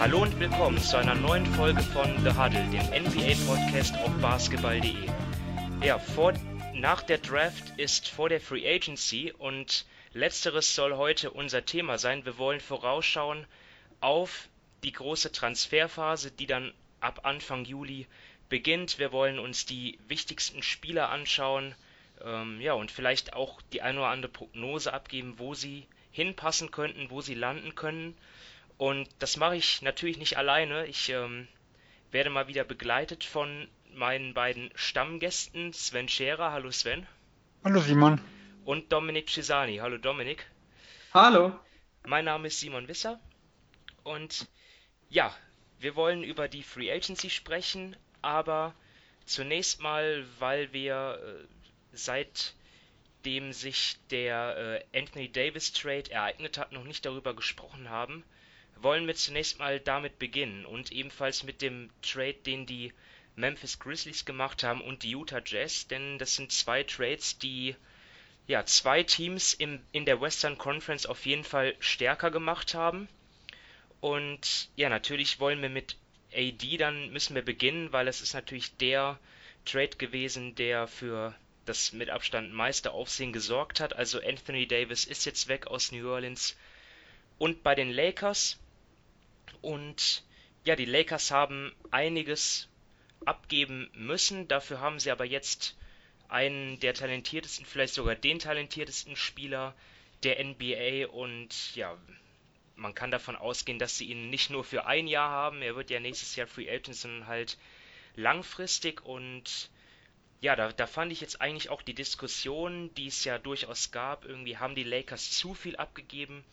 Hallo und willkommen zu einer neuen Folge von The Huddle, dem NBA-Podcast auf basketball.de. Ja, vor, nach der Draft ist vor der Free Agency und letzteres soll heute unser Thema sein. Wir wollen vorausschauen auf die große Transferphase, die dann ab Anfang Juli beginnt. Wir wollen uns die wichtigsten Spieler anschauen, ähm, ja, und vielleicht auch die eine oder andere Prognose abgeben, wo sie hinpassen könnten, wo sie landen können. Und das mache ich natürlich nicht alleine. Ich ähm, werde mal wieder begleitet von meinen beiden Stammgästen, Sven Scherer. Hallo Sven. Hallo Simon. Und Dominik Cisani. Hallo Dominik. Hallo. Mein Name ist Simon Wisser. Und ja, wir wollen über die Free Agency sprechen, aber zunächst mal, weil wir äh, seitdem sich der äh, Anthony Davis Trade ereignet hat, noch nicht darüber gesprochen haben, wollen wir zunächst mal damit beginnen und ebenfalls mit dem Trade, den die Memphis Grizzlies gemacht haben und die Utah Jazz, denn das sind zwei Trades, die ja zwei Teams im, in der Western Conference auf jeden Fall stärker gemacht haben. Und ja, natürlich wollen wir mit AD, dann müssen wir beginnen, weil es ist natürlich der Trade gewesen, der für das mit Abstand meiste Aufsehen gesorgt hat. Also Anthony Davis ist jetzt weg aus New Orleans und bei den Lakers. Und ja, die Lakers haben einiges abgeben müssen. Dafür haben sie aber jetzt einen der talentiertesten, vielleicht sogar den talentiertesten Spieler der NBA und ja, man kann davon ausgehen, dass sie ihn nicht nur für ein Jahr haben, er wird ja nächstes Jahr Free Agent, sondern halt langfristig und ja, da, da fand ich jetzt eigentlich auch die Diskussion, die es ja durchaus gab, irgendwie haben die Lakers zu viel abgegeben.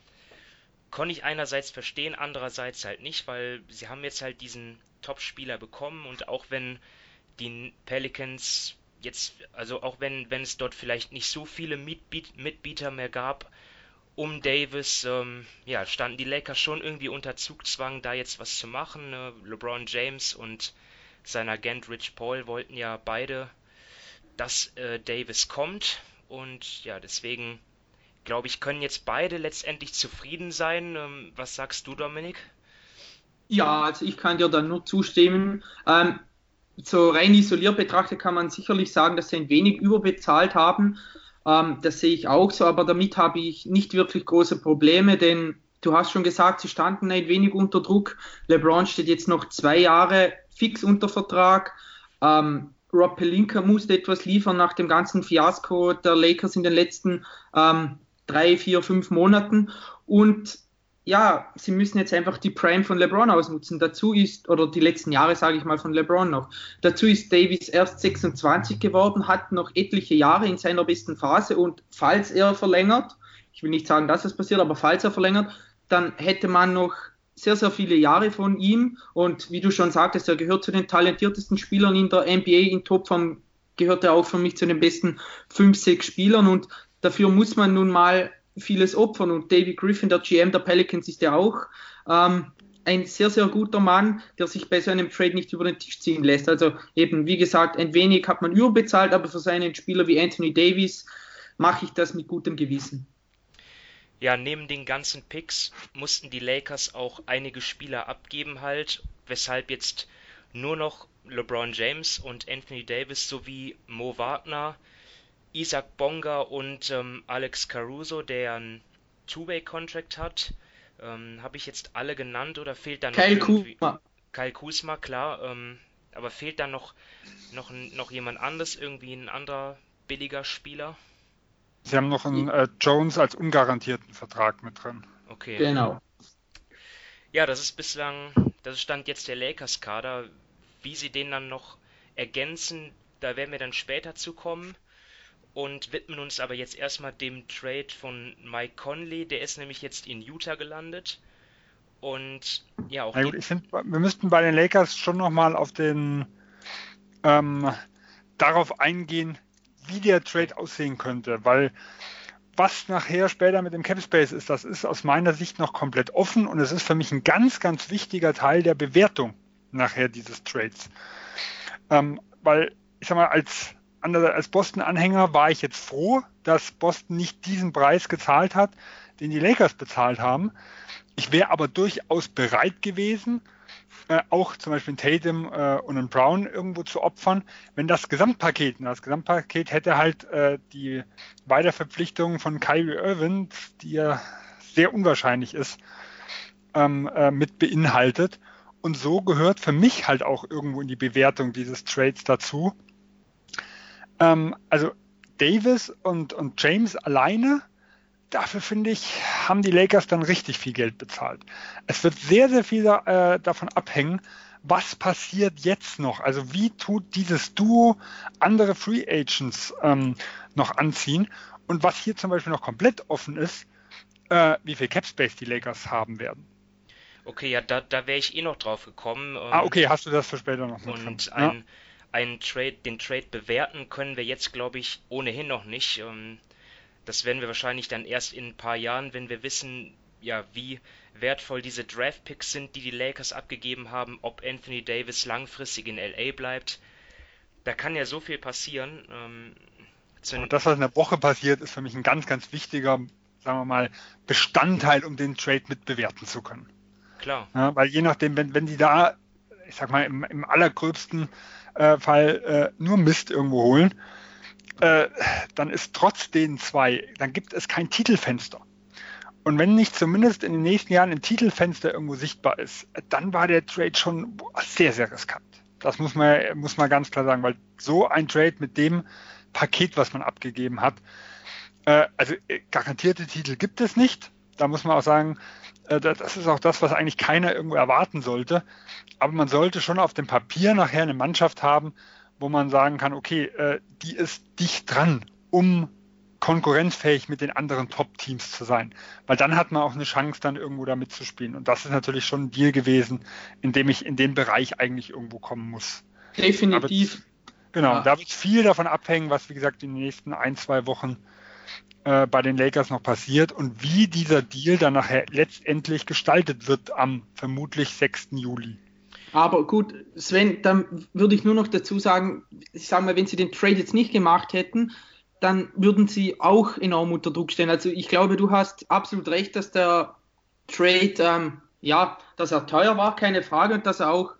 Konnte ich einerseits verstehen, andererseits halt nicht, weil sie haben jetzt halt diesen Top-Spieler bekommen und auch wenn die Pelicans jetzt, also auch wenn, wenn es dort vielleicht nicht so viele Mitbieter mehr gab um Davis, ähm, ja, standen die Lakers schon irgendwie unter Zugzwang, da jetzt was zu machen. Ne? LeBron James und sein Agent Rich Paul wollten ja beide dass äh, Davis kommt. Und ja, deswegen glaube ich, können jetzt beide letztendlich zufrieden sein. Ähm, was sagst du, Dominik? Ja, also ich kann dir da nur zustimmen. Ähm, so rein isoliert betrachtet kann man sicherlich sagen, dass sie ein wenig überbezahlt haben. Ähm, das sehe ich auch so, aber damit habe ich nicht wirklich große Probleme, denn du hast schon gesagt, sie standen ein wenig unter Druck. LeBron steht jetzt noch zwei Jahre fix unter Vertrag. Ähm, Rob Pelinka musste etwas liefern nach dem ganzen Fiasko der Lakers in den letzten ähm, drei, vier, fünf Monaten. Und ja, sie müssen jetzt einfach die Prime von LeBron ausnutzen. Dazu ist, oder die letzten Jahre sage ich mal von LeBron noch, dazu ist Davis erst 26 geworden, hat noch etliche Jahre in seiner besten Phase. Und falls er verlängert, ich will nicht sagen, dass es passiert, aber falls er verlängert, dann hätte man noch sehr, sehr viele Jahre von ihm. Und wie du schon sagtest, er gehört zu den talentiertesten Spielern in der NBA in Topform, gehört er auch für mich zu den besten fünf, sechs Spielern. Und dafür muss man nun mal vieles opfern und David Griffin, der GM der Pelicans, ist ja auch ähm, ein sehr, sehr guter Mann, der sich bei so einem Trade nicht über den Tisch ziehen lässt. Also eben, wie gesagt, ein wenig hat man überbezahlt, aber für seinen Spieler wie Anthony Davis mache ich das mit gutem Gewissen. Ja, neben den ganzen Picks mussten die Lakers auch einige Spieler abgeben halt, weshalb jetzt nur noch LeBron James und Anthony Davis sowie Mo Wagner, Isaac Bonga und ähm, Alex Caruso, der ein Two-Way-Contract hat, ähm, habe ich jetzt alle genannt oder fehlt dann Kyle noch Kuzma. Kyle Kuzma, klar, ähm, aber fehlt dann noch, noch, noch jemand anderes, irgendwie ein anderer billiger Spieler? Sie haben noch einen äh, Jones als ungarantierten Vertrag mit drin. Okay. Genau. Ja, das ist bislang, das stand jetzt der Lakers-Kader. Wie sie den dann noch ergänzen, da werden wir dann später zu kommen. Und widmen uns aber jetzt erstmal dem Trade von Mike Conley. Der ist nämlich jetzt in Utah gelandet. Und ja, auch. Na gut, ich finde, wir müssten bei den Lakers schon nochmal auf den ähm, darauf eingehen, wie der Trade aussehen könnte, weil was nachher später mit dem Cap Space ist, das ist aus meiner Sicht noch komplett offen und es ist für mich ein ganz, ganz wichtiger Teil der Bewertung nachher dieses Trades. Ähm, weil, ich sag mal, als, als Boston-Anhänger war ich jetzt froh, dass Boston nicht diesen Preis gezahlt hat, den die Lakers bezahlt haben. Ich wäre aber durchaus bereit gewesen, äh, auch zum Beispiel einen Tatum äh, und einen Brown irgendwo zu opfern, wenn das Gesamtpaket, das Gesamtpaket hätte halt äh, die Weiterverpflichtung von Kyrie Irving, die ja sehr unwahrscheinlich ist, ähm, äh, mit beinhaltet. Und so gehört für mich halt auch irgendwo in die Bewertung dieses Trades dazu. Ähm, also Davis und, und James alleine, dafür finde ich, haben die Lakers dann richtig viel Geld bezahlt. Es wird sehr, sehr viel äh, davon abhängen, was passiert jetzt noch? Also wie tut dieses Duo andere Free Agents ähm, noch anziehen? Und was hier zum Beispiel noch komplett offen ist, äh, wie viel Cap Space die Lakers haben werden. Okay, ja, da, da wäre ich eh noch drauf gekommen. Ah, okay, hast du das für später noch? Und ein, ja. Ein Trade, den Trade bewerten können wir jetzt, glaube ich, ohnehin noch nicht. Ähm, das werden wir wahrscheinlich dann erst in ein paar Jahren, wenn wir wissen, ja, wie wertvoll diese Draft-Picks sind, die die Lakers abgegeben haben, ob Anthony Davis langfristig in LA bleibt. Da kann ja so viel passieren. Ähm, und das, was in der Woche passiert, ist für mich ein ganz, ganz wichtiger sagen wir mal, Bestandteil, um den Trade mitbewerten zu können. Klar. Ja, weil je nachdem, wenn, wenn die da, ich sag mal, im, im allergröbsten äh, Fall äh, nur Mist irgendwo holen, äh, dann ist trotz den zwei, dann gibt es kein Titelfenster. Und wenn nicht zumindest in den nächsten Jahren ein Titelfenster irgendwo sichtbar ist, dann war der Trade schon sehr, sehr riskant. Das muss man, muss man ganz klar sagen, weil so ein Trade mit dem Paket, was man abgegeben hat, äh, also äh, garantierte Titel gibt es nicht. Da muss man auch sagen, das ist auch das, was eigentlich keiner irgendwo erwarten sollte. Aber man sollte schon auf dem Papier nachher eine Mannschaft haben, wo man sagen kann, okay, äh, die ist dicht dran, um konkurrenzfähig mit den anderen Top-Teams zu sein. Weil dann hat man auch eine Chance, dann irgendwo da mitzuspielen. Und das ist natürlich schon ein Deal gewesen, in dem ich in den Bereich eigentlich irgendwo kommen muss. Definitiv. genau, ja. da wird viel davon abhängen, was, wie gesagt, in den nächsten ein, zwei Wochen äh, bei den Lakers noch passiert und wie dieser Deal dann nachher letztendlich gestaltet wird am vermutlich 6. Juli. Aber gut, Sven, dann würde ich nur noch dazu sagen, ich sage mal, wenn sie den Trade jetzt nicht gemacht hätten, dann würden sie auch enorm unter Druck stehen. Also ich glaube, du hast absolut recht, dass der Trade, ähm, ja, dass er teuer war, keine Frage, und dass er auch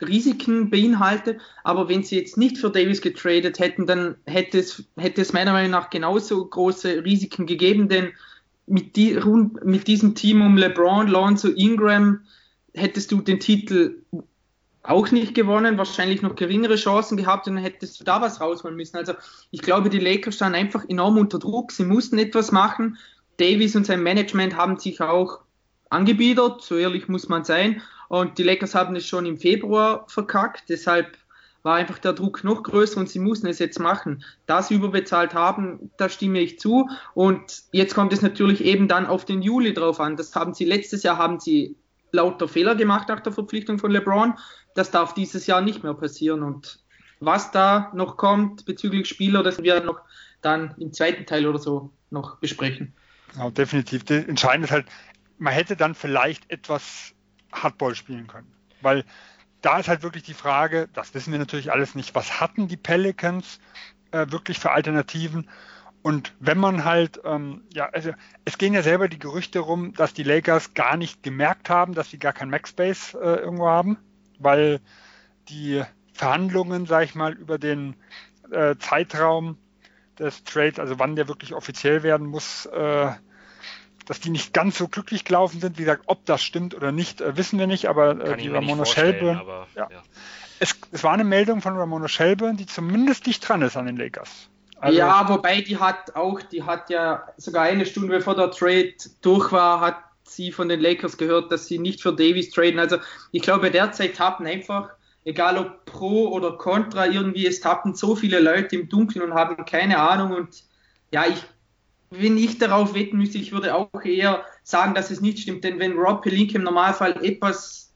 Risiken beinhaltet. Aber wenn sie jetzt nicht für Davis getradet hätten, dann hätte es, hätte es meiner Meinung nach genauso große Risiken gegeben, denn mit, die, mit diesem Team um LeBron, Lonzo, Ingram hättest du den Titel auch nicht gewonnen, wahrscheinlich noch geringere Chancen gehabt und dann hättest du da was rausholen müssen. Also ich glaube, die Lakers standen einfach enorm unter Druck, sie mussten etwas machen. Davis und sein Management haben sich auch angebiedert, so ehrlich muss man sein. Und die Lakers haben es schon im Februar verkackt, deshalb war einfach der Druck noch größer und sie mussten es jetzt machen. Da sie überbezahlt haben, da stimme ich zu. Und jetzt kommt es natürlich eben dann auf den Juli drauf an. Das haben sie letztes Jahr haben sie lauter Fehler gemacht nach der Verpflichtung von LeBron. Das darf dieses Jahr nicht mehr passieren. Und was da noch kommt bezüglich Spieler, das werden wir noch dann im zweiten Teil oder so noch besprechen. Ja, definitiv. Entscheidend ist halt, man hätte dann vielleicht etwas Hardball spielen können. Weil da ist halt wirklich die Frage, das wissen wir natürlich alles nicht, was hatten die Pelicans äh, wirklich für Alternativen? Und wenn man halt, ähm, ja, also es gehen ja selber die Gerüchte rum, dass die Lakers gar nicht gemerkt haben, dass sie gar kein Max-Space äh, irgendwo haben, weil die Verhandlungen, sag ich mal, über den äh, Zeitraum des Trades, also wann der wirklich offiziell werden muss, äh, dass die nicht ganz so glücklich gelaufen sind. Wie gesagt, ob das stimmt oder nicht, äh, wissen wir nicht, aber äh, die Ramona Shelburne. Ja. Ja. Es, es, war eine Meldung von Ramona Shelburne, die zumindest dicht dran ist an den Lakers. Also, ja, wobei die hat auch, die hat ja sogar eine Stunde bevor der Trade durch war, hat sie von den Lakers gehört, dass sie nicht für Davis traden. Also ich glaube, derzeit tappen einfach, egal ob pro oder contra, irgendwie es tappen so viele Leute im Dunkeln und haben keine Ahnung. Und ja, ich wenn ich darauf wetten müsste, ich würde auch eher sagen, dass es nicht stimmt. Denn wenn Rob Pelinka im Normalfall etwas,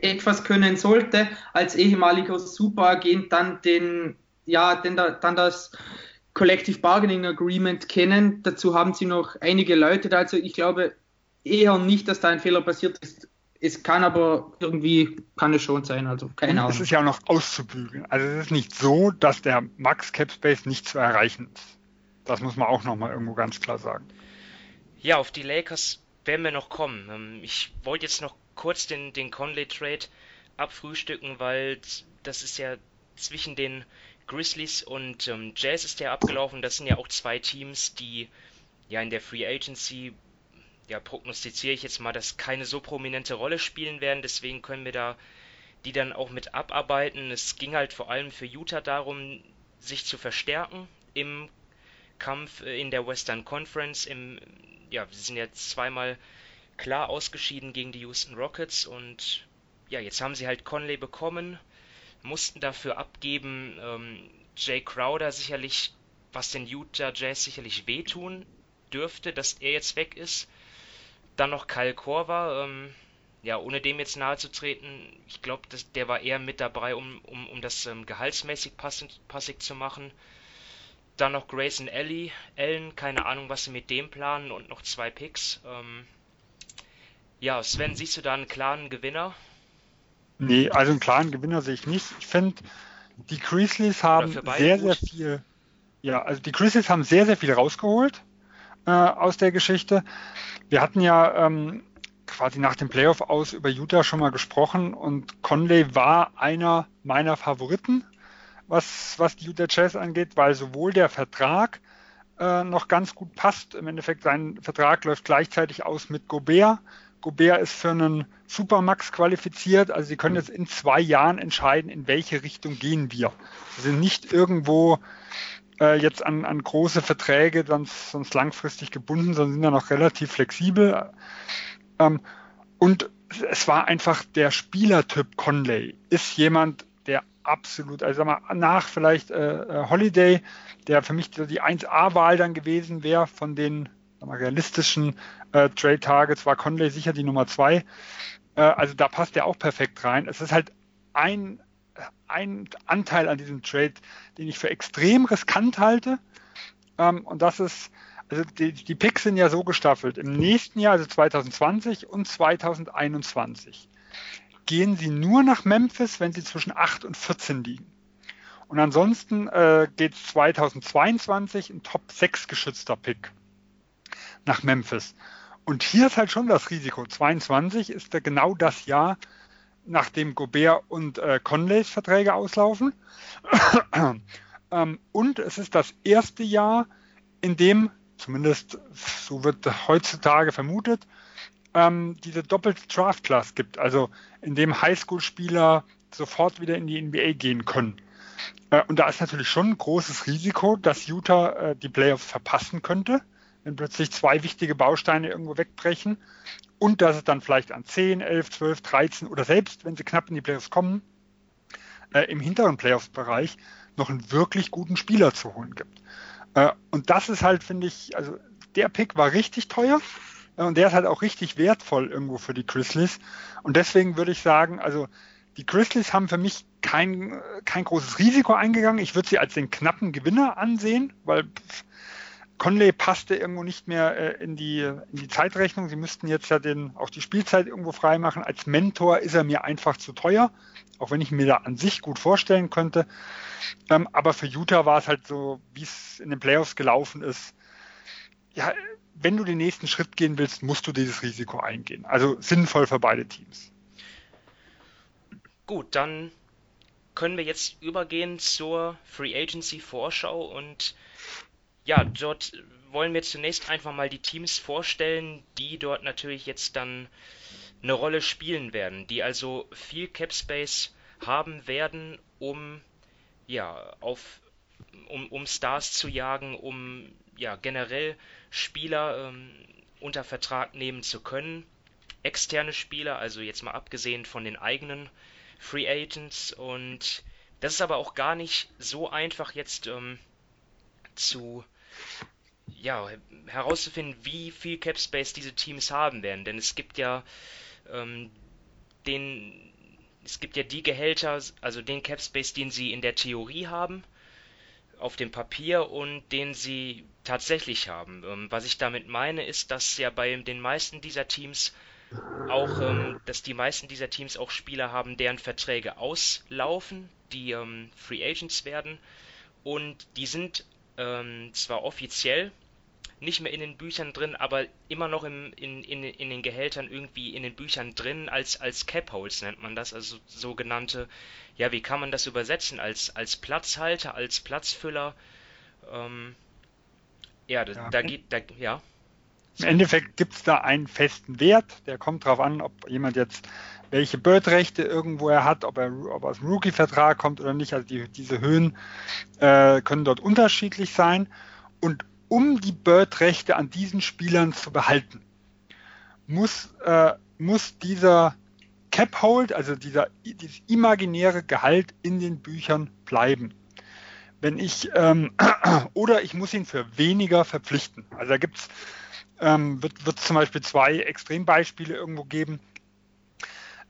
etwas können sollte, als ehemaliger Superagent, dann den, ja, den, dann das Collective Bargaining Agreement kennen. Dazu haben sie noch einige Leute. Also ich glaube eher nicht, dass da ein Fehler passiert ist. Es kann aber irgendwie, kann es schon sein, also keine Ahnung. Es ist ja auch noch auszubügeln. Also es ist nicht so, dass der Max Cap Space nicht zu erreichen ist. Das muss man auch nochmal irgendwo ganz klar sagen. Ja, auf die Lakers werden wir noch kommen. Ähm, ich wollte jetzt noch kurz den, den Conley-Trade abfrühstücken, weil das ist ja zwischen den Grizzlies und ähm, Jazz ist der abgelaufen. Das sind ja auch zwei Teams, die ja in der Free Agency, ja prognostiziere ich jetzt mal, dass keine so prominente Rolle spielen werden. Deswegen können wir da die dann auch mit abarbeiten. Es ging halt vor allem für Utah darum, sich zu verstärken im Kampf äh, in der Western Conference. Im, ja, wir sind jetzt zweimal klar ausgeschieden gegen die Houston Rockets und ja, jetzt haben sie halt Conley bekommen, mussten dafür abgeben. Ähm, Jay Crowder sicherlich, was den Utah Jazz sicherlich wehtun dürfte, dass er jetzt weg ist. Dann noch Kyle Korver, ähm, ja, ohne dem jetzt nahe zu treten, ich glaube, der war eher mit dabei, um, um, um das ähm, gehaltsmäßig passend, passig zu machen. Dann noch Grayson Ellie, Allen, keine Ahnung, was sie mit dem planen und noch zwei Picks. Ähm, ja, Sven, siehst du da einen klaren Gewinner? Nee, also einen klaren Gewinner sehe ich nicht. Ich finde, die Grizzlies haben sehr, gut. sehr viel, ja, also die Grizzlies haben sehr, sehr viel rausgeholt äh, aus der Geschichte. Wir hatten ja ähm, quasi nach dem Playoff aus über Utah schon mal gesprochen und Conley war einer meiner Favoriten, was, was die Utah Jazz angeht, weil sowohl der Vertrag äh, noch ganz gut passt. Im Endeffekt sein Vertrag läuft gleichzeitig aus mit Gobert. Gobert ist für einen Supermax qualifiziert. Also sie können jetzt in zwei Jahren entscheiden, in welche Richtung gehen wir. Sie sind nicht irgendwo äh, jetzt an, an große Verträge sonst, sonst langfristig gebunden, sondern sind ja noch relativ flexibel. Ähm, und es war einfach der Spielertyp Conley. Ist jemand, absolut, also sag mal, nach vielleicht äh, äh Holiday, der für mich die 1A-Wahl dann gewesen wäre von den mal, realistischen äh, Trade-Targets, war Conley sicher die Nummer 2. Äh, also da passt er auch perfekt rein. Es ist halt ein, ein Anteil an diesem Trade, den ich für extrem riskant halte. Ähm, und das ist, also die, die Picks sind ja so gestaffelt. Im nächsten Jahr, also 2020 und 2021, gehen sie nur nach Memphis, wenn sie zwischen 8 und 14 liegen. Und ansonsten äh, geht 2022 ein Top 6 geschützter Pick nach Memphis. Und hier ist halt schon das Risiko. 22 ist da genau das Jahr, nachdem Gobert und äh, Conleys Verträge auslaufen. ähm, und es ist das erste Jahr, in dem zumindest so wird heutzutage vermutet, ähm, diese doppelte Draft Class gibt, also in dem Highschool-Spieler sofort wieder in die NBA gehen können. Äh, und da ist natürlich schon ein großes Risiko, dass Utah äh, die Playoffs verpassen könnte, wenn plötzlich zwei wichtige Bausteine irgendwo wegbrechen und dass es dann vielleicht an 10, 11, 12, 13 oder selbst, wenn sie knapp in die Playoffs kommen, äh, im hinteren Playoffs-Bereich noch einen wirklich guten Spieler zu holen gibt. Äh, und das ist halt, finde ich, also der Pick war richtig teuer und der ist halt auch richtig wertvoll irgendwo für die Grizzlies. Und deswegen würde ich sagen, also die Grizzlies haben für mich kein, kein großes Risiko eingegangen. Ich würde sie als den knappen Gewinner ansehen, weil Conley passte irgendwo nicht mehr äh, in, die, in die Zeitrechnung. Sie müssten jetzt ja den, auch die Spielzeit irgendwo freimachen. Als Mentor ist er mir einfach zu teuer, auch wenn ich mir da an sich gut vorstellen könnte. Ähm, aber für Utah war es halt so, wie es in den Playoffs gelaufen ist. Ja, wenn du den nächsten Schritt gehen willst, musst du dieses Risiko eingehen. Also sinnvoll für beide Teams. Gut, dann können wir jetzt übergehen zur Free Agency Vorschau und ja, dort wollen wir zunächst einfach mal die Teams vorstellen, die dort natürlich jetzt dann eine Rolle spielen werden, die also viel Cap Space haben werden, um ja, auf, um, um Stars zu jagen, um ja, generell Spieler ähm, unter Vertrag nehmen zu können. Externe Spieler, also jetzt mal abgesehen von den eigenen Free Agents. Und das ist aber auch gar nicht so einfach jetzt ähm, zu ja, herauszufinden, wie viel Cap Space diese Teams haben werden. Denn es gibt ja ähm, den es gibt ja die Gehälter, also den Cap Space, den sie in der Theorie haben, auf dem Papier und den sie tatsächlich haben. Ähm, was ich damit meine, ist, dass ja bei den meisten dieser Teams auch, ähm, dass die meisten dieser Teams auch Spieler haben, deren Verträge auslaufen, die ähm, Free Agents werden und die sind ähm, zwar offiziell nicht mehr in den Büchern drin, aber immer noch im, in, in, in den Gehältern irgendwie in den Büchern drin, als, als Cap-Holes nennt man das, also sogenannte, ja, wie kann man das übersetzen, als, als Platzhalter, als Platzfüller, ähm, ja, da, ja. da geht, da, ja. Im Endeffekt gibt es da einen festen Wert, der kommt darauf an, ob jemand jetzt welche Bird-Rechte irgendwo er hat, ob er ob aus dem Rookie-Vertrag kommt oder nicht. Also die, diese Höhen äh, können dort unterschiedlich sein. Und um die Bird-Rechte an diesen Spielern zu behalten, muss, äh, muss dieser Cap-Hold, also dieser, dieses imaginäre Gehalt in den Büchern bleiben. Wenn ich, ähm, oder ich muss ihn für weniger verpflichten. Also da gibt's, ähm, wird es zum Beispiel zwei Extrembeispiele irgendwo geben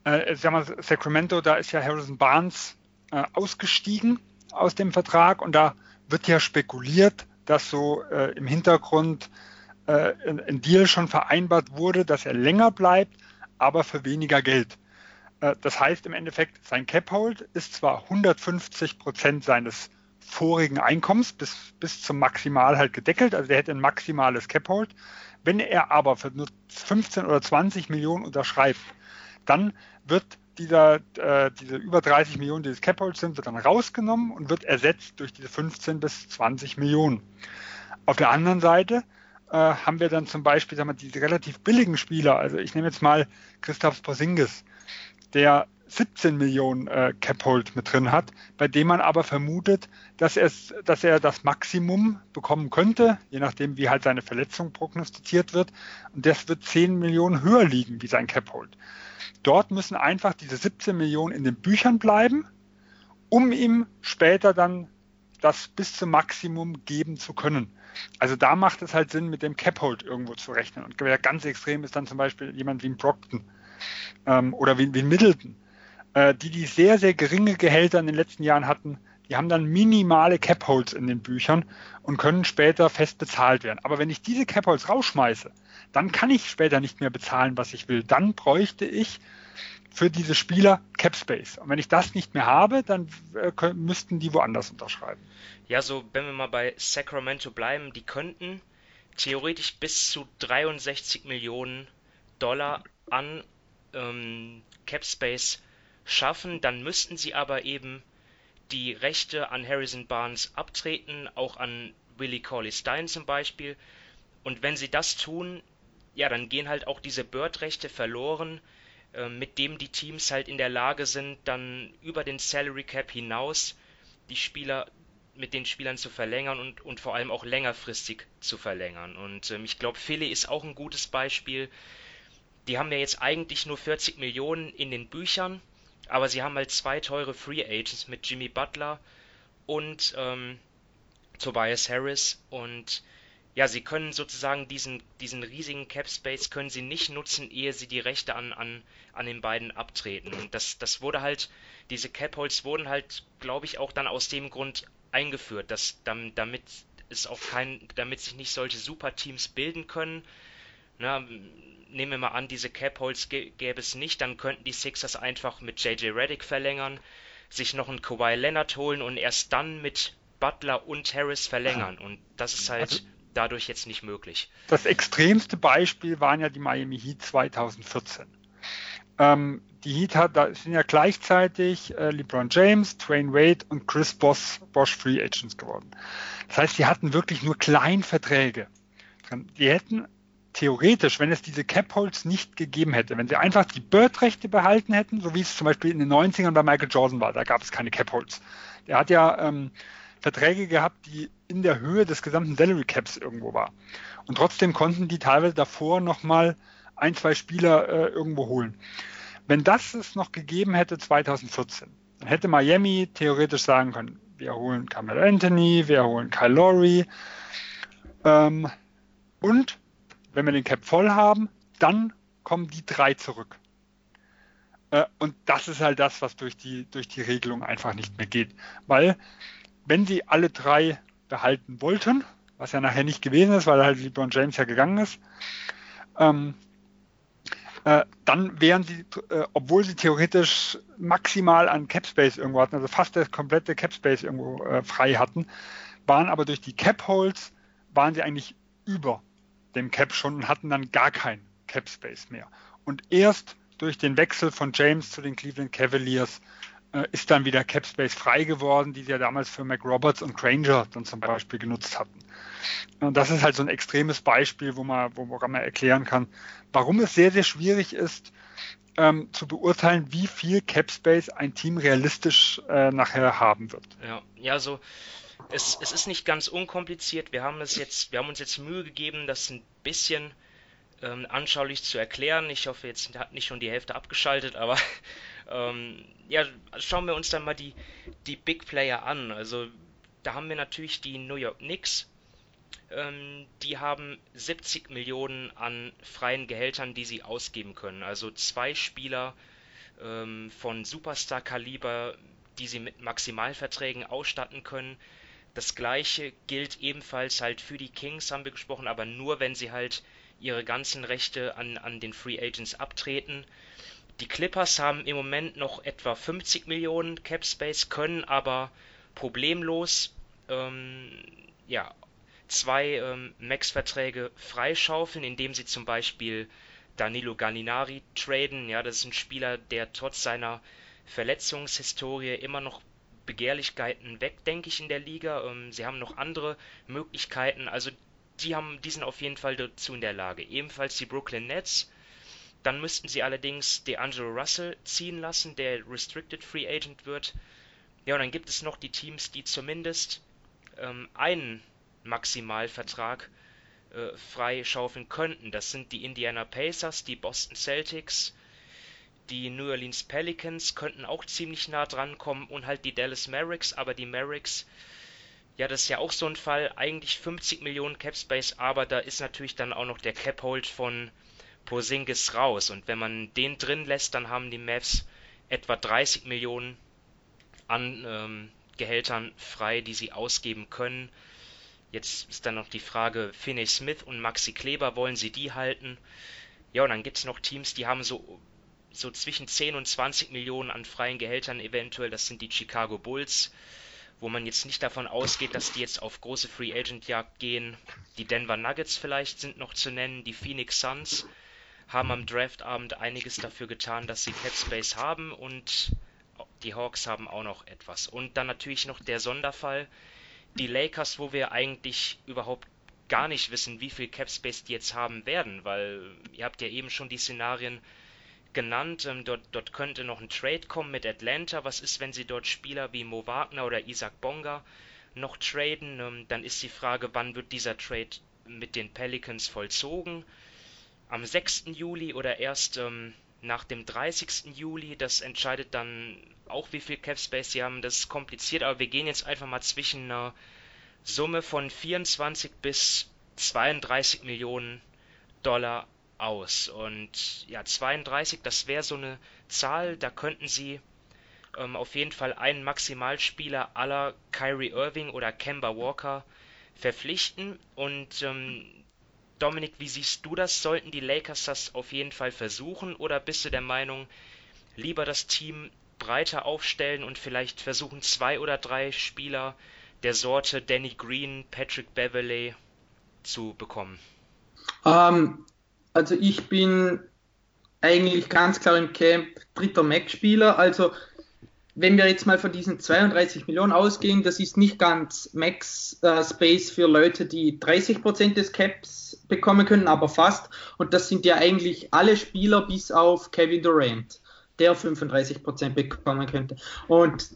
äh, sagen wir, Sacramento, da ist ja Harrison Barnes äh, ausgestiegen aus dem Vertrag und da wird ja spekuliert, dass so äh, im Hintergrund äh, ein Deal schon vereinbart wurde, dass er länger bleibt, aber für weniger Geld. Äh, das heißt im Endeffekt, sein Cap-Hold ist zwar 150 Prozent seines vorigen Einkommens bis, bis zum Maximal halt gedeckelt, also er hätte ein maximales Cap-Hold. Wenn er aber für nur 15 oder 20 Millionen unterschreibt, dann wird dieser, äh, diese über 30 Millionen, die das Cap-Hold sind, wird dann rausgenommen und wird ersetzt durch diese 15 bis 20 Millionen. Auf der anderen Seite äh, haben wir dann zum Beispiel sagen wir, diese relativ billigen Spieler, also ich nehme jetzt mal Christoph Porzingis, der 17 Millionen äh, Cap-Hold mit drin hat, bei dem man aber vermutet, dass, dass er das Maximum bekommen könnte, je nachdem, wie halt seine Verletzung prognostiziert wird. Und das wird 10 Millionen höher liegen wie sein Cap-Hold. Dort müssen einfach diese 17 Millionen in den Büchern bleiben, um ihm später dann das bis zum Maximum geben zu können. Also da macht es halt Sinn, mit dem Cap-Hold irgendwo zu rechnen. Und ganz extrem ist dann zum Beispiel jemand wie ein Brockton ähm, oder wie, wie ein Middleton, äh, die die sehr, sehr geringe Gehälter in den letzten Jahren hatten, die haben dann minimale Cap-Holds in den Büchern und können später fest bezahlt werden. Aber wenn ich diese Cap-Holds rausschmeiße, dann kann ich später nicht mehr bezahlen, was ich will. Dann bräuchte ich für diese Spieler Cap Space. Und wenn ich das nicht mehr habe, dann äh, müssten die woanders unterschreiben. Ja, so wenn wir mal bei Sacramento bleiben, die könnten theoretisch bis zu 63 Millionen Dollar an ähm, Cap Space schaffen, dann müssten sie aber eben die Rechte an Harrison Barnes abtreten, auch an Willie Corley Stein zum Beispiel. Und wenn sie das tun, ja, dann gehen halt auch diese Bird-Rechte verloren, äh, mit dem die Teams halt in der Lage sind, dann über den Salary Cap hinaus die Spieler mit den Spielern zu verlängern und, und vor allem auch längerfristig zu verlängern. Und ähm, ich glaube, Philly ist auch ein gutes Beispiel. Die haben ja jetzt eigentlich nur 40 Millionen in den Büchern, aber sie haben halt zwei teure Free Agents mit Jimmy Butler und ähm, Tobias Harris und ja, sie können sozusagen diesen, diesen riesigen Cap Space können sie nicht nutzen, ehe sie die Rechte an, an, an den beiden abtreten. Und das, das wurde halt, diese Cap Holds wurden halt, glaube ich, auch dann aus dem Grund eingeführt, dass damit es auch kein, damit sich nicht solche Superteams bilden können. Na, nehmen wir mal an, diese Cap Holds gäbe es nicht, dann könnten die Sixers einfach mit JJ Reddick verlängern, sich noch einen Kawhi Leonard holen und erst dann mit Butler und Harris verlängern. Und das ist halt also, dadurch jetzt nicht möglich. Das extremste Beispiel waren ja die Miami Heat 2014. Ähm, die Heat hat, da sind ja gleichzeitig äh, LeBron James, Dwayne Wade und Chris Boss, Bosch Free Agents geworden. Das heißt, die hatten wirklich nur Kleinverträge. Die hätten theoretisch, wenn es diese Cap-Holds nicht gegeben hätte, wenn sie einfach die Bird-Rechte behalten hätten, so wie es zum Beispiel in den 90ern bei Michael Jordan war, da gab es keine Cap-Holds. Der hat ja ähm, Verträge gehabt, die in der Höhe des gesamten Salary Caps irgendwo war. Und trotzdem konnten die teilweise davor nochmal ein, zwei Spieler äh, irgendwo holen. Wenn das es noch gegeben hätte 2014, dann hätte Miami theoretisch sagen können, wir holen Carmelo Anthony, wir holen Kyle Lowry ähm, und wenn wir den Cap voll haben, dann kommen die drei zurück. Äh, und das ist halt das, was durch die, durch die Regelung einfach nicht mehr geht. Weil wenn sie alle drei behalten wollten, was ja nachher nicht gewesen ist, weil halt LeBron James ja gegangen ist, ähm, äh, dann wären sie, äh, obwohl sie theoretisch maximal an Cap Space irgendwo hatten, also fast das komplette Cap Space irgendwo äh, frei hatten, waren aber durch die Cap Holes, waren sie eigentlich über dem Cap schon und hatten dann gar keinen Cap Space mehr. Und erst durch den Wechsel von James zu den Cleveland Cavaliers äh, ist dann wieder Cap Space frei geworden, die sie ja damals für McRoberts und Granger dann zum Beispiel genutzt hatten. Und das ist halt so ein extremes Beispiel, wo man, woran man erklären kann, warum es sehr, sehr schwierig ist, ähm, zu beurteilen, wie viel Cap Space ein Team realistisch äh, nachher haben wird. Ja, ja, so es, es ist nicht ganz unkompliziert. Wir haben es jetzt, wir haben uns jetzt Mühe gegeben, das ein bisschen ähm, anschaulich zu erklären. Ich hoffe, jetzt hat nicht schon die Hälfte abgeschaltet, aber ähm, ja, schauen wir uns dann mal die, die Big Player an. Also da haben wir natürlich die New York Knicks. Ähm, die haben 70 Millionen an freien Gehältern, die sie ausgeben können. Also zwei Spieler ähm, von Superstar-Kaliber, die sie mit Maximalverträgen ausstatten können. Das gleiche gilt ebenfalls halt für die Kings, haben wir gesprochen, aber nur wenn sie halt ihre ganzen Rechte an, an den Free Agents abtreten. Die Clippers haben im Moment noch etwa 50 Millionen Cap Space, können aber problemlos ähm, ja, zwei ähm, Max-Verträge freischaufeln, indem sie zum Beispiel Danilo Gallinari traden. Ja, das ist ein Spieler, der trotz seiner Verletzungshistorie immer noch Begehrlichkeiten weg, denke ich, in der Liga. Ähm, sie haben noch andere Möglichkeiten. Also die haben, die sind auf jeden Fall dazu in der Lage. Ebenfalls die Brooklyn Nets. Dann müssten sie allerdings DeAngelo Russell ziehen lassen, der Restricted Free Agent wird. Ja, und dann gibt es noch die Teams, die zumindest ähm, einen Maximalvertrag äh, freischaufeln könnten. Das sind die Indiana Pacers, die Boston Celtics, die New Orleans Pelicans könnten auch ziemlich nah dran kommen und halt die Dallas Mavericks, aber die Mavericks, ja, das ist ja auch so ein Fall, eigentlich 50 Millionen Cap Space, aber da ist natürlich dann auch noch der Cap Hold von Porzingis raus und wenn man den drin lässt, dann haben die Mavs etwa 30 Millionen an ähm, Gehältern frei, die sie ausgeben können. Jetzt ist dann noch die Frage, Finney Smith und Maxi Kleber, wollen sie die halten? Ja, und dann gibt es noch Teams, die haben so so zwischen 10 und 20 Millionen an freien Gehältern eventuell. Das sind die Chicago Bulls, wo man jetzt nicht davon ausgeht, dass die jetzt auf große Free Agent Jagd gehen. Die Denver Nuggets vielleicht sind noch zu nennen. Die Phoenix Suns haben am Draftabend einiges dafür getan, dass sie Cap Space haben und die Hawks haben auch noch etwas. Und dann natürlich noch der Sonderfall, die Lakers, wo wir eigentlich überhaupt gar nicht wissen, wie viel Cap Space die jetzt haben werden, weil ihr habt ja eben schon die Szenarien genannt. Ähm, dort, dort könnte noch ein Trade kommen mit Atlanta. Was ist, wenn sie dort Spieler wie Mo Wagner oder Isaac Bonga noch traden? Ähm, dann ist die Frage, wann wird dieser Trade mit den Pelicans vollzogen? Am 6. Juli oder erst ähm, nach dem 30. Juli? Das entscheidet dann auch, wie viel Cap Space sie haben. Das ist kompliziert, aber wir gehen jetzt einfach mal zwischen einer Summe von 24 bis 32 Millionen Dollar aus. Und ja, 32, das wäre so eine Zahl, da könnten sie ähm, auf jeden Fall einen Maximalspieler aller Kyrie Irving oder Kemba Walker verpflichten. Und ähm, Dominik, wie siehst du das? Sollten die Lakers das auf jeden Fall versuchen oder bist du der Meinung, lieber das Team breiter aufstellen und vielleicht versuchen, zwei oder drei Spieler der Sorte Danny Green, Patrick Beverley zu bekommen? Ähm, also ich bin eigentlich ganz klar im Camp dritter Max-Spieler. Also wenn wir jetzt mal von diesen 32 Millionen ausgehen, das ist nicht ganz Max-Space äh, für Leute, die 30 Prozent des Caps bekommen können, aber fast. Und das sind ja eigentlich alle Spieler bis auf Kevin Durant, der 35 Prozent bekommen könnte. Und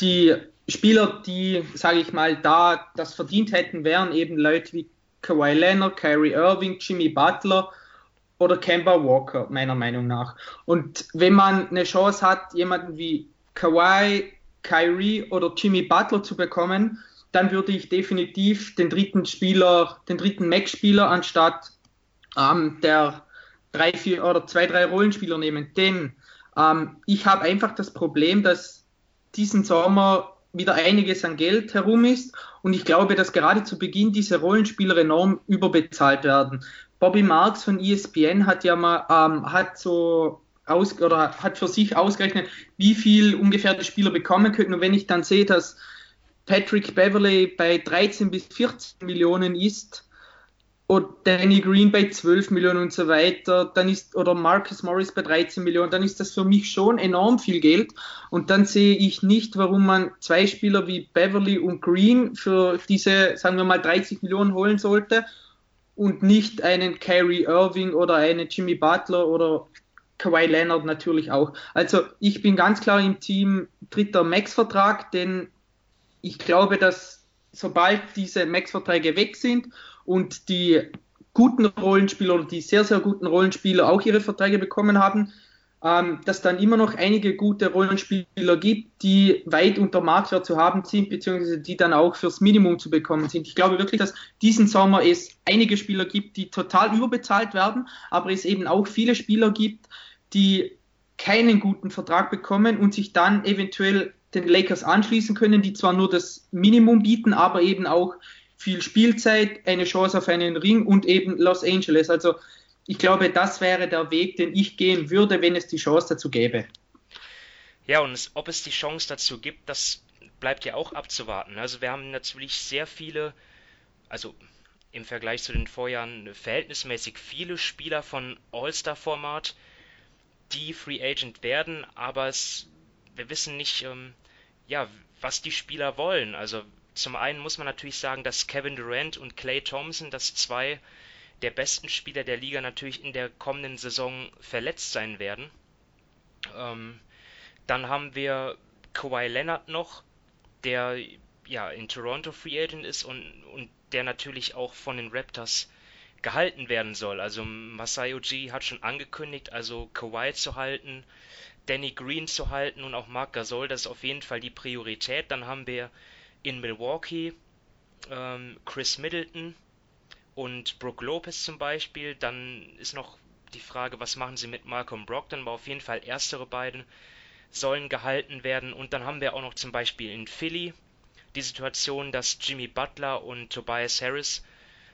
die Spieler, die, sage ich mal, da das verdient hätten, wären eben Leute wie Kawhi Leonard, Kyrie Irving, Jimmy Butler, oder Kemba Walker, meiner Meinung nach. Und wenn man eine Chance hat, jemanden wie Kawhi, Kyrie oder Jimmy Butler zu bekommen, dann würde ich definitiv den dritten Spieler, den dritten Max-Spieler anstatt ähm, der drei, vier oder zwei, drei Rollenspieler nehmen. Denn ähm, ich habe einfach das Problem, dass diesen Sommer wieder einiges an Geld herum ist und ich glaube, dass gerade zu Beginn diese Rollenspieler enorm überbezahlt werden. Bobby Marks von ESPN hat ja mal ähm, hat so aus oder hat für sich ausgerechnet, wie viel ungefähr die Spieler bekommen könnten. Und wenn ich dann sehe, dass Patrick Beverley bei 13 bis 14 Millionen ist oder Danny Green bei 12 Millionen und so weiter, dann ist, oder Marcus Morris bei 13 Millionen, dann ist das für mich schon enorm viel Geld. Und dann sehe ich nicht, warum man zwei Spieler wie Beverly und Green für diese, sagen wir mal, 30 Millionen holen sollte und nicht einen Kyrie Irving oder einen Jimmy Butler oder Kawhi Leonard natürlich auch. Also ich bin ganz klar im Team dritter Max-Vertrag, denn ich glaube, dass sobald diese Max-Verträge weg sind und die guten Rollenspieler oder die sehr, sehr guten Rollenspieler auch ihre Verträge bekommen haben, ähm, dass dann immer noch einige gute Rollenspieler gibt, die weit unter Marktwert zu haben sind, beziehungsweise die dann auch fürs Minimum zu bekommen sind. Ich glaube wirklich, dass diesen Sommer es einige Spieler gibt, die total überbezahlt werden, aber es eben auch viele Spieler gibt, die keinen guten Vertrag bekommen und sich dann eventuell den Lakers anschließen können, die zwar nur das Minimum bieten, aber eben auch viel Spielzeit, eine Chance auf einen Ring und eben Los Angeles. Also ich glaube, das wäre der Weg, den ich gehen würde, wenn es die Chance dazu gäbe. Ja, und es, ob es die Chance dazu gibt, das bleibt ja auch abzuwarten. Also wir haben natürlich sehr viele, also im Vergleich zu den Vorjahren verhältnismäßig viele Spieler von All-Star-Format, die Free Agent werden, aber es, wir wissen nicht, ähm, ja, was die Spieler wollen. Also zum einen muss man natürlich sagen, dass Kevin Durant und Clay Thompson, das zwei der besten Spieler der Liga natürlich in der kommenden Saison verletzt sein werden. Ähm, dann haben wir Kawhi Leonard noch, der ja in Toronto Free Agent ist und, und der natürlich auch von den Raptors gehalten werden soll. Also Masai Ujiri hat schon angekündigt, also Kawhi zu halten, Danny Green zu halten und auch Marc Gasol, das ist auf jeden Fall die Priorität. Dann haben wir in Milwaukee ähm, Chris Middleton, und Brooke Lopez zum Beispiel. Dann ist noch die Frage, was machen sie mit Malcolm Brogdon, aber auf jeden Fall erstere beiden sollen gehalten werden. Und dann haben wir auch noch zum Beispiel in Philly die Situation, dass Jimmy Butler und Tobias Harris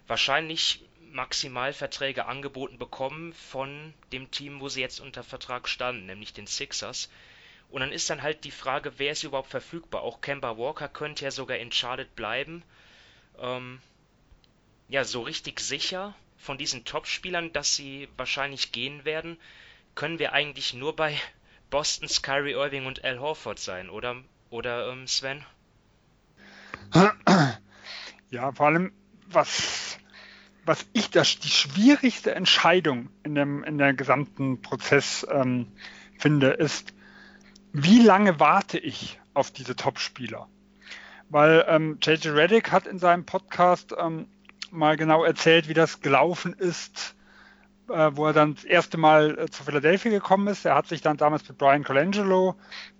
wahrscheinlich Maximalverträge angeboten bekommen von dem Team, wo sie jetzt unter Vertrag standen, nämlich den Sixers. Und dann ist dann halt die Frage, wer ist überhaupt verfügbar? Auch Kemba Walker könnte ja sogar in Charlotte bleiben. Ähm, ja, so richtig sicher von diesen Top-Spielern, dass sie wahrscheinlich gehen werden, können wir eigentlich nur bei Bostons Kyrie Irving und Al Horford sein, oder, oder ähm, Sven? Ja, vor allem, was, was ich das, die schwierigste Entscheidung in dem, in der gesamten Prozess ähm, finde, ist, wie lange warte ich auf diese Top-Spieler? Weil ähm, JJ Reddick hat in seinem Podcast ähm, mal genau erzählt, wie das gelaufen ist, äh, wo er dann das erste Mal äh, zu Philadelphia gekommen ist. Er hat sich dann damals mit Brian Colangelo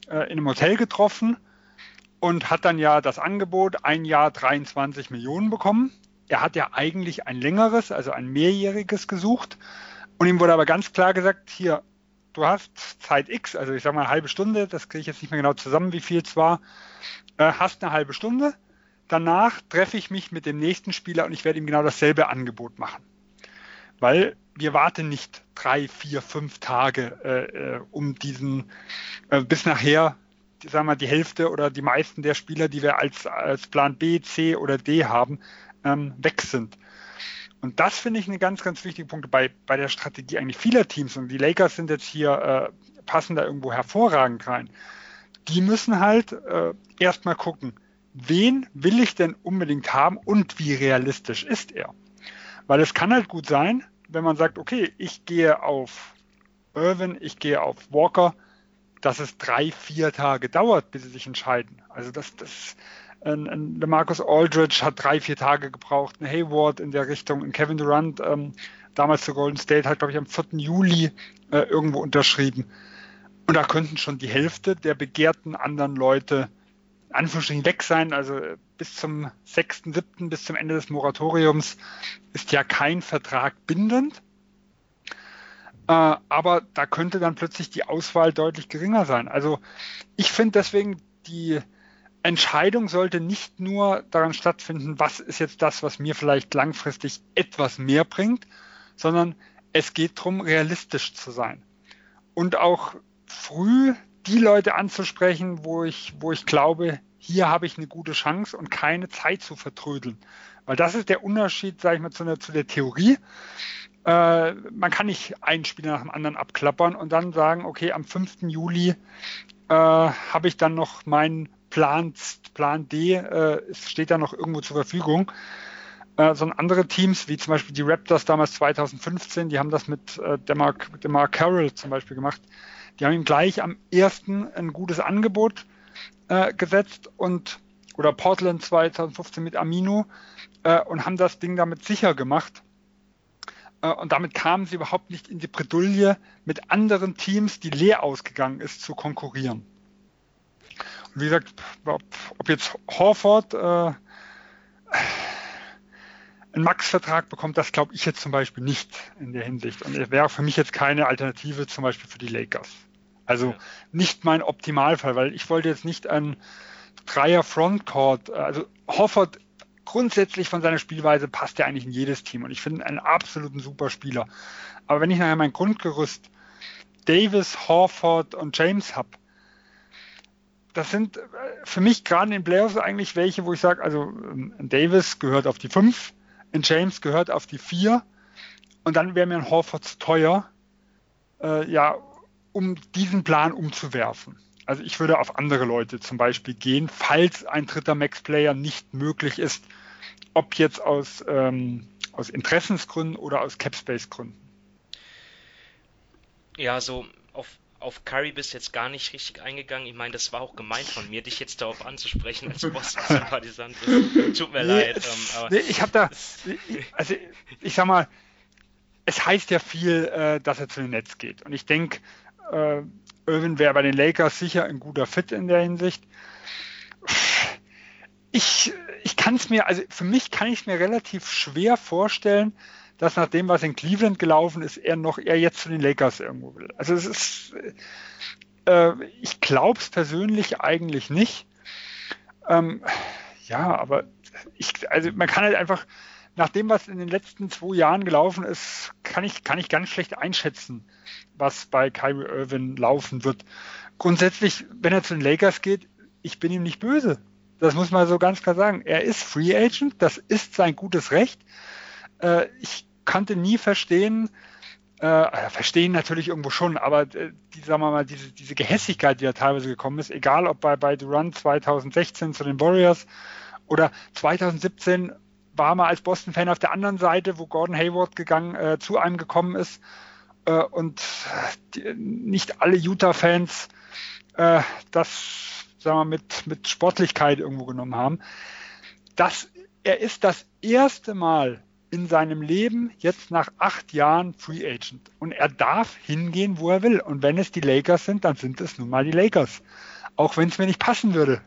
äh, in einem Hotel getroffen und hat dann ja das Angebot ein Jahr 23 Millionen bekommen. Er hat ja eigentlich ein längeres, also ein mehrjähriges gesucht. Und ihm wurde aber ganz klar gesagt, hier, du hast Zeit X, also ich sage mal eine halbe Stunde, das kriege ich jetzt nicht mehr genau zusammen, wie viel es war, äh, hast eine halbe Stunde danach treffe ich mich mit dem nächsten Spieler und ich werde ihm genau dasselbe Angebot machen. Weil wir warten nicht drei, vier, fünf Tage, äh, äh um diesen, äh, bis nachher, sagen wir mal, die Hälfte oder die meisten der Spieler, die wir als, als Plan B, C oder D haben, ähm, weg sind. Und das finde ich eine ganz, ganz wichtige Punkt bei, bei der Strategie eigentlich vieler Teams. Und die Lakers sind jetzt hier, äh, passen da irgendwo hervorragend rein. Die müssen halt äh, erstmal gucken, wen will ich denn unbedingt haben und wie realistisch ist er? Weil es kann halt gut sein, wenn man sagt, okay, ich gehe auf Irvin, ich gehe auf Walker, dass es drei, vier Tage dauert, bis sie sich entscheiden. Also das, das ein, ein Marcus Aldridge hat drei, vier Tage gebraucht, ein Hayward in der Richtung, ein Kevin Durant, ähm, damals zu Golden State, hat, glaube ich, am 4. Juli äh, irgendwo unterschrieben. Und da könnten schon die Hälfte der begehrten anderen Leute Anführungsstrichen weg sein. Also bis zum 6.7., bis zum Ende des Moratoriums ist ja kein Vertrag bindend. Äh, aber da könnte dann plötzlich die Auswahl deutlich geringer sein. Also ich finde deswegen, die Entscheidung sollte nicht nur daran stattfinden, was ist jetzt das, was mir vielleicht langfristig etwas mehr bringt, sondern es geht darum, realistisch zu sein. Und auch früh die Leute anzusprechen, wo ich, wo ich glaube, hier habe ich eine gute Chance und keine Zeit zu vertrödeln. Weil das ist der Unterschied, sage ich mal, zu, einer, zu der Theorie. Äh, man kann nicht einen Spieler nach dem anderen abklappern und dann sagen, okay, am 5. Juli äh, habe ich dann noch meinen Plan, Plan D, äh, steht da noch irgendwo zur Verfügung. Äh, sondern andere Teams, wie zum Beispiel die Raptors damals 2015, die haben das mit äh, Demar, Demar Carroll zum Beispiel gemacht. Die haben ihm gleich am ersten ein gutes Angebot äh, gesetzt und oder Portland 2015 mit Amino äh, und haben das Ding damit sicher gemacht. Äh, und damit kamen sie überhaupt nicht in die Bredouille, mit anderen Teams, die leer ausgegangen ist, zu konkurrieren. Und wie gesagt, ob, ob jetzt Horford äh, einen Max-Vertrag bekommt, das glaube ich jetzt zum Beispiel nicht in der Hinsicht. Und er wäre für mich jetzt keine Alternative zum Beispiel für die Lakers. Also ja. nicht mein Optimalfall, weil ich wollte jetzt nicht ein Dreier Frontcourt, also Hoffert grundsätzlich von seiner Spielweise passt er eigentlich in jedes Team und ich finde einen absoluten super Spieler. Aber wenn ich nachher mein Grundgerüst Davis, Horford und James habe, das sind für mich gerade in den Playoffs eigentlich welche, wo ich sage, also Davis gehört auf die 5, ein James gehört auf die 4 und dann wäre mir ein Horford zu teuer. Äh, ja, um diesen Plan umzuwerfen. Also ich würde auf andere Leute zum Beispiel gehen, falls ein dritter Max-Player nicht möglich ist, ob jetzt aus, ähm, aus Interessensgründen oder aus Capspace-Gründen. Ja, so auf, auf Curry bist jetzt gar nicht richtig eingegangen. Ich meine, das war auch gemeint von mir, dich jetzt darauf anzusprechen als Boston-Sympathisant. Tut mir nee, leid. Ähm, nee, ich habe da, also ich sag mal, es heißt ja viel, äh, dass er zu den Netz geht. Und ich denke, äh, Irvin wäre bei den Lakers sicher ein guter Fit in der Hinsicht. Ich, ich kann es mir, also für mich kann ich es mir relativ schwer vorstellen, dass nach dem, was in Cleveland gelaufen ist, er noch eher jetzt zu den Lakers irgendwo will. Also es ist, äh, ich glaube es persönlich eigentlich nicht. Ähm, ja, aber ich, also man kann halt einfach, nach dem, was in den letzten zwei Jahren gelaufen ist, kann ich, kann ich ganz schlecht einschätzen, was bei Kyrie Irving laufen wird. Grundsätzlich, wenn er zu den Lakers geht, ich bin ihm nicht böse. Das muss man so ganz klar sagen. Er ist Free Agent, das ist sein gutes Recht. Äh, ich konnte nie verstehen, äh, verstehen natürlich irgendwo schon, aber äh, die, sagen wir mal, diese, diese Gehässigkeit, die da teilweise gekommen ist, egal ob bei, bei Durant 2016 zu den Warriors oder 2017 war mal als Boston-Fan auf der anderen Seite, wo Gordon Hayward gegangen, äh, zu einem gekommen ist äh, und die, nicht alle Utah-Fans äh, das sagen wir, mit, mit Sportlichkeit irgendwo genommen haben. Das, er ist das erste Mal in seinem Leben jetzt nach acht Jahren Free Agent. Und er darf hingehen, wo er will. Und wenn es die Lakers sind, dann sind es nun mal die Lakers. Auch wenn es mir nicht passen würde.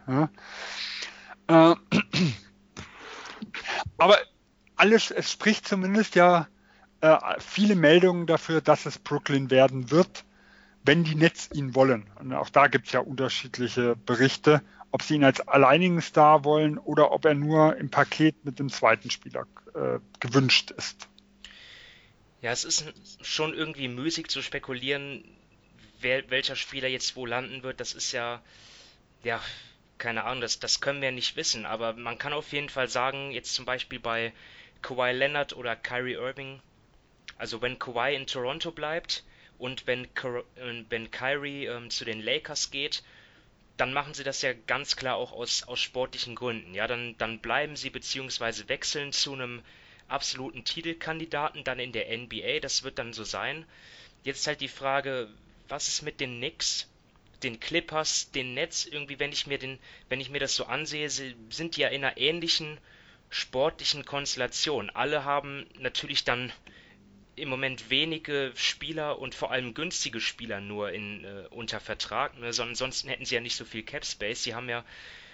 Ja. Äh, aber alles, es spricht zumindest ja äh, viele Meldungen dafür, dass es Brooklyn werden wird, wenn die Nets ihn wollen. Und auch da gibt es ja unterschiedliche Berichte, ob sie ihn als alleinigen Star wollen oder ob er nur im Paket mit dem zweiten Spieler äh, gewünscht ist. Ja, es ist schon irgendwie müßig zu spekulieren, wer, welcher Spieler jetzt wo landen wird. Das ist ja, ja, keine Ahnung, das, das können wir nicht wissen, aber man kann auf jeden Fall sagen, jetzt zum Beispiel bei Kawhi Leonard oder Kyrie Irving, also wenn Kawhi in Toronto bleibt und wenn, wenn Kyrie ähm, zu den Lakers geht, dann machen sie das ja ganz klar auch aus, aus sportlichen Gründen. Ja, dann, dann bleiben sie beziehungsweise wechseln zu einem absoluten Titelkandidaten dann in der NBA, das wird dann so sein. Jetzt halt die Frage, was ist mit den Knicks? Den Clippers, den Nets, irgendwie, wenn ich mir den, wenn ich mir das so ansehe, sind die ja in einer ähnlichen sportlichen Konstellation. Alle haben natürlich dann im Moment wenige Spieler und vor allem günstige Spieler nur in, äh, unter Vertrag, ne? sondern ansonsten hätten sie ja nicht so viel Cap Space. Sie haben ja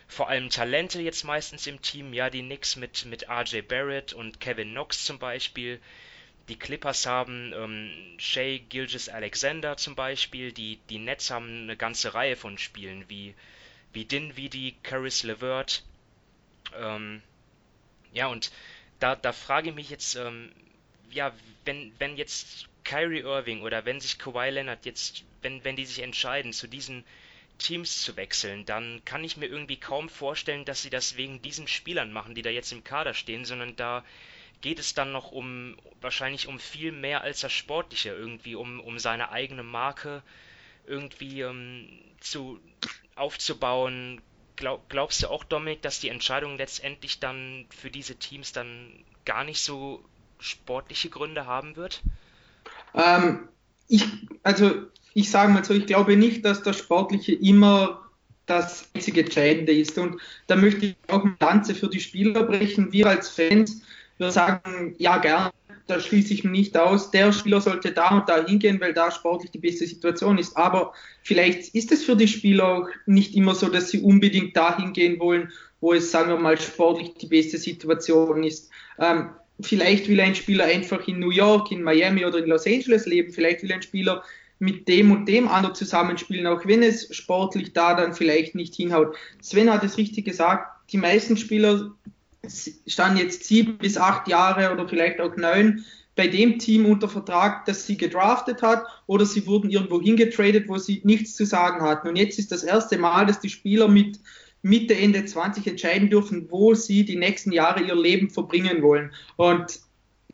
vor allem Talente jetzt meistens im Team, ja, die Knicks mit, mit RJ Barrett und Kevin Knox zum Beispiel, die Clippers haben ähm, Shea Gilgis Alexander zum Beispiel, die, die Nets haben eine ganze Reihe von Spielen wie, wie Dinwiddie, Caris LeVert. Ähm, ja, und da, da frage ich mich jetzt, ähm, ja, wenn, wenn jetzt Kyrie Irving oder wenn sich Kawhi Leonard jetzt, wenn, wenn die sich entscheiden, zu diesen Teams zu wechseln, dann kann ich mir irgendwie kaum vorstellen, dass sie das wegen diesen Spielern machen, die da jetzt im Kader stehen, sondern da geht es dann noch um wahrscheinlich um viel mehr als das Sportliche, irgendwie um, um seine eigene Marke irgendwie ähm, zu aufzubauen. Glaub, glaubst du auch, Dominik, dass die Entscheidung letztendlich dann für diese Teams dann gar nicht so sportliche Gründe haben wird? Ähm, ich, also ich sage mal so, ich glaube nicht, dass das Sportliche immer das einzige Entscheidende ist. Und da möchte ich auch eine Lanze für die Spieler brechen. Wir als Fans, wir sagen, ja, gern, da schließe ich mich nicht aus. Der Spieler sollte da und da hingehen, weil da sportlich die beste Situation ist. Aber vielleicht ist es für die Spieler auch nicht immer so, dass sie unbedingt da hingehen wollen, wo es, sagen wir mal, sportlich die beste Situation ist. Ähm, vielleicht will ein Spieler einfach in New York, in Miami oder in Los Angeles leben. Vielleicht will ein Spieler mit dem und dem anderen zusammenspielen, auch wenn es sportlich da dann vielleicht nicht hinhaut. Sven hat es richtig gesagt, die meisten Spieler standen jetzt sieben bis acht Jahre oder vielleicht auch neun bei dem Team unter Vertrag, das sie gedraftet hat, oder sie wurden irgendwo hingetradet, wo sie nichts zu sagen hatten. Und jetzt ist das erste Mal, dass die Spieler mit Mitte, Ende 20 entscheiden dürfen, wo sie die nächsten Jahre ihr Leben verbringen wollen. Und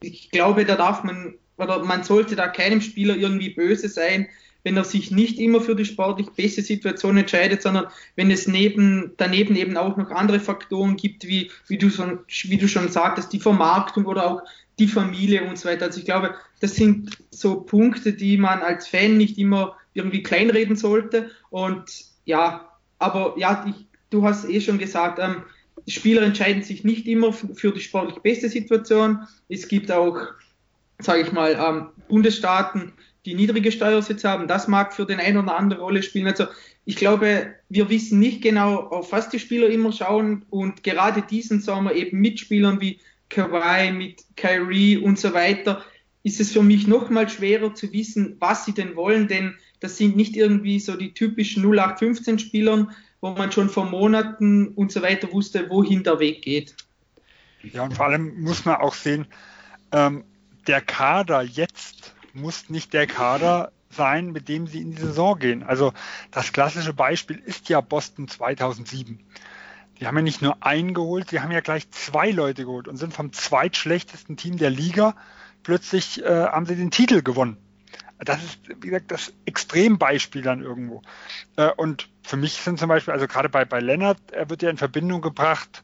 ich glaube, da darf man, oder man sollte da keinem Spieler irgendwie böse sein, wenn er sich nicht immer für die sportlich beste Situation entscheidet, sondern wenn es neben, daneben eben auch noch andere Faktoren gibt, wie, wie, du, schon, wie du schon sagtest, die Vermarktung oder auch die Familie und so weiter. Also ich glaube, das sind so Punkte, die man als Fan nicht immer irgendwie kleinreden sollte. Und ja, aber ja, ich, du hast eh schon gesagt, ähm, Spieler entscheiden sich nicht immer für die sportlich beste Situation. Es gibt auch, sage ich mal, ähm, Bundesstaaten, die niedrige Steuersätze haben. Das mag für den einen oder anderen Rolle spielen. Also ich glaube, wir wissen nicht genau, auf was die Spieler immer schauen. Und gerade diesen Sommer eben mit Spielern wie Kawhi, mit Kyrie und so weiter, ist es für mich noch mal schwerer zu wissen, was sie denn wollen, denn das sind nicht irgendwie so die typischen 0815 Spielern, wo man schon vor Monaten und so weiter wusste, wohin der Weg geht. Ja, und vor allem muss man auch sehen, ähm, der Kader jetzt muss nicht der Kader sein, mit dem sie in die Saison gehen. Also das klassische Beispiel ist ja Boston 2007. Die haben ja nicht nur einen geholt, die haben ja gleich zwei Leute geholt und sind vom zweitschlechtesten Team der Liga plötzlich äh, haben sie den Titel gewonnen. Das ist, wie gesagt, das Extrembeispiel dann irgendwo. Äh, und für mich sind zum Beispiel, also gerade bei, bei Leonard, er wird ja in Verbindung gebracht,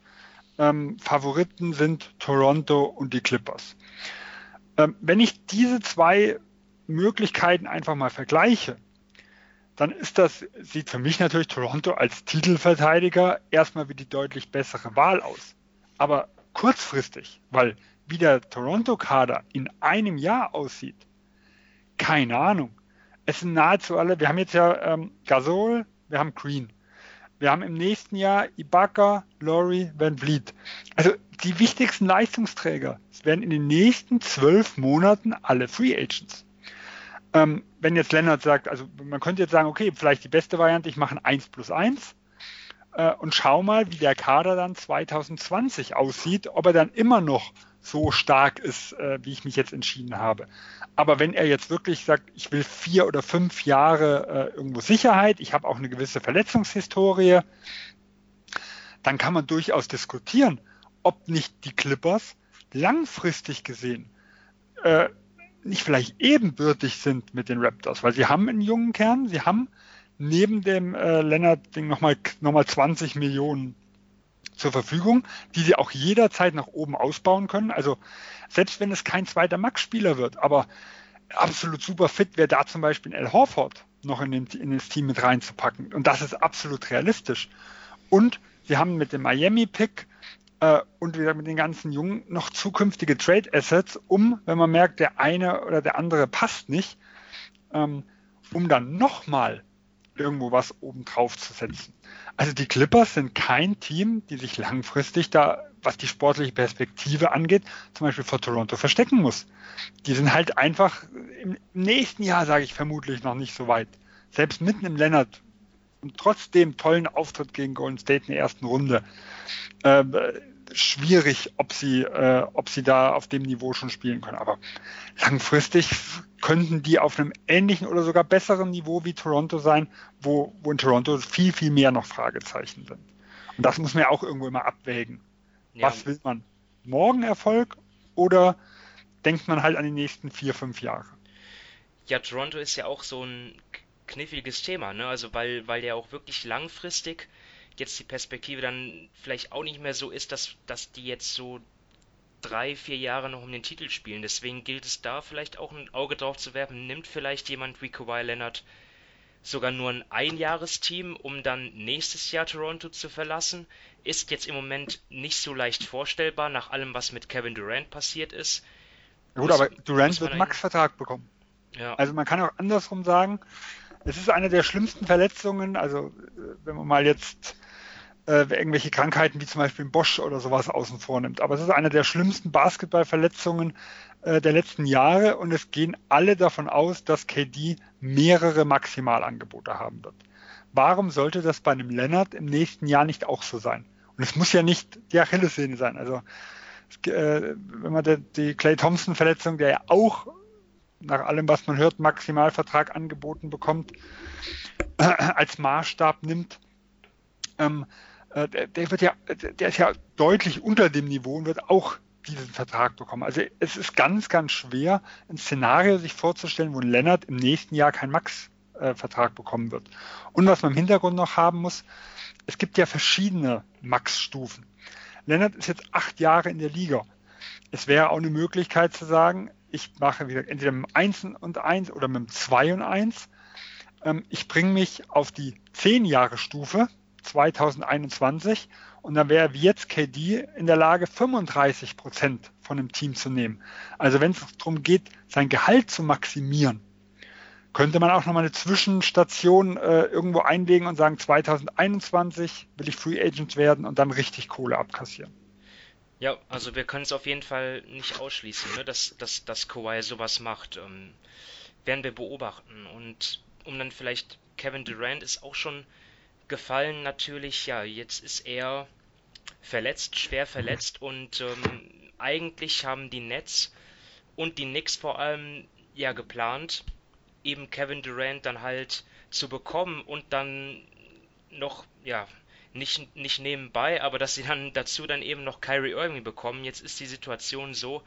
ähm, Favoriten sind Toronto und die Clippers. Ähm, wenn ich diese zwei Möglichkeiten einfach mal vergleiche, dann ist das, sieht für mich natürlich Toronto als Titelverteidiger erstmal wie die deutlich bessere Wahl aus. Aber kurzfristig, weil wie der Toronto-Kader in einem Jahr aussieht, keine Ahnung. Es sind nahezu alle, wir haben jetzt ja ähm, Gasol, wir haben Green. Wir haben im nächsten Jahr Ibaka, Laurie, Van Vliet. Also die wichtigsten Leistungsträger werden in den nächsten zwölf Monaten alle Free Agents. Ähm, wenn jetzt Lennart sagt, also man könnte jetzt sagen, okay, vielleicht die beste Variante, ich mache ein 1 plus 1 äh, und schau mal, wie der Kader dann 2020 aussieht, ob er dann immer noch so stark ist, äh, wie ich mich jetzt entschieden habe. Aber wenn er jetzt wirklich sagt, ich will vier oder fünf Jahre äh, irgendwo Sicherheit, ich habe auch eine gewisse Verletzungshistorie, dann kann man durchaus diskutieren, ob nicht die Clippers langfristig gesehen äh, nicht vielleicht ebenbürtig sind mit den Raptors, weil sie haben einen jungen Kern, sie haben neben dem äh, Leonard-Ding nochmal noch mal 20 Millionen zur Verfügung, die sie auch jederzeit nach oben ausbauen können. Also selbst wenn es kein zweiter Max-Spieler wird, aber absolut super fit wäre da zum Beispiel Al Horford noch in, den, in das Team mit reinzupacken. Und das ist absolut realistisch. Und sie haben mit dem Miami-Pick äh, und wieder mit den ganzen Jungen noch zukünftige Trade-Assets, um, wenn man merkt, der eine oder der andere passt nicht, ähm, um dann nochmal irgendwo was obendrauf zu setzen. Also die Clippers sind kein Team, die sich langfristig da, was die sportliche Perspektive angeht, zum Beispiel vor Toronto verstecken muss. Die sind halt einfach im nächsten Jahr, sage ich vermutlich, noch nicht so weit. Selbst mitten im Leonard und trotzdem tollen Auftritt gegen Golden State in der ersten Runde. Äh, schwierig, ob sie, äh, ob sie da auf dem Niveau schon spielen können. Aber langfristig könnten die auf einem ähnlichen oder sogar besseren Niveau wie Toronto sein, wo, wo in Toronto viel, viel mehr noch Fragezeichen sind. Und das muss man ja auch irgendwo immer abwägen. Ja. Was will man? Morgen Erfolg oder denkt man halt an die nächsten vier, fünf Jahre? Ja, Toronto ist ja auch so ein kniffliges Thema, ne? Also weil, weil ja auch wirklich langfristig jetzt die Perspektive dann vielleicht auch nicht mehr so ist, dass, dass die jetzt so drei, vier Jahre noch um den Titel spielen. Deswegen gilt es da vielleicht auch ein Auge drauf zu werfen. Nimmt vielleicht jemand wie Kawhi Leonard sogar nur ein Einjahresteam, um dann nächstes Jahr Toronto zu verlassen? Ist jetzt im Moment nicht so leicht vorstellbar, nach allem, was mit Kevin Durant passiert ist. Gut, aber Durant wird Max-Vertrag bekommen. Ja. Also man kann auch andersrum sagen, es ist eine der schlimmsten Verletzungen, also äh, wenn man mal jetzt äh, irgendwelche Krankheiten wie zum Beispiel Bosch oder sowas außen vor nimmt. Aber es ist eine der schlimmsten Basketballverletzungen äh, der letzten Jahre und es gehen alle davon aus, dass KD mehrere Maximalangebote haben wird. Warum sollte das bei einem Leonard im nächsten Jahr nicht auch so sein? Und es muss ja nicht die Achillessehne sein. Also äh, wenn man die, die Clay Thompson Verletzung, der ja auch nach allem, was man hört, Maximalvertrag angeboten bekommt, als Maßstab nimmt, ähm, äh, der, wird ja, der ist ja deutlich unter dem Niveau und wird auch diesen Vertrag bekommen. Also es ist ganz, ganz schwer, ein Szenario sich vorzustellen, wo Lennart im nächsten Jahr keinen Max-Vertrag bekommen wird. Und was man im Hintergrund noch haben muss, es gibt ja verschiedene Max-Stufen. Lennart ist jetzt acht Jahre in der Liga. Es wäre auch eine Möglichkeit zu sagen, ich mache wieder entweder mit dem 1 und 1 oder mit dem 2 und 1. Ähm, ich bringe mich auf die 10 Jahre Stufe 2021 und dann wäre wie jetzt KD in der Lage, 35 Prozent von dem Team zu nehmen. Also wenn es darum geht, sein Gehalt zu maximieren, könnte man auch nochmal eine Zwischenstation äh, irgendwo einlegen und sagen, 2021 will ich Free Agent werden und dann richtig Kohle abkassieren. Ja, also wir können es auf jeden Fall nicht ausschließen, ne, dass, dass, dass Kawhi sowas macht. Ähm, werden wir beobachten. Und um dann vielleicht, Kevin Durant ist auch schon gefallen natürlich, ja, jetzt ist er verletzt, schwer verletzt und ähm, eigentlich haben die Nets und die Knicks vor allem ja geplant, eben Kevin Durant dann halt zu bekommen und dann noch, ja, nicht, nicht nebenbei, aber dass sie dann dazu dann eben noch Kyrie Irving bekommen. Jetzt ist die Situation so,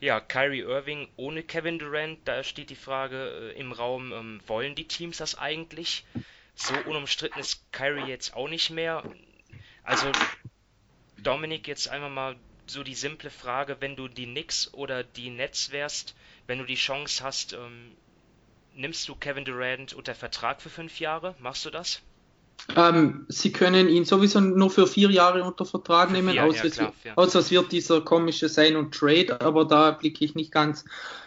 ja, Kyrie Irving ohne Kevin Durant, da steht die Frage äh, im Raum, ähm, wollen die Teams das eigentlich? So unumstritten ist Kyrie jetzt auch nicht mehr. Also Dominik, jetzt einfach mal so die simple Frage, wenn du die Knicks oder die Nets wärst, wenn du die Chance hast, ähm, nimmst du Kevin Durant unter Vertrag für fünf Jahre? Machst du das? Ähm, sie können ihn sowieso nur für vier Jahre unter Vertrag nehmen, vier, außer, ja, klar, es, ja. außer, es, wird dieser komische Sign und Trade, aber da blicke ich nicht ganz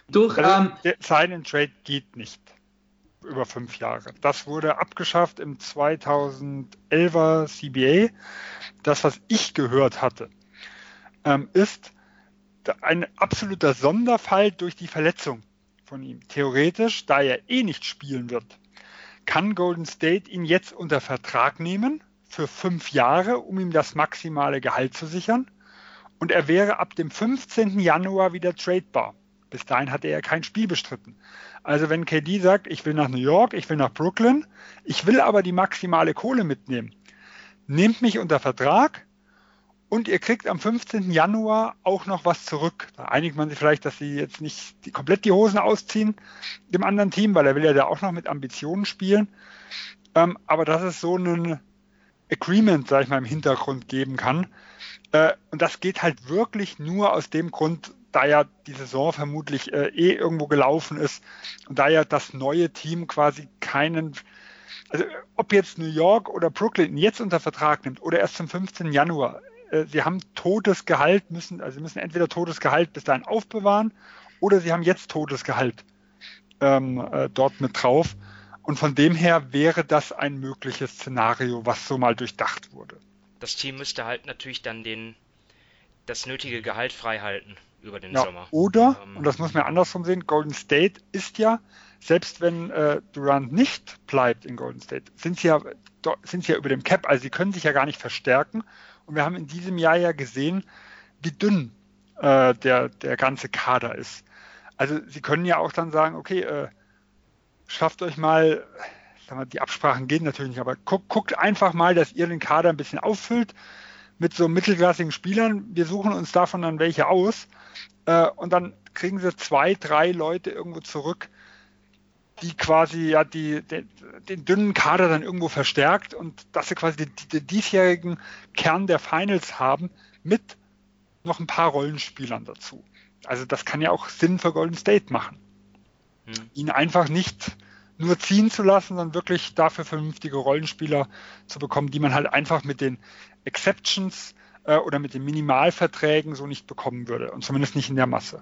durch. Also, ähm, Sign and Trade geht nicht über fünf Jahre. Das wurde abgeschafft im 2011er CBA. Das, was ich gehört hatte, ähm, ist ein absoluter Sonderfall durch die Verletzung von ihm. Theoretisch, da er eh nicht spielen wird, kann Golden State ihn jetzt unter Vertrag nehmen für fünf Jahre, um ihm das maximale Gehalt zu sichern. Und er wäre ab dem 15. Januar wieder tradebar. Bis dahin hatte er kein Spiel bestritten. Also wenn KD sagt, ich will nach New York, ich will nach Brooklyn, ich will aber die maximale Kohle mitnehmen, nehmt mich unter Vertrag und ihr kriegt am 15. Januar auch noch was zurück. Da einigt man sich vielleicht, dass sie jetzt nicht die, komplett die Hosen ausziehen dem anderen Team, weil er will ja da auch noch mit Ambitionen spielen. Ähm, aber dass es so ein Agreement, sag ich mal, im Hintergrund geben kann. Äh, und das geht halt wirklich nur aus dem Grund, da ja die Saison vermutlich äh, eh irgendwo gelaufen ist und da ja das neue Team quasi keinen, also ob jetzt New York oder Brooklyn jetzt unter Vertrag nimmt oder erst zum 15. Januar, äh, sie haben totes Gehalt, müssen, also sie müssen entweder totes Gehalt bis dahin aufbewahren oder sie haben jetzt totes Gehalt ähm, äh, dort mit drauf. Und von dem her wäre das ein mögliches Szenario, was so mal durchdacht wurde. Das Team müsste halt natürlich dann den, das nötige Gehalt freihalten über den ja, Sommer. Oder, ähm, und das muss man andersrum sehen, Golden State ist ja, selbst wenn äh, Durant nicht bleibt in Golden State, sind sie, ja, sind sie ja über dem Cap, also sie können sich ja gar nicht verstärken. Und wir haben in diesem Jahr ja gesehen, wie dünn äh, der, der ganze Kader ist. Also sie können ja auch dann sagen, okay, äh, schafft euch mal, wir, die Absprachen gehen natürlich nicht, aber guckt, guckt einfach mal, dass ihr den Kader ein bisschen auffüllt mit so mittelklassigen Spielern. Wir suchen uns davon dann welche aus und dann kriegen sie zwei, drei Leute irgendwo zurück, die quasi ja die, den, den dünnen Kader dann irgendwo verstärkt und dass sie quasi den, den diesjährigen Kern der Finals haben mit noch ein paar Rollenspielern dazu. Also das kann ja auch Sinn für Golden State machen. Hm. Ihn einfach nicht nur ziehen zu lassen, sondern wirklich dafür vernünftige Rollenspieler zu bekommen, die man halt einfach mit den Exceptions äh, oder mit den Minimalverträgen so nicht bekommen würde. Und zumindest nicht in der Masse.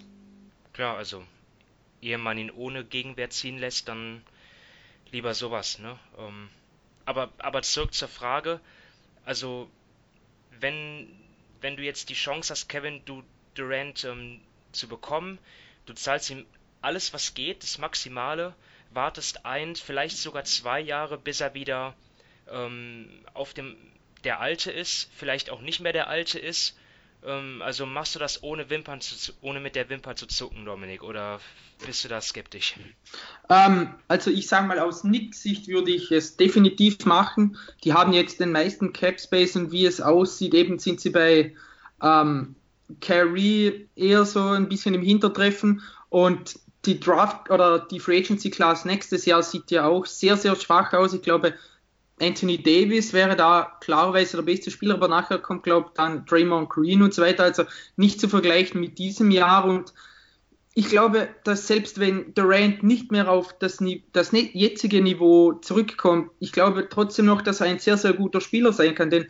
Klar, also ehe man ihn ohne Gegenwert ziehen lässt, dann lieber sowas, ne? Ähm, aber, aber zurück zur Frage, also wenn, wenn du jetzt die Chance hast, Kevin du, Durant ähm, zu bekommen, du zahlst ihm alles, was geht, das Maximale, wartest ein, vielleicht sogar zwei Jahre, bis er wieder ähm, auf dem der Alte ist, vielleicht auch nicht mehr der Alte ist. Ähm, also machst du das ohne Wimpern zu, ohne mit der Wimper zu zucken, Dominik, oder bist du da skeptisch? Ähm, also ich sage mal, aus Knicks Sicht würde ich es definitiv machen. Die haben jetzt den meisten Cap Space und wie es aussieht, eben sind sie bei ähm, Carey eher so ein bisschen im Hintertreffen und die Draft oder die Free Agency Class nächstes Jahr sieht ja auch sehr, sehr schwach aus. Ich glaube, Anthony Davis wäre da klarerweise der beste Spieler, aber nachher kommt, glaube ich, dann Draymond Green und so weiter. Also nicht zu vergleichen mit diesem Jahr. Und ich glaube, dass selbst wenn Durant nicht mehr auf das, das jetzige Niveau zurückkommt, ich glaube trotzdem noch, dass er ein sehr, sehr guter Spieler sein kann. Denn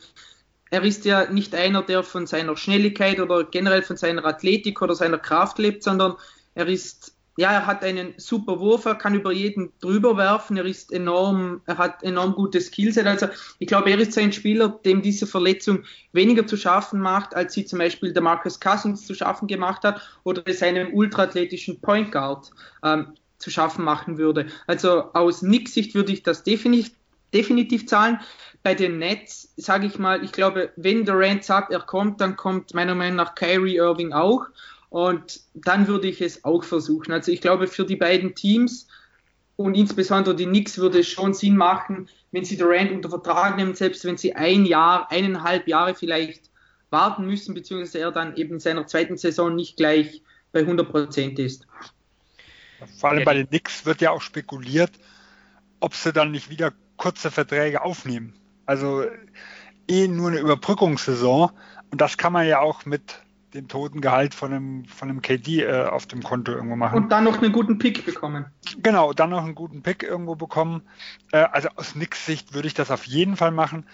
er ist ja nicht einer, der von seiner Schnelligkeit oder generell von seiner Athletik oder seiner Kraft lebt, sondern er ist ja, er hat einen super Wurf, er kann über jeden drüber werfen, er ist enorm, er hat enorm gutes Skillset. Also ich glaube, er ist ein Spieler, dem diese Verletzung weniger zu schaffen macht, als sie zum Beispiel der Marcus Cousins zu schaffen gemacht hat oder es einem ultraathletischen Point Guard ähm, zu schaffen machen würde. Also aus Knicks Sicht würde ich das definitiv, definitiv zahlen. Bei den Nets sage ich mal, ich glaube, wenn Durant sagt, er kommt, dann kommt meiner Meinung nach Kyrie Irving auch. Und dann würde ich es auch versuchen. Also ich glaube, für die beiden Teams und insbesondere die Knicks würde es schon Sinn machen, wenn sie Durant unter Vertrag nehmen, selbst wenn sie ein Jahr, eineinhalb Jahre vielleicht warten müssen, beziehungsweise er dann eben in seiner zweiten Saison nicht gleich bei 100 Prozent ist. Vor allem bei den Knicks wird ja auch spekuliert, ob sie dann nicht wieder kurze Verträge aufnehmen. Also eh nur eine Überbrückungssaison und das kann man ja auch mit dem toten Gehalt von einem, von einem KD äh, auf dem Konto irgendwo machen. Und dann noch einen guten Pick bekommen. Genau, dann noch einen guten Pick irgendwo bekommen. Äh, also aus Nix-Sicht würde ich das auf jeden Fall machen.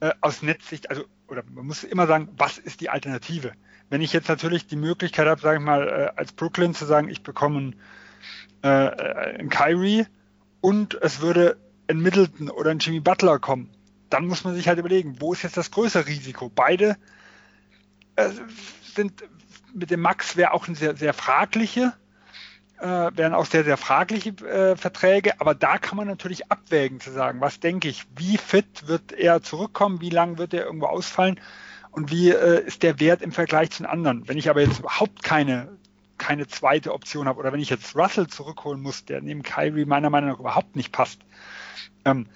Äh, aus Netzsicht, also, oder man muss immer sagen, was ist die Alternative? Wenn ich jetzt natürlich die Möglichkeit habe, sage ich mal, äh, als Brooklyn zu sagen, ich bekomme einen, äh, einen Kyrie und es würde ein Middleton oder ein Jimmy Butler kommen, dann muss man sich halt überlegen, wo ist jetzt das größere Risiko? Beide äh, sind mit dem Max wäre auch ein sehr, sehr fragliche, äh, wären auch sehr, sehr fragliche äh, Verträge, aber da kann man natürlich abwägen zu sagen, was denke ich, wie fit wird er zurückkommen, wie lange wird er irgendwo ausfallen und wie äh, ist der Wert im Vergleich zu den anderen. Wenn ich aber jetzt überhaupt keine, keine zweite Option habe oder wenn ich jetzt Russell zurückholen muss, der neben Kyrie meiner Meinung nach überhaupt nicht passt, ähm,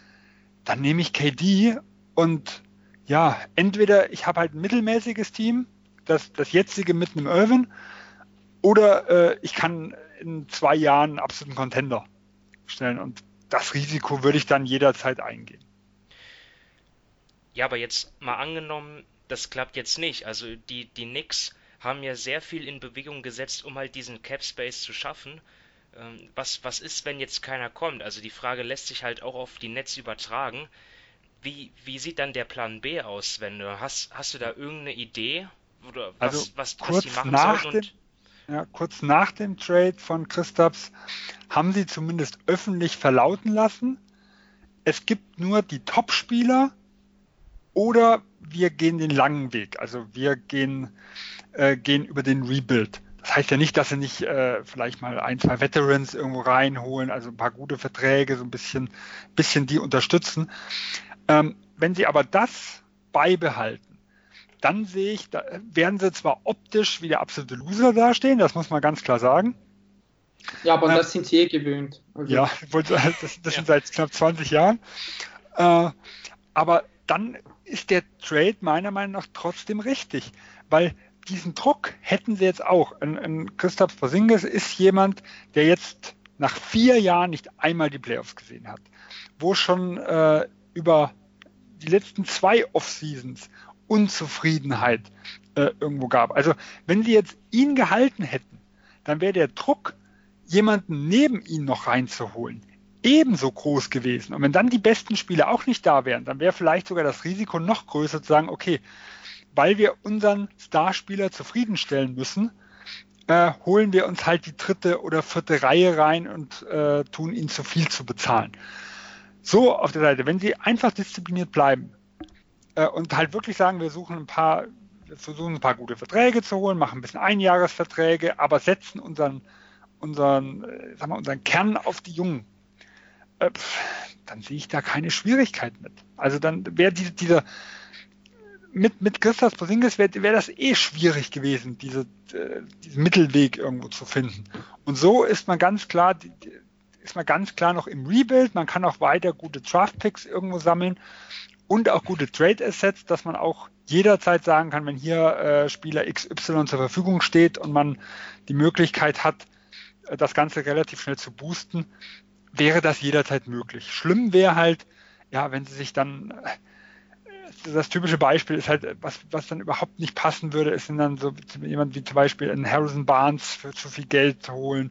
dann nehme ich KD und ja, entweder ich habe halt ein mittelmäßiges Team, das, das jetzige mit einem Irvin oder äh, ich kann in zwei Jahren einen absoluten Contender stellen und das Risiko würde ich dann jederzeit eingehen. Ja, aber jetzt mal angenommen, das klappt jetzt nicht. Also die, die Knicks haben ja sehr viel in Bewegung gesetzt, um halt diesen Cap Space zu schaffen. Ähm, was, was ist, wenn jetzt keiner kommt? Also die Frage lässt sich halt auch auf die Netz übertragen. Wie, wie sieht dann der Plan B aus, wenn du hast, hast du da irgendeine Idee? Oder was, also was, was kurz nach dem, ja, kurz nach dem Trade von Christaps haben sie zumindest öffentlich verlauten lassen, es gibt nur die Top-Spieler oder wir gehen den langen Weg. Also wir gehen, äh, gehen über den Rebuild. Das heißt ja nicht, dass sie nicht äh, vielleicht mal ein, zwei Veterans irgendwo reinholen, also ein paar gute Verträge, so ein bisschen, bisschen die unterstützen. Ähm, wenn sie aber das beibehalten, dann sehe ich, da werden sie zwar optisch wie der absolute Loser dastehen, das muss man ganz klar sagen. Ja, aber äh, das sind sie eh gewöhnt. Also. Ja, das, das sind seit knapp 20 Jahren. Äh, aber dann ist der Trade meiner Meinung nach trotzdem richtig, weil diesen Druck hätten sie jetzt auch. Ein, ein Christoph Porzingis ist jemand, der jetzt nach vier Jahren nicht einmal die Playoffs gesehen hat, wo schon äh, über die letzten zwei Off-Seasons Unzufriedenheit äh, irgendwo gab. Also wenn sie jetzt ihn gehalten hätten, dann wäre der Druck, jemanden neben ihn noch reinzuholen, ebenso groß gewesen. Und wenn dann die besten Spieler auch nicht da wären, dann wäre vielleicht sogar das Risiko noch größer zu sagen, okay, weil wir unseren Starspieler zufriedenstellen müssen, äh, holen wir uns halt die dritte oder vierte Reihe rein und äh, tun ihnen zu viel zu bezahlen. So auf der Seite, wenn sie einfach diszipliniert bleiben äh, und halt wirklich sagen, wir suchen ein paar, wir versuchen ein paar gute Verträge zu holen, machen ein bisschen Einjahresverträge, aber setzen unseren, unseren, äh, sag mal, unseren Kern auf die Jungen, äh, dann sehe ich da keine Schwierigkeit mit. Also dann wäre diese, dieser mit, mit Christas Porzingis wäre wär das eh schwierig gewesen, diese, äh, diesen Mittelweg irgendwo zu finden. Und so ist man ganz klar, die, ist man ganz klar noch im Rebuild. Man kann auch weiter gute Draft-Picks irgendwo sammeln und auch gute Trade-Assets, dass man auch jederzeit sagen kann, wenn hier äh, Spieler XY zur Verfügung steht und man die Möglichkeit hat, äh, das Ganze relativ schnell zu boosten, wäre das jederzeit möglich. Schlimm wäre halt, ja, wenn sie sich dann äh, das typische Beispiel ist halt, was, was dann überhaupt nicht passen würde, ist dann so jemand wie zum Beispiel einen Harrison Barnes für zu viel Geld zu holen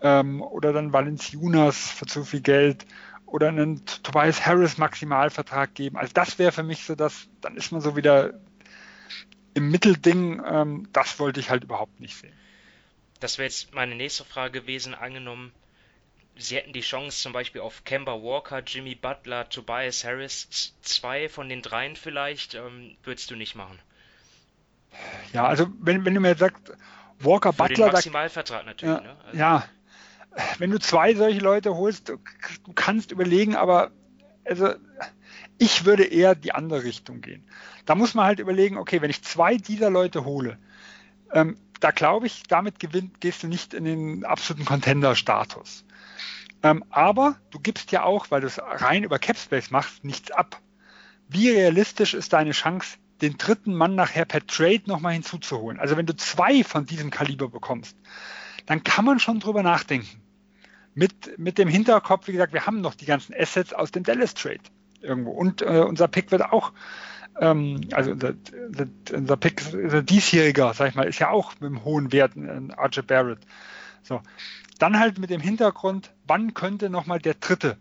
ähm, oder dann Valenciunas für zu viel Geld oder einen Tobias Harris Maximalvertrag geben. Also das wäre für mich so, dass dann ist man so wieder im Mittelding. Ähm, das wollte ich halt überhaupt nicht sehen. Das wäre jetzt meine nächste Frage gewesen, angenommen sie hätten die Chance zum Beispiel auf Kemba Walker, Jimmy Butler, Tobias Harris, zwei von den dreien vielleicht, ähm, würdest du nicht machen. Ja, also wenn, wenn du mir sagst, Walker, Für Butler. Den Maximalvertrag natürlich, ja, ne? Also, ja, wenn du zwei solche Leute holst, du, kannst überlegen, aber also ich würde eher die andere Richtung gehen. Da muss man halt überlegen, okay, wenn ich zwei dieser Leute hole, ähm, da glaube ich, damit gewinnt, gehst du nicht in den absoluten Contender-Status. Ähm, aber du gibst ja auch, weil du es rein über Capspace machst, nichts ab. Wie realistisch ist deine Chance, den dritten Mann nachher per Trade nochmal hinzuzuholen? Also wenn du zwei von diesem Kaliber bekommst, dann kann man schon drüber nachdenken. Mit, mit dem Hinterkopf, wie gesagt, wir haben noch die ganzen Assets aus dem Dallas Trade irgendwo. Und äh, unser Pick wird auch, ähm, also unser, unser Pick, unser diesjähriger, sag ich mal, ist ja auch mit einem hohen Wert, äh, Archer Barrett. So. Dann halt mit dem Hintergrund, wann könnte nochmal der dritte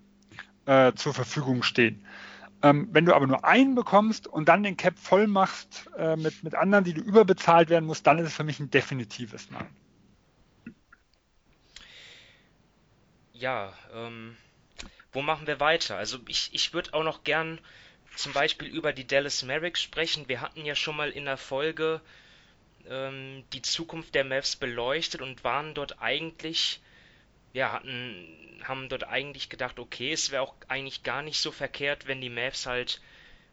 äh, zur Verfügung stehen. Ähm, wenn du aber nur einen bekommst und dann den Cap voll machst äh, mit, mit anderen, die du überbezahlt werden musst, dann ist es für mich ein definitives Nein. Ja, ähm, wo machen wir weiter? Also ich, ich würde auch noch gern zum Beispiel über die Dallas Mavericks sprechen. Wir hatten ja schon mal in der Folge ähm, die Zukunft der Mavs beleuchtet und waren dort eigentlich ja, hatten, haben dort eigentlich gedacht, okay, es wäre auch eigentlich gar nicht so verkehrt, wenn die Mavs halt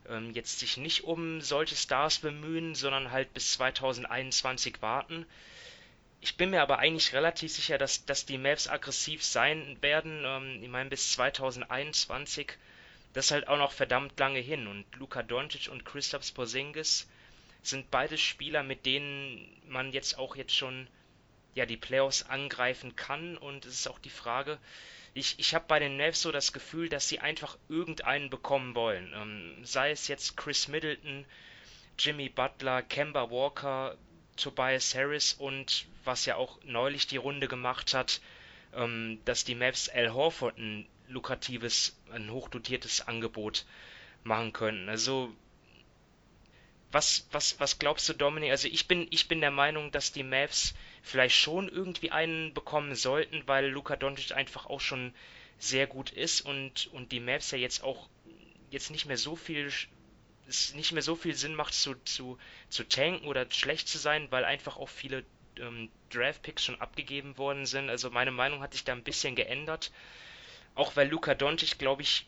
ähm, jetzt sich nicht um solche Stars bemühen, sondern halt bis 2021 warten. Ich bin mir aber eigentlich relativ sicher, dass, dass die Mavs aggressiv sein werden. Ähm, ich meine, bis 2021, das ist halt auch noch verdammt lange hin. Und Luka Doncic und Christoph Porzingis sind beide Spieler, mit denen man jetzt auch jetzt schon ja die Playoffs angreifen kann. Und es ist auch die Frage, ich, ich habe bei den Mavs so das Gefühl, dass sie einfach irgendeinen bekommen wollen. Ähm, sei es jetzt Chris Middleton, Jimmy Butler, Kemba Walker, Tobias Harris und was ja auch neulich die Runde gemacht hat, ähm, dass die Mavs Al Horford ein lukratives, ein hochdotiertes Angebot machen können. Also was, was, was glaubst du, Dominik? Also ich bin, ich bin der Meinung, dass die Mavs vielleicht schon irgendwie einen bekommen sollten, weil Luka Doncic einfach auch schon sehr gut ist und, und die Mavs ja jetzt auch jetzt nicht mehr so viel es nicht mehr so viel Sinn macht zu, zu, zu tanken oder schlecht zu sein, weil einfach auch viele ähm, Draft-Picks schon abgegeben worden sind. Also meine Meinung hat sich da ein bisschen geändert. Auch weil Luka Doncic, glaube ich,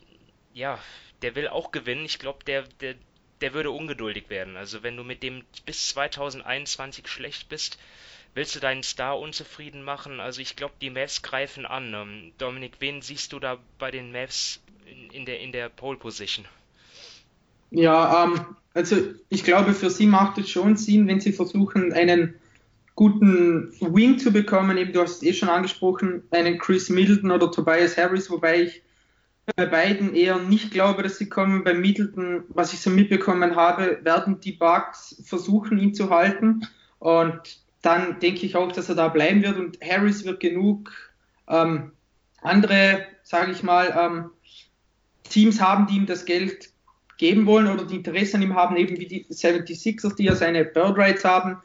ja, der will auch gewinnen. Ich glaube, der, der, der würde ungeduldig werden. Also wenn du mit dem bis 2021 schlecht bist, willst du deinen Star unzufrieden machen? Also ich glaube, die Mavs greifen an. Ähm, Dominik, wen siehst du da bei den Mavs in, in der, in der Pole Position? Ja, ähm, also ich glaube, für sie macht es schon Sinn, wenn sie versuchen, einen guten Wing zu bekommen. Eben, du hast es eh schon angesprochen, einen Chris Middleton oder Tobias Harris, wobei ich bei beiden eher nicht glaube, dass sie kommen. Bei Middleton, was ich so mitbekommen habe, werden die Bugs versuchen, ihn zu halten. Und dann denke ich auch, dass er da bleiben wird. Und Harris wird genug ähm, andere, sage ich mal, ähm, Teams haben, die ihm das Geld geben wollen oder die Interesse an ihm haben, eben wie die 76ers, die ja seine Bird Rights haben,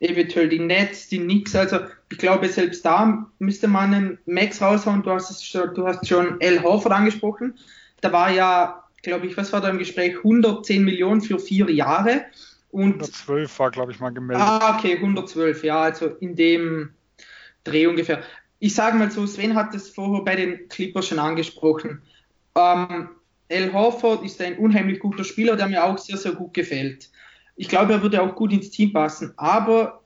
eventuell die Nets, die Knicks. Also ich glaube, selbst da müsste man einen Max raushauen. Du hast, es schon, du hast schon L. Horford angesprochen. Da war ja, glaube ich, was war da im Gespräch? 110 Millionen für vier Jahre. Und 112 war, glaube ich, mal gemeldet. Ah, okay, 112, ja, also in dem Dreh ungefähr. Ich sage mal so, Sven hat es vorher bei den Clippers schon angesprochen. Ähm, Al Horford ist ein unheimlich guter Spieler, der mir auch sehr, sehr gut gefällt. Ich glaube, er würde auch gut ins Team passen, aber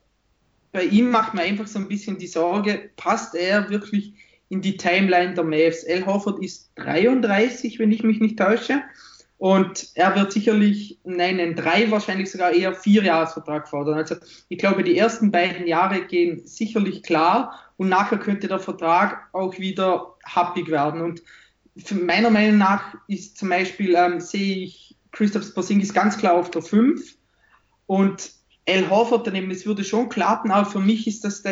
bei ihm macht mir einfach so ein bisschen die Sorge, passt er wirklich in die Timeline der Mavs? Al Horford ist 33, wenn ich mich nicht täusche. Und er wird sicherlich, nein, einen drei, wahrscheinlich sogar eher vier Jahresvertrag fordern. Also ich glaube, die ersten beiden Jahre gehen sicherlich klar und nachher könnte der Vertrag auch wieder happig werden. Und meiner Meinung nach ist zum Beispiel, ähm, sehe ich Christoph Porzingis ganz klar auf der 5 und El Horford daneben, das würde schon klappen, aber für mich ist das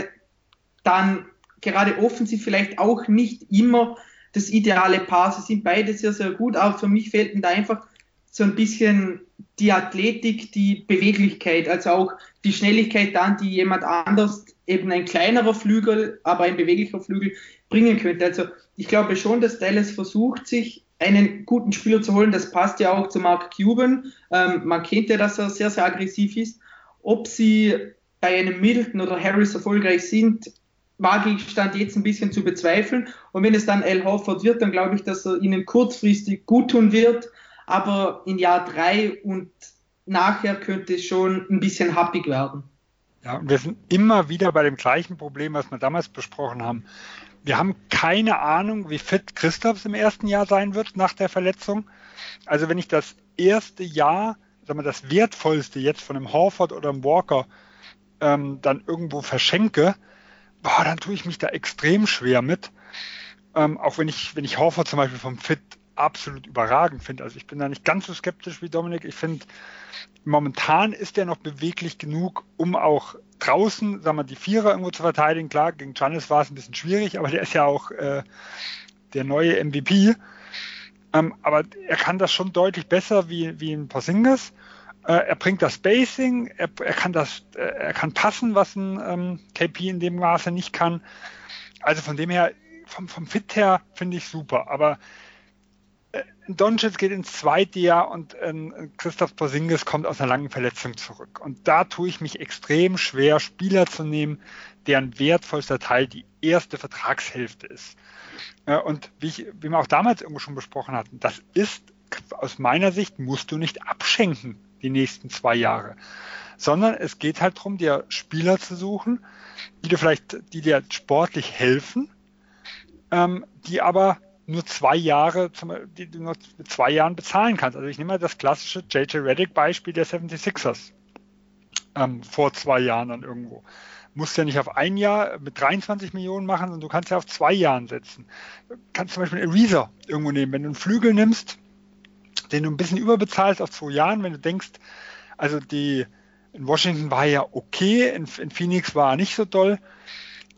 dann gerade offensiv vielleicht auch nicht immer das ideale Paar. Sie sind beide sehr, sehr gut, aber für mich fehlt da einfach so ein bisschen die Athletik, die Beweglichkeit, also auch die Schnelligkeit dann, die jemand anders, eben ein kleinerer Flügel, aber ein beweglicher Flügel bringen könnte. Also ich glaube schon, dass Dallas versucht, sich einen guten Spieler zu holen. Das passt ja auch zu Mark Cuban. Ähm, man kennt ja, dass er sehr, sehr aggressiv ist. Ob sie bei einem Middleton oder Harris erfolgreich sind, wage ich Stand jetzt ein bisschen zu bezweifeln. Und wenn es dann Al Horford wird, dann glaube ich, dass er ihnen kurzfristig gut tun wird. Aber in Jahr drei und nachher könnte es schon ein bisschen happig werden. Ja, und wir sind immer wieder bei dem gleichen Problem, was wir damals besprochen haben. Wir haben keine Ahnung, wie fit Christophs im ersten Jahr sein wird nach der Verletzung. Also wenn ich das erste Jahr, sagen wir, das wertvollste jetzt von einem Horford oder einem Walker ähm, dann irgendwo verschenke, boah, dann tue ich mich da extrem schwer mit. Ähm, auch wenn ich, wenn ich Horford zum Beispiel vom Fit absolut überragend finde. Also ich bin da nicht ganz so skeptisch wie Dominik. Ich finde, momentan ist er noch beweglich genug, um auch draußen, sagen wir, die Vierer irgendwo zu verteidigen. Klar, gegen Giannis war es ein bisschen schwierig, aber der ist ja auch äh, der neue MVP. Ähm, aber er kann das schon deutlich besser wie, wie ein Porzingis. Äh, er bringt das Spacing, er, er, kann das, äh, er kann passen, was ein ähm, KP in dem Maße nicht kann. Also von dem her, vom, vom Fit her finde ich super. Aber Doncic geht ins zweite Jahr und äh, Christoph Porzingis kommt aus einer langen Verletzung zurück. Und da tue ich mich extrem schwer, Spieler zu nehmen, deren wertvollster Teil die erste Vertragshälfte ist. Äh, und wie, ich, wie wir auch damals irgendwo schon besprochen hatten, das ist aus meiner Sicht, musst du nicht abschenken die nächsten zwei Jahre, sondern es geht halt darum, dir Spieler zu suchen, die dir vielleicht, die dir sportlich helfen, ähm, die aber nur zwei Jahre, die du nur mit zwei Jahren bezahlen kannst. Also ich nehme mal das klassische JJ Reddick Beispiel der 76ers ähm, vor zwei Jahren dann irgendwo. Musst ja nicht auf ein Jahr mit 23 Millionen machen, sondern du kannst ja auf zwei Jahren setzen. Du kannst zum Beispiel einen Eraser irgendwo nehmen. Wenn du einen Flügel nimmst, den du ein bisschen überbezahlst auf zwei Jahren, wenn du denkst, also die in Washington war ja okay, in, in Phoenix war er nicht so doll,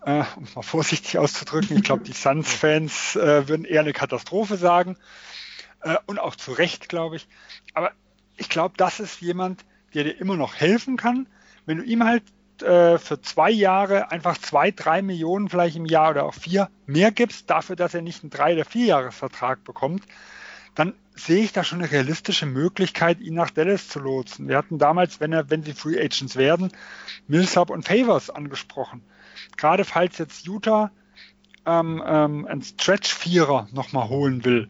äh, um mal vorsichtig auszudrücken. Ich glaube, die Suns-Fans äh, würden eher eine Katastrophe sagen. Äh, und auch zu Recht, glaube ich. Aber ich glaube, das ist jemand, der dir immer noch helfen kann. Wenn du ihm halt äh, für zwei Jahre einfach zwei, drei Millionen vielleicht im Jahr oder auch vier mehr gibst, dafür, dass er nicht einen drei- oder vierjahresvertrag bekommt, dann sehe ich da schon eine realistische Möglichkeit, ihn nach Dallas zu lotsen. Wir hatten damals, wenn er, wenn sie Free Agents werden, Millsap und Favors angesprochen gerade falls jetzt Utah ähm, ähm, einen Stretch-Vierer nochmal holen will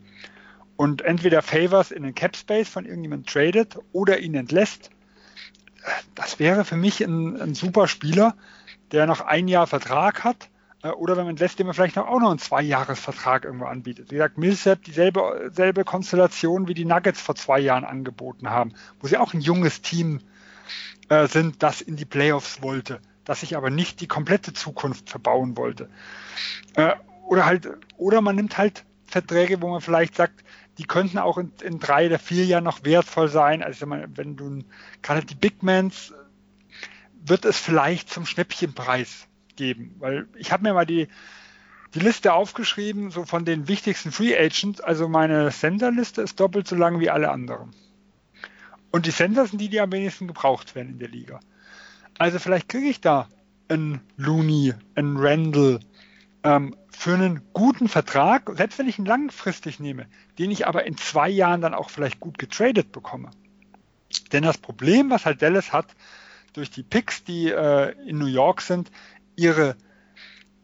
und entweder Favors in den Cap Space von irgendjemandem tradet oder ihn entlässt, das wäre für mich ein, ein super Spieler, der noch ein Jahr Vertrag hat, äh, oder wenn man lässt, dem man vielleicht noch, auch noch einen Zweijahresvertrag irgendwo anbietet. Wie gesagt, Millsap, dieselbe selbe Konstellation wie die Nuggets vor zwei Jahren angeboten haben, wo sie auch ein junges Team äh, sind, das in die Playoffs wollte, das sich aber nicht die komplette Zukunft verbauen wollte. Äh, oder halt, oder man nimmt halt Verträge, wo man vielleicht sagt, die könnten auch in, in drei oder vier Jahren noch wertvoll sein. Also wenn du gerade die Big Mans wird es vielleicht zum Schnäppchenpreis geben, weil ich habe mir mal die die Liste aufgeschrieben, so von den wichtigsten Free Agents. Also meine Sender-Liste ist doppelt so lang wie alle anderen. Und die Sender sind die, die am wenigsten gebraucht werden in der Liga. Also vielleicht kriege ich da einen Looney, einen Randall, ähm, für einen guten Vertrag, selbst wenn ich ihn langfristig nehme, den ich aber in zwei Jahren dann auch vielleicht gut getradet bekomme. Denn das Problem, was halt Dallas hat, durch die Picks, die äh, in New York sind, ihre,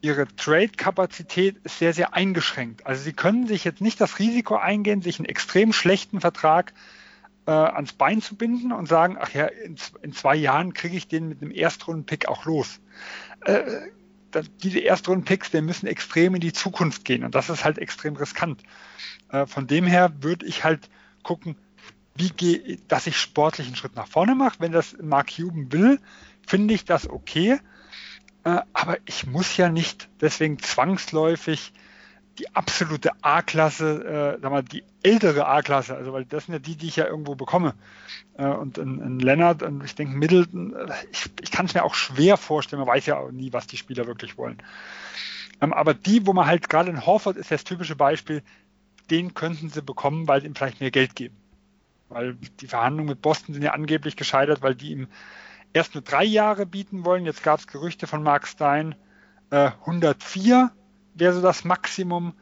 ihre Trade-Kapazität ist sehr, sehr eingeschränkt. Also sie können sich jetzt nicht das Risiko eingehen, sich einen extrem schlechten Vertrag äh, ans Bein zu binden und sagen, ach ja, in, in zwei Jahren kriege ich den mit einem Erstrunden-Pick auch los. Äh, diese Erstrunden-Picks, die müssen extrem in die Zukunft gehen und das ist halt extrem riskant. Äh, von dem her würde ich halt gucken, wie gehe, dass ich sportlichen Schritt nach vorne mache. Wenn das Mark Cuban will, finde ich das okay. Äh, aber ich muss ja nicht deswegen zwangsläufig die absolute A-Klasse, äh, sag mal, die ältere A-Klasse, also weil das sind ja die, die ich ja irgendwo bekomme. Äh, und in, in Leonard und ich denke Middleton, äh, ich, ich kann es mir auch schwer vorstellen, man weiß ja auch nie, was die Spieler wirklich wollen. Ähm, aber die, wo man halt gerade in Horford ist das typische Beispiel, den könnten sie bekommen, weil sie ihm vielleicht mehr Geld geben. Weil die Verhandlungen mit Boston sind ja angeblich gescheitert, weil die ihm erst nur drei Jahre bieten wollen. Jetzt gab es Gerüchte von Mark Stein, äh, 104 wäre so das Maximum,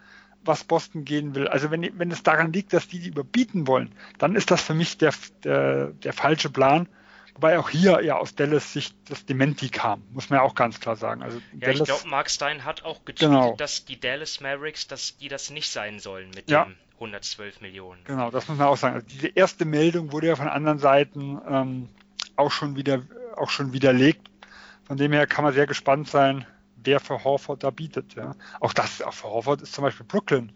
was Boston gehen will. Also wenn, wenn es daran liegt, dass die die überbieten wollen, dann ist das für mich der, der, der falsche Plan. Wobei auch hier ja aus Dallas Sicht das Dementi kam, muss man ja auch ganz klar sagen. Also ja, Dallas, ich glaube, Mark Stein hat auch getweetet, genau. dass die Dallas Mavericks, dass die das nicht sein sollen mit ja. den 112 Millionen. Genau, das muss man auch sagen. Also diese erste Meldung wurde ja von anderen Seiten ähm, auch schon wieder auch schon widerlegt. Von dem her kann man sehr gespannt sein, wer für Horford da bietet. Ja. Auch das, auch für Horford ist zum Beispiel Brooklyn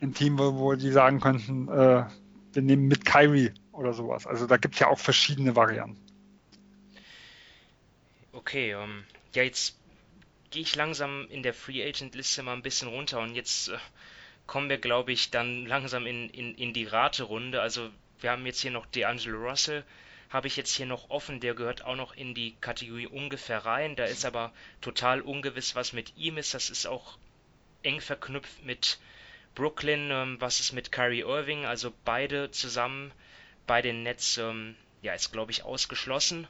ein Team, wo, wo die sagen könnten, äh, wir nehmen mit Kyrie oder sowas. Also da gibt es ja auch verschiedene Varianten. Okay, ähm, ja, jetzt gehe ich langsam in der Free Agent Liste mal ein bisschen runter und jetzt äh, kommen wir, glaube ich, dann langsam in, in, in die Raterunde. Also wir haben jetzt hier noch D'Angelo Russell, habe ich jetzt hier noch offen. Der gehört auch noch in die Kategorie ungefähr rein. Da ist aber total ungewiss, was mit ihm ist. Das ist auch eng verknüpft mit Brooklyn. Ähm, was ist mit Kyrie Irving? Also beide zusammen bei den Nets, ähm, ja, ist glaube ich ausgeschlossen.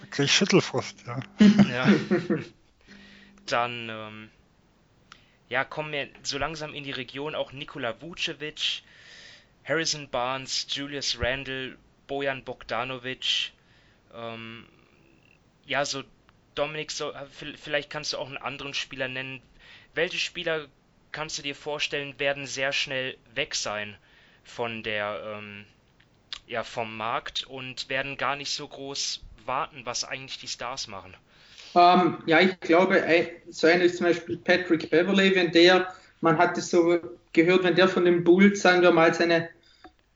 Da kriege ich Schüttelfrost, ja. ja. Dann, ähm, ja, kommen wir so langsam in die Region auch Nikola Vucevic, Harrison Barnes, Julius Randle, Bojan Bogdanovic, ähm, ja, so Dominik, so, vielleicht kannst du auch einen anderen Spieler nennen. Welche Spieler kannst du dir vorstellen, werden sehr schnell weg sein von der, ähm, ja, vom Markt und werden gar nicht so groß warten, was eigentlich die Stars machen? Ähm, ja, ich glaube, so einer ist zum Beispiel Patrick Beverley, wenn der, man hat es so gehört, wenn der von den Bulls, sagen wir mal, seine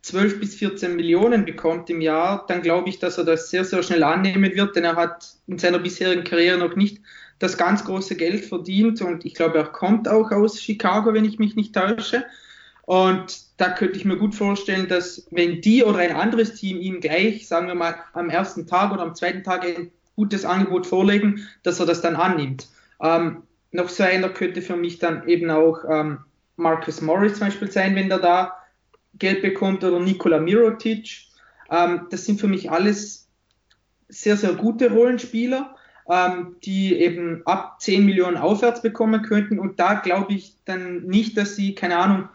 12 bis 14 Millionen bekommt im Jahr, dann glaube ich, dass er das sehr, sehr schnell annehmen wird, denn er hat in seiner bisherigen Karriere noch nicht das ganz große Geld verdient und ich glaube, er kommt auch aus Chicago, wenn ich mich nicht täusche. Und da könnte ich mir gut vorstellen, dass wenn die oder ein anderes Team ihm gleich, sagen wir mal, am ersten Tag oder am zweiten Tag ein gutes Angebot vorlegen, dass er das dann annimmt. Ähm, noch so einer könnte für mich dann eben auch ähm, Marcus Morris zum Beispiel sein, wenn der da Geld bekommt oder Nikola Mirotic. Ähm, das sind für mich alles sehr, sehr gute Rollenspieler, ähm, die eben ab 10 Millionen aufwärts bekommen könnten. Und da glaube ich dann nicht, dass sie, keine Ahnung,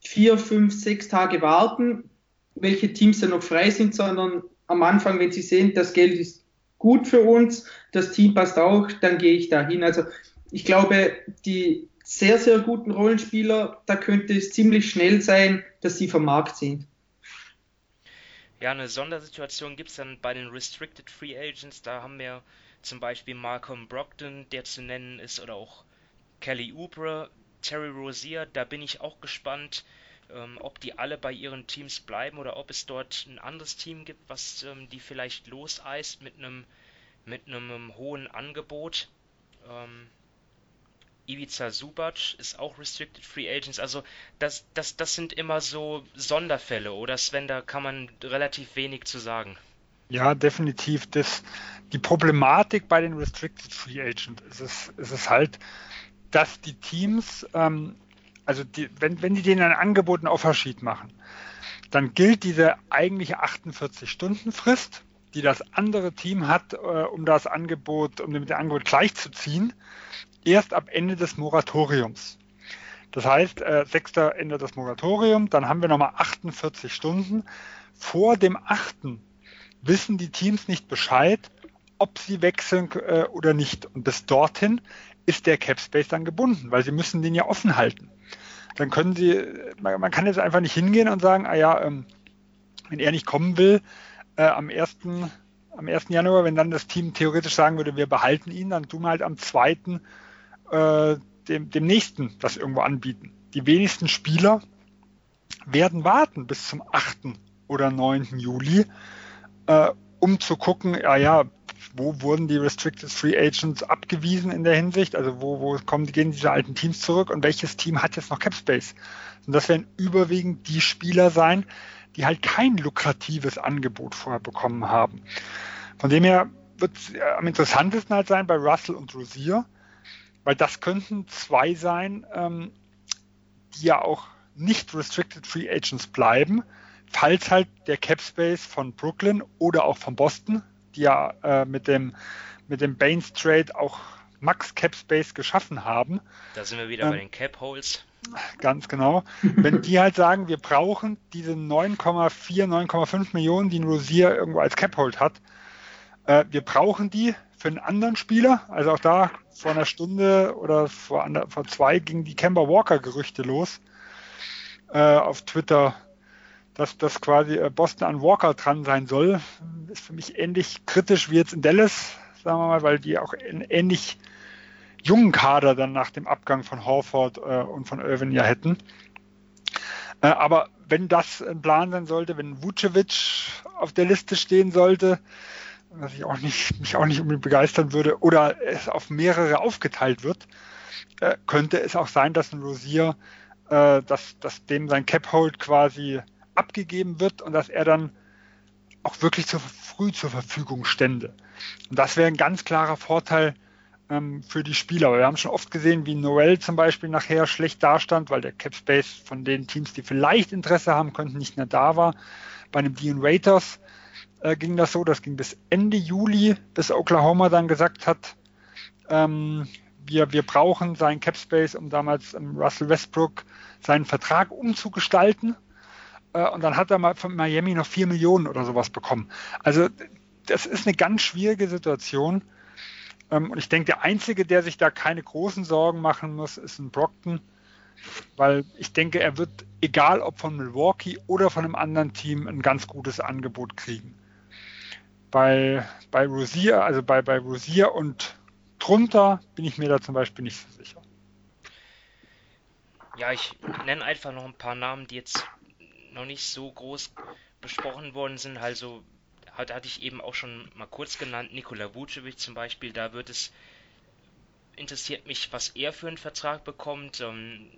vier, fünf, sechs Tage warten, welche Teams dann noch frei sind, sondern am Anfang, wenn sie sehen, das Geld ist gut für uns, das Team passt auch, dann gehe ich dahin. Also ich glaube, die sehr, sehr guten Rollenspieler, da könnte es ziemlich schnell sein, dass sie vom Markt sind. Ja, eine Sondersituation gibt es dann bei den Restricted Free Agents. Da haben wir zum Beispiel Malcolm Brogdon, der zu nennen ist, oder auch Kelly Oubre, Terry Rozier, da bin ich auch gespannt, ähm, ob die alle bei ihren Teams bleiben oder ob es dort ein anderes Team gibt, was ähm, die vielleicht loseist mit einem mit einem hohen Angebot. Ähm, Ivica Subac ist auch Restricted Free Agents. Also das, das, das sind immer so Sonderfälle, oder Sven, da kann man relativ wenig zu sagen. Ja, definitiv. Das, die Problematik bei den Restricted Free Agents ist es, ist es halt, dass die Teams, ähm, also die, wenn, wenn die denen ein Angebot einen Offersheet machen, dann gilt diese eigentliche 48-Stunden-Frist, die das andere Team hat, äh, um das Angebot, um mit dem Angebot gleichzuziehen erst ab Ende des Moratoriums. Das heißt, äh, 6. Ende des Moratorium, dann haben wir nochmal 48 Stunden. Vor dem 8. wissen die Teams nicht Bescheid, ob sie wechseln äh, oder nicht. Und bis dorthin ist der Cap Space dann gebunden, weil sie müssen den ja offen halten. Dann können sie, man, man kann jetzt einfach nicht hingehen und sagen, ah ja, ähm, wenn er nicht kommen will, äh, am 1 am 1. Januar, wenn dann das Team theoretisch sagen würde, wir behalten ihn, dann tun wir halt am 2 äh, dem, dem nächsten das irgendwo anbieten. Die wenigsten Spieler werden warten bis zum 8. oder 9. Juli, äh, um zu gucken, ja, ja, wo wurden die Restricted Free Agents abgewiesen in der Hinsicht? Also wo, wo kommen, gehen diese alten Teams zurück und welches Team hat jetzt noch Cap Space? Und das werden überwiegend die Spieler sein, die halt kein lukratives Angebot vorher bekommen haben. Von dem her wird es am interessantesten halt sein bei Russell und Rosier, weil das könnten zwei sein, ähm, die ja auch nicht Restricted Free Agents bleiben, falls halt der Cap Space von Brooklyn oder auch von Boston, die ja äh, mit dem mit dem Baines Trade auch Max Cap Space geschaffen haben. Da sind wir wieder ähm, bei den Cap Holes. Ganz genau. Wenn die halt sagen, wir brauchen diese 9,4, 9,5 Millionen, die ein Rosier irgendwo als Cap Hold hat, äh, wir brauchen die für einen anderen Spieler. Also auch da vor einer Stunde oder vor, vor zwei gingen die Kemba Walker Gerüchte los äh, auf Twitter, dass das quasi äh, Boston an Walker dran sein soll. Ist für mich ähnlich kritisch wie jetzt in Dallas, sagen wir mal, weil die auch einen ähnlich jungen Kader dann nach dem Abgang von Horford äh, und von Irvin ja hätten. Äh, aber wenn das ein Plan sein sollte, wenn Vucevic auf der Liste stehen sollte, was ich auch nicht, mich auch nicht unbedingt begeistern würde, oder es auf mehrere aufgeteilt wird, äh, könnte es auch sein, dass ein Rosier, äh, dass, dass dem sein Cap-Hold quasi abgegeben wird und dass er dann auch wirklich zu früh zur Verfügung stände. Und das wäre ein ganz klarer Vorteil ähm, für die Spieler. Wir haben schon oft gesehen, wie Noel zum Beispiel nachher schlecht dastand, weil der Cap Space von den Teams, die vielleicht Interesse haben könnten, nicht mehr da war. Bei einem Dean Waiters äh, ging das so, das ging bis Ende Juli, bis Oklahoma dann gesagt hat, ähm, wir, wir brauchen seinen Cap Space, um damals ähm, Russell Westbrook seinen Vertrag umzugestalten. Äh, und dann hat er mal von Miami noch vier Millionen oder sowas bekommen. Also das ist eine ganz schwierige Situation. Ähm, und ich denke, der Einzige, der sich da keine großen Sorgen machen muss, ist ein Brockton. Weil ich denke, er wird, egal ob von Milwaukee oder von einem anderen Team, ein ganz gutes Angebot kriegen. Bei, bei Rosier, also bei, bei Rosier und drunter bin ich mir da zum Beispiel nicht so sicher. Ja, ich nenne einfach noch ein paar Namen, die jetzt noch nicht so groß besprochen worden sind. Also hat, hatte ich eben auch schon mal kurz genannt, Nikola Vucevic zum Beispiel. Da wird es interessiert mich, was er für einen Vertrag bekommt. Ähm,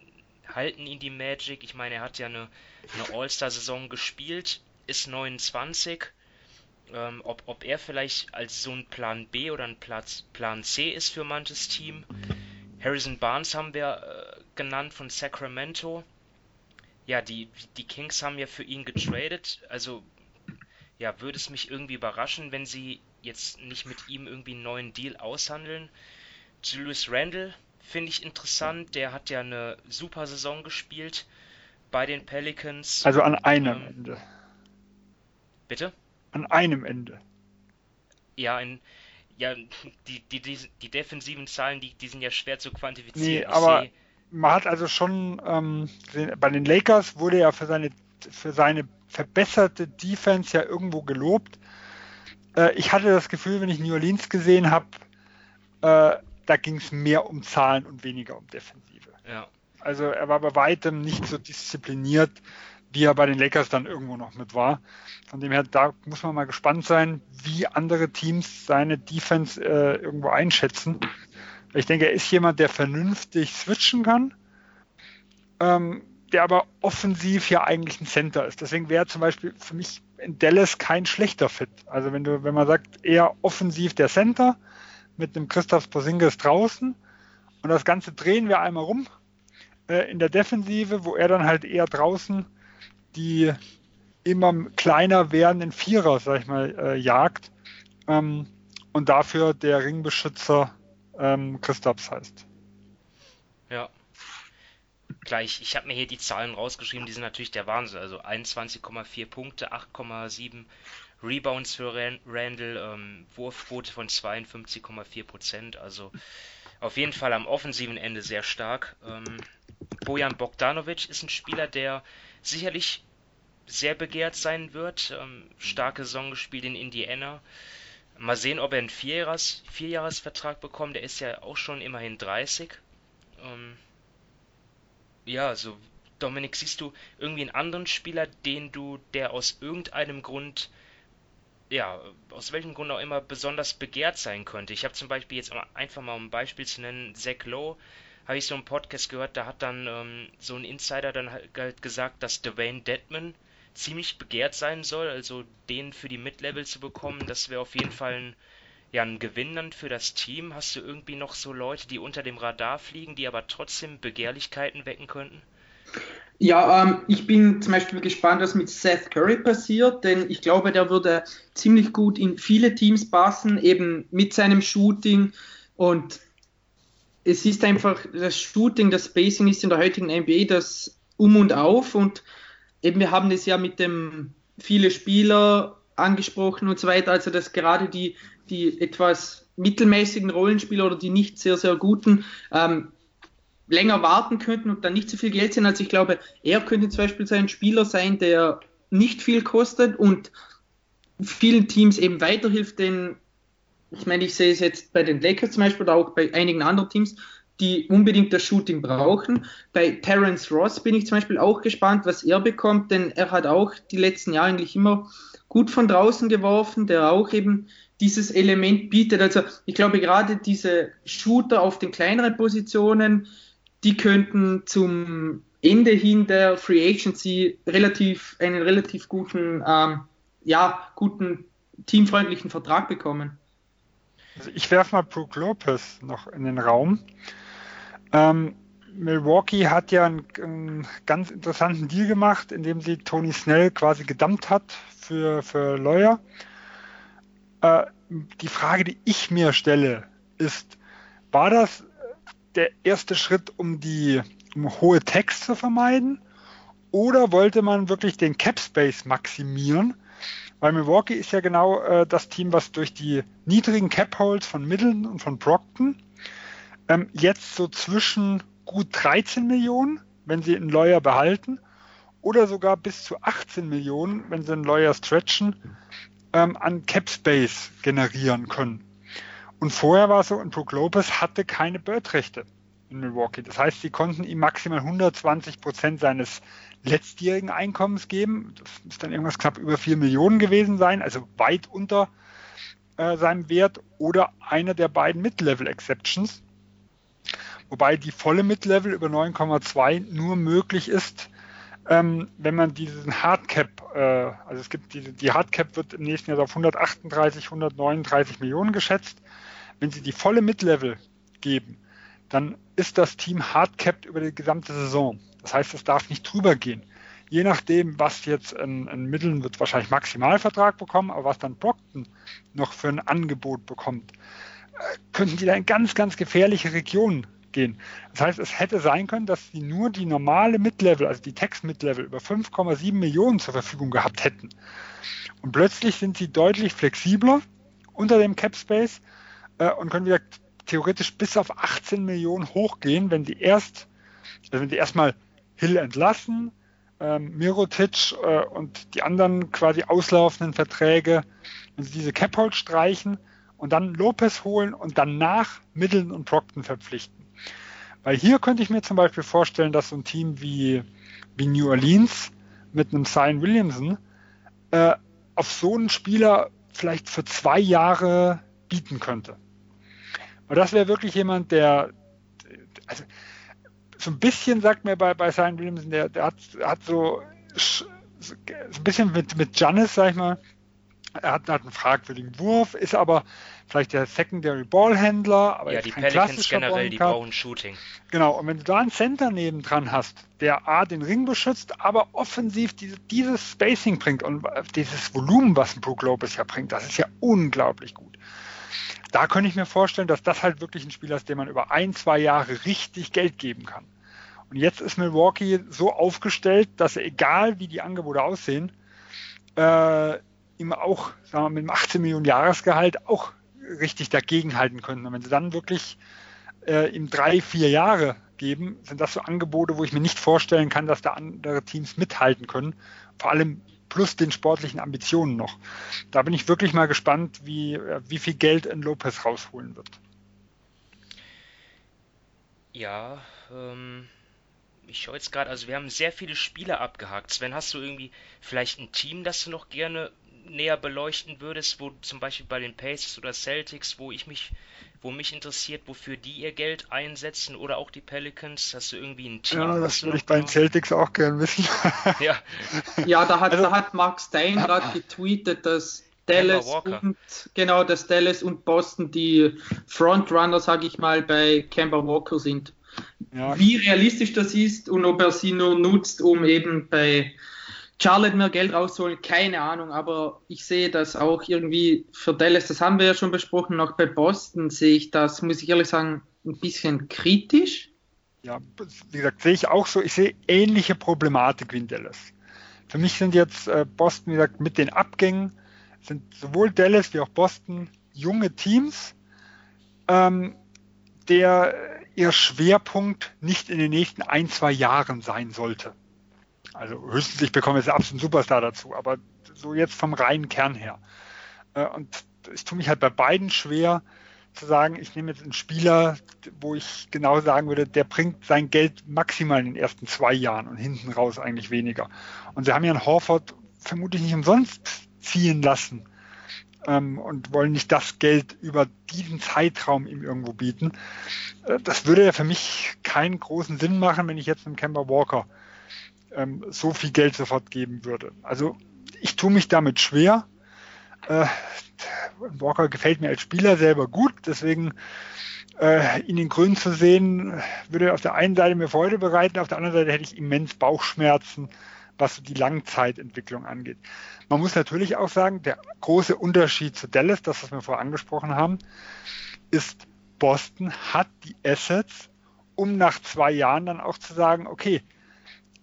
halten ihn die Magic? Ich meine, er hat ja eine, eine All-Star-Saison gespielt, ist 29 ähm, ob, ob er vielleicht als so ein Plan B oder ein Platz, Plan C ist für manches Team. Harrison Barnes haben wir äh, genannt von Sacramento. Ja, die, die Kings haben ja für ihn getradet. Also, ja, würde es mich irgendwie überraschen, wenn sie jetzt nicht mit ihm irgendwie einen neuen Deal aushandeln. Julius Randle finde ich interessant. Der hat ja eine super Saison gespielt bei den Pelicans. Also an einem ähm, Ende. Bitte? An einem Ende. Ja, in, ja die, die, die, die defensiven Zahlen, die, die sind ja schwer zu quantifizieren. Nee, aber man hat also schon ähm, bei den Lakers wurde ja für seine für seine verbesserte Defense ja irgendwo gelobt. äh, ich hatte das Gefühl, wenn ich New Orleans gesehen habe, äh, da ging es mehr um Zahlen und weniger um Defensive. Ja. Also er war bei weitem nicht so diszipliniert, wie er bei den Lakers dann irgendwo noch mit war. Von dem her, da muss man mal gespannt sein, wie andere Teams seine Defense äh, irgendwo einschätzen. Ich denke, er ist jemand, der vernünftig switchen kann, ähm, der aber offensiv ja eigentlich ein Center ist. Deswegen wäre zum Beispiel für mich in Dallas kein schlechter Fit. Also wenn du, wenn man sagt, eher offensiv der Center mit dem Christoph Porzingis draußen und das Ganze drehen wir einmal rum äh, in der Defensive, wo er dann halt eher draußen die immer kleiner werdenden Vierer, sag ich mal, äh, jagt. Ähm, und dafür der Ringbeschützer ähm, Christaps heißt. Ja. Gleich, ich habe mir hier die Zahlen rausgeschrieben, die sind natürlich der Wahnsinn. Also 21,4 Punkte, 8,7 Rebounds für Randall, ähm, Wurfquote von 52,4 Prozent. Also auf jeden Fall am offensiven Ende sehr stark. Ähm, Bojan Bogdanovic ist ein Spieler, der sicherlich sehr begehrt sein wird. Ähm, starke Saison gespielt in Indiana. Mal sehen, ob er einen Vierjahres Vierjahresvertrag bekommt. Der ist ja auch schon immerhin 30. Ähm, ja, so Dominik, siehst du irgendwie einen anderen Spieler, den du, der aus irgendeinem Grund, ja, aus welchem Grund auch immer besonders begehrt sein könnte? Ich habe zum Beispiel jetzt einfach mal um ein Beispiel zu nennen, Zach Lowe, habe ich so einen Podcast gehört, da hat dann ähm, so ein Insider dann halt gesagt, dass Dwayne Dedman ziemlich begehrt sein soll. Also den für die Mid-Level zu bekommen, das wäre auf jeden Fall ein, ja, ein Gewinn dann für das Team. Hast du irgendwie noch so Leute, die unter dem Radar fliegen, die aber trotzdem Begehrlichkeiten wecken könnten? Ja, ähm, ich bin zum Beispiel gespannt, was mit Seth Curry passiert, denn ich glaube, der würde ziemlich gut in viele Teams passen, eben mit seinem Shooting. Und es ist einfach, das Shooting, das Spacing ist in der heutigen NBA das Um und Auf. Und eben wir haben das ja mit dem viele Spieler angesprochen und so weiter, also dass gerade die, die etwas mittelmäßigen Rollenspieler oder die nicht sehr, sehr guten ähm, länger warten könnten und dann nicht so viel Geld sind. Also ich glaube, er könnte zum Beispiel so ein Spieler sein, der nicht viel kostet und vielen Teams eben weiterhilft, denn ich meine, ich sehe es jetzt bei den Lakers zum Beispiel oder auch bei einigen anderen Teams, die unbedingt das Shooting brauchen. Bei Terence Ross bin ich zum Beispiel auch gespannt, was er bekommt, denn er hat auch die letzten Jahre eigentlich immer gut von draußen geworfen, der auch eben dieses Element bietet. Also ich glaube gerade diese Shooter auf den kleineren Positionen, die könnten zum Ende hin der Free Agency relativ einen relativ guten, ähm, ja, guten teamfreundlichen Vertrag bekommen. Also ich werfe mal Brook Lopez noch in den Raum. Ähm, Milwaukee hat ja einen, einen, ganz interessanten Deal gemacht, indem sie Tony Snell quasi gedammt hat für, für Lawyer. Äh, die Frage, die ich mir stelle, ist, war das der erste Schritt, um die um hohe Tags zu vermeiden? Oder wollte man wirklich den Cap Space maximieren? Weil Milwaukee ist ja genau äh, das Team, was durch die niedrigen Cap Holds von Middleton und von Brockton ähm, jetzt so zwischen gut 13 Millionen, wenn sie einen Lawyer behalten, oder sogar bis zu 18 Millionen, wenn sie einen Lawyer stretchen, ähm, an Cap Space generieren können. Und vorher war es so, und Brook Lopez hatte keine Bird-Rechte in Milwaukee. Das heißt, sie konnten ihm maximal 120 Prozent seines letztjährigen Einkommens geben. Das ist dann irgendwas knapp über 4 Millionen gewesen sein, also weit unter äh, seinem Wert oder einer der beiden Mid-Level-Exceptions. Wobei die volle Mid-Level über 9,2 nur möglich ist, ähm, wenn man diesen Hardcap, äh, also es gibt diese, die Hardcap wird im nächsten Jahr auf 138, 139 Millionen geschätzt. Wenn Sie die volle Mid-Level geben, dann ist das Team hardcapped über die gesamte Saison. Das heißt, es darf nicht drüber gehen. Je nachdem, was jetzt ein, ein Mitteln wird wahrscheinlich Maximalvertrag bekommen, aber was dann Brockton noch für ein Angebot bekommt, äh, könnten die da in ganz, ganz gefährliche Regionen gehen. Das heißt, es hätte sein können, dass sie nur die normale Mid-Level, also die Text-Mid-Level über 5,7 Millionen zur Verfügung gehabt hätten. Und plötzlich sind sie deutlich flexibler unter dem Cap Space äh, und können wieder theoretisch bis auf 18 Millionen hochgehen, wenn die erst, also wenn die erstmal Hill entlassen, ähm, Mirotic äh, und die anderen quasi auslaufenden Verträge, wenn sie diese Cap-Hold streichen und dann Lopez holen und danach Middleton und Procton verpflichten. Weil hier könnte ich mir zum Beispiel vorstellen, dass so ein Team wie, wie New Orleans mit einem Zion Williamson äh, auf so einen Spieler vielleicht für zwei Jahre bieten könnte. Weil das wäre wirklich jemand, der, also so ein bisschen sagt mir bei, bei Zion Williamson, der, der hat, hat so, so ein bisschen mit, mit Giannis, sag ich mal, er hat, hat einen fragwürdigen Wurf, ist aber vielleicht der Secondary Ballhändler, aber ja, die Pelicans generell, die brauchen Shooting. Genau, und wenn du da einen Center nebendran hast, der A, den Ring beschützt, aber offensiv diese, dieses Spacing bringt und dieses Volumen, was ein Brook Lopez ja bringt, das ist ja unglaublich gut. Da könnte ich mir vorstellen, dass das halt wirklich ein Spieler ist, dem man über ein, zwei Jahre richtig Geld geben kann. Und jetzt ist Milwaukee so aufgestellt, dass egal wie die Angebote aussehen, äh, ihm auch, sagen wir, mit einem 18 Millionen Jahresgehalt auch richtig dagegenhalten können. Und wenn sie dann wirklich äh, ihm drei, vier Jahre geben, sind das so Angebote, wo ich mir nicht vorstellen kann, dass da andere Teams mithalten können. Vor allem plus den sportlichen Ambitionen noch. Da bin ich wirklich mal gespannt, wie, äh, wie viel Geld in Lopez rausholen wird. Ja, ähm, ich schaue jetzt gerade, also wir haben sehr viele Spiele abgehakt. Sven, hast du irgendwie vielleicht ein Team, das du noch gerne näher beleuchten würdest, wo zum Beispiel bei den Pacers oder Celtics, wo ich mich, wo mich interessiert, wofür die ihr Geld einsetzen oder auch die Pelicans, hast du irgendwie ein Team? Ja, das würde ich bei den Celtics auch gern wissen. ja. ja, da hat, also, da hat Mark Stein gerade getweetet, dass Dallas und genau, dass Dallas und Boston die Frontrunner, sage ich mal, bei Kemba Walker sind. Ja. Wie realistisch das ist und ob er sie nur nutzt, um eben bei Charlotte mehr Geld rausholen, keine Ahnung, aber ich sehe das auch irgendwie für Dallas, das haben wir ja schon besprochen, auch bei Boston sehe ich das, muss ich ehrlich sagen, ein bisschen kritisch. Ja, wie gesagt, sehe ich auch so, ich sehe ähnliche Problematik wie in Dallas. Für mich sind jetzt äh, Boston, wie gesagt, mit den Abgängen, sind sowohl Dallas wie auch Boston junge Teams, ähm, der ihr Schwerpunkt nicht in den nächsten ein, zwei Jahren sein sollte. Also höchstens, ich bekomme jetzt absoluten Superstar dazu, aber so jetzt vom reinen Kern her. Äh, und ich tue mich halt bei beiden schwer zu sagen, ich nehme jetzt einen Spieler, wo ich genau sagen würde, der bringt sein Geld maximal in den ersten zwei Jahren und hinten raus eigentlich weniger. Und sie haben ja einen Horford vermutlich nicht umsonst ziehen lassen ähm, und wollen nicht das Geld über diesen Zeitraum ihm irgendwo bieten. Äh, das würde ja für mich keinen großen Sinn machen, wenn ich jetzt einen Kemba Walker ähm, so viel Geld sofort geben würde. Also ich tue mich damit schwer. Äh, Walker gefällt mir als Spieler selber gut, deswegen äh, ihn in Grün zu sehen, würde auf der einen Seite mir Freude bereiten, auf der anderen Seite hätte ich immens Bauchschmerzen, was die Langzeitentwicklung angeht. Man muss natürlich auch sagen, der große Unterschied zu Dallas, das was wir vorher angesprochen haben, ist, Boston hat die Assets, um nach zwei Jahren dann auch zu sagen, okay,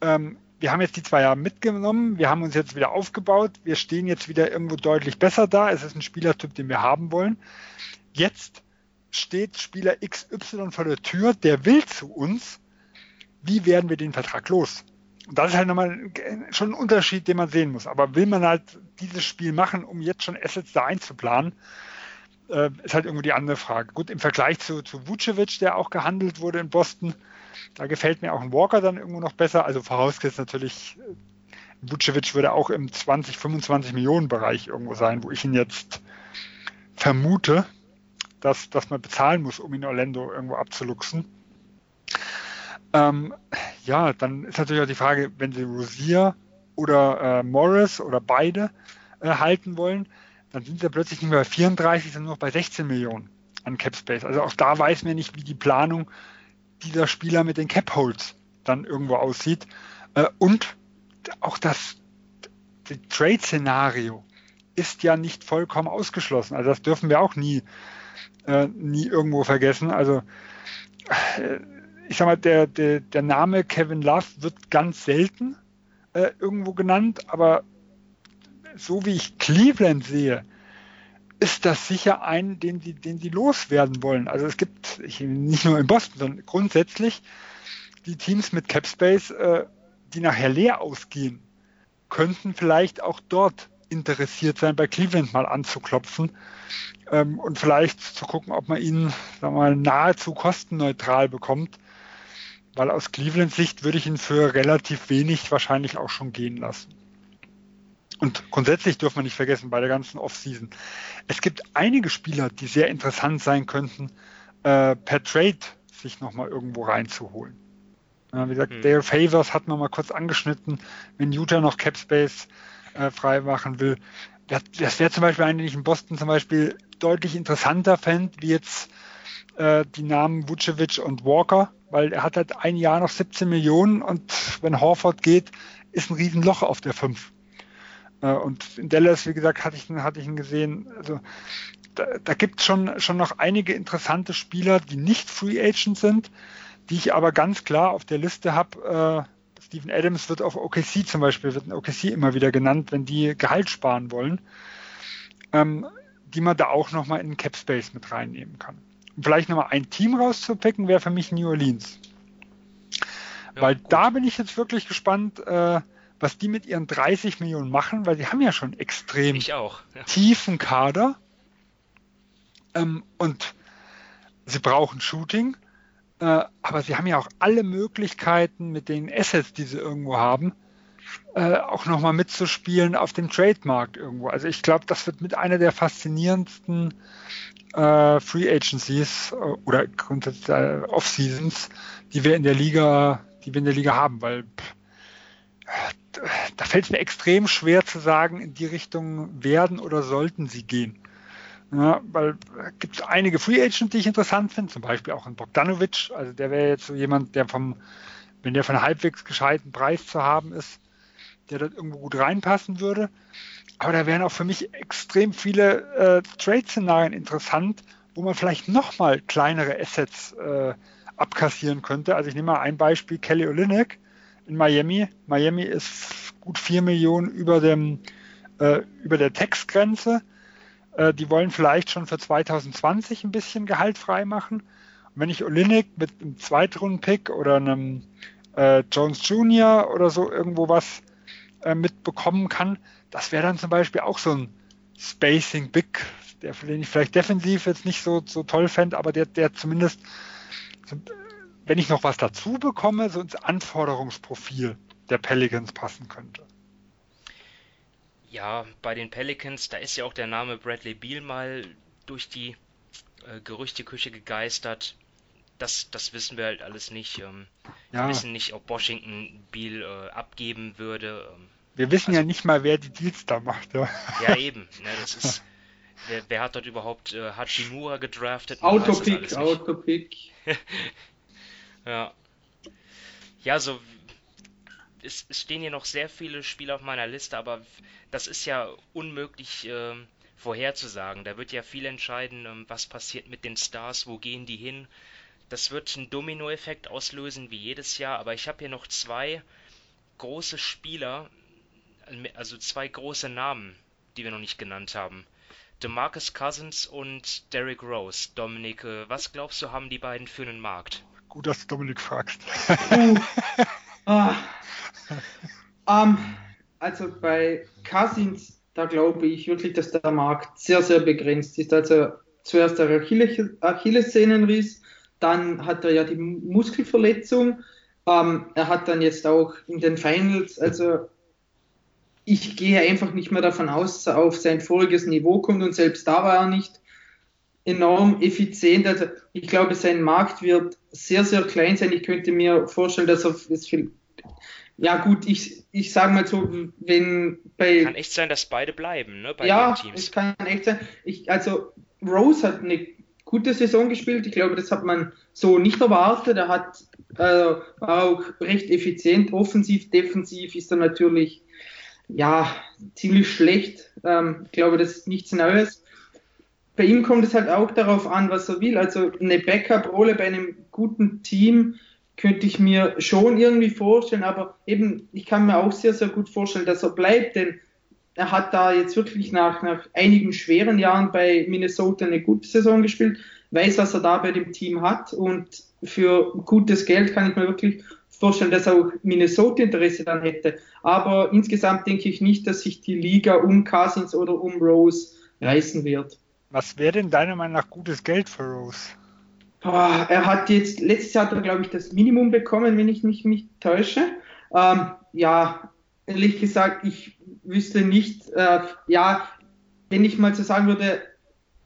ähm, wir haben jetzt die zwei Jahre mitgenommen, wir haben uns jetzt wieder aufgebaut, wir stehen jetzt wieder irgendwo deutlich besser da, es ist ein Spielertyp, den wir haben wollen. Jetzt steht Spieler XY vor der Tür, der will zu uns, wie werden wir den Vertrag los? Und das ist halt nochmal schon ein Unterschied, den man sehen muss. Aber will man halt dieses Spiel machen, um jetzt schon Assets da einzuplanen, äh, ist halt irgendwo die andere Frage. Gut, im Vergleich zu, zu Vucevic, der auch gehandelt wurde in Boston, da gefällt mir auch ein Walker dann irgendwo noch besser. Also vorausgesetzt natürlich, äh, Vucevic würde auch im 20, 25 Millionen Bereich irgendwo sein, wo ich ihn jetzt vermute, dass, dass man bezahlen muss, um ihn Orlando irgendwo abzuluxen. Ähm, ja, dann ist natürlich auch die Frage, wenn sie Rosier oder äh, Morris oder beide äh, halten wollen, dann sind sie plötzlich nicht mehr bei 34, sondern nur noch bei 16 Millionen an Cap Space. Also auch da weiß man nicht, wie die Planung dieser Spieler mit den Cap Holds dann irgendwo aussieht. Äh, und auch das, das Trade-Szenario ist ja nicht vollkommen ausgeschlossen. Also das dürfen wir auch nie, äh, nie irgendwo vergessen. Also äh, ich sag mal, der, der, der Name Kevin Love wird ganz selten äh, irgendwo genannt, aber so wie ich Cleveland sehe, ist das sicher ein, den sie, den sie loswerden wollen. Also es gibt, nicht nur in Boston, sondern grundsätzlich die Teams mit Capspace äh, die nachher leer ausgehen, könnten vielleicht auch dort interessiert sein, bei Cleveland mal anzuklopfen ähm, und vielleicht zu gucken, ob man ihn sagen wir mal, nahezu kostenneutral bekommt. Weil aus Clevelands Sicht würde ich ihn für relativ wenig wahrscheinlich auch schon gehen lassen. Und grundsätzlich dürfen wir nicht vergessen, bei der ganzen Offseason, es gibt einige Spieler, die sehr interessant sein könnten, äh, per Trade sich nochmal irgendwo reinzuholen. Ja, wie gesagt, hm. Dale Favors hat man mal kurz angeschnitten, wenn Utah noch Capspace äh, freimachen will. Das, das wäre zum Beispiel eigentlich in Boston zum Beispiel deutlich interessanter fände, wie jetzt äh, die Namen Vucevic und Walker, weil er hat halt ein Jahr noch 17 Millionen und wenn Horford geht, ist ein Riesenloch auf der 5. Äh, und in Dallas, wie gesagt, hatte ich, hatte ich ihn gesehen. Also da, da gibt es schon, schon noch einige interessante Spieler, die nicht Free Agent sind, die ich aber ganz klar auf der Liste habe. Äh, Steven Adams wird auf OKC zum Beispiel, wird in OKC immer wieder genannt, wenn die Gehalt sparen wollen, ähm, die man da auch nochmal in den Cap Space mit reinnehmen kann. Um vielleicht nochmal ein Team rauszupicken, wäre für mich New Orleans. Ja, weil gut. da bin ich jetzt wirklich gespannt, äh, was die mit ihren 30 Millionen machen, weil sie haben ja schon extrem ja. tiefen Kader. Ähm, und sie brauchen Shooting. Äh, aber sie haben ja auch alle Möglichkeiten mit den Assets, die sie irgendwo haben, äh, auch nochmal mitzuspielen auf dem Trademark irgendwo. Also ich glaube, das wird mit einer der faszinierendsten äh, Free Agencies äh, oder grundsätzlich äh, Off-Seasons, die wir in der Liga, die wir in der Liga haben, weil pff, da fällt es mir extrem schwer zu sagen, in die Richtung werden oder sollten sie gehen. Ja, weil gibt es einige Free Agents, die ich interessant finde, zum Beispiel auch ein Bogdanovic. Also der wäre jetzt so jemand, der vom, wenn der von halbwegs gescheiten Preis zu haben ist, der dort irgendwo gut reinpassen würde. Aber da wären auch für mich extrem viele äh, Trade-Szenarien interessant, wo man vielleicht nochmal kleinere Assets äh, abkassieren könnte. Also ich nehme mal ein Beispiel, Kelly Olynyk in Miami. Miami ist gut 4 Millionen über, dem, äh, über der Textgrenze. Äh, die wollen vielleicht schon für 2020 ein bisschen Gehalt frei machen. Und wenn ich Olinik mit einem Zweitrunden-Pick oder einem äh, Jones Jr. oder so irgendwo was äh, mitbekommen kann, das wäre dann zum Beispiel auch so ein Spacing Big, der, den ich vielleicht defensiv jetzt nicht so, so toll fände, aber der, der zumindest, wenn ich noch was dazu bekomme, so ins Anforderungsprofil der Pelicans passen könnte. Ja, bei den Pelicans, da ist ja auch der Name Bradley Beal mal durch die äh, Gerüchteküche gegeistert. Das, das wissen wir halt alles nicht. Ähm, ja. Wir wissen nicht, ob Washington Beal äh, abgeben würde. Ähm, wir wissen also, ja nicht mal, wer die Deals da macht. Ja, ja eben. Ne, das ist, wer, wer, hat dort überhaupt äh, Hachimura gedraftet? Autopick, Autopick. ja. Ja, so es, stehen hier noch sehr viele Spiele auf meiner Liste, aber das ist ja unmöglich äh, vorherzusagen. Da wird ja viel entscheiden, äh, was passiert mit den Stars, wo gehen die hin. Das wird einen Dominoeffekt auslösen wie jedes Jahr, aber ich habe hier noch zwei große Spieler, also zwei große Namen, die wir noch nicht genannt haben. DeMarcus Cousins und Derrick Rose. Dominik, äh, was glaubst du, haben die beiden für einen Markt? Gut, dass du Dominik fragst. Uh, ah, um, also bei Cousins, da glaube ich wirklich, dass der Markt sehr, sehr begrenzt ist. Also zuerst der Achillessehnenriss, dann hat er ja die Muskelverletzung. Ähm, er hat dann jetzt auch in den Finals, also ich gehe einfach nicht mehr davon aus, dass er auf sein voriges Niveau kommt und selbst da war er nicht enorm effizient. Also ich glaube, sein Markt wird sehr, sehr klein sein. Ich könnte mir vorstellen, dass er es viel ja, gut, ich, ich sage mal so, wenn bei. Kann echt sein, dass beide bleiben, ne? Bei ja, es kann echt sein. Ich, also, Rose hat eine gute Saison gespielt. Ich glaube, das hat man so nicht erwartet. Er hat, äh, war auch recht effizient. Offensiv, defensiv ist er natürlich, ja, ziemlich schlecht. Ähm, ich glaube, das ist nichts Neues. Bei ihm kommt es halt auch darauf an, was er will. Also, eine Backup-Rolle bei einem guten Team könnte ich mir schon irgendwie vorstellen, aber eben, ich kann mir auch sehr, sehr gut vorstellen, dass er bleibt, denn er hat da jetzt wirklich nach, nach einigen schweren Jahren bei Minnesota eine gute Saison gespielt, weiß, was er da bei dem Team hat und für gutes Geld kann ich mir wirklich vorstellen, dass auch Minnesota Interesse dann hätte. Aber insgesamt denke ich nicht, dass sich die Liga um Cousins oder um Rose reißen wird. Was wäre denn deiner Meinung nach gutes Geld für Rose? Er hat jetzt, letztes Jahr hat er, glaube ich, das Minimum bekommen, wenn ich mich nicht täusche. Ähm, ja, ehrlich gesagt, ich wüsste nicht, äh, ja, wenn ich mal so sagen würde,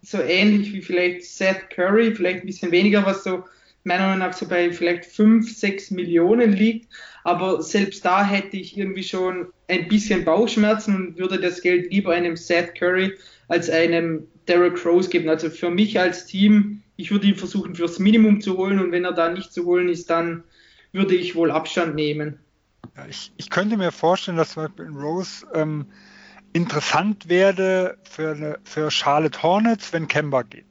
so ähnlich wie vielleicht Seth Curry, vielleicht ein bisschen weniger, was so meiner Meinung nach so bei vielleicht 5, 6 Millionen liegt. Aber selbst da hätte ich irgendwie schon ein bisschen Bauchschmerzen und würde das Geld lieber einem Seth Curry als einem Derek Rose geben. Also für mich als Team, ich würde ihn versuchen fürs Minimum zu holen und wenn er da nicht zu holen ist, dann würde ich wohl Abstand nehmen. Ja, ich, ich, könnte mir vorstellen, dass zum Beispiel Rose ähm, interessant werde für, eine, für Charlotte Hornets, wenn Kemba geht.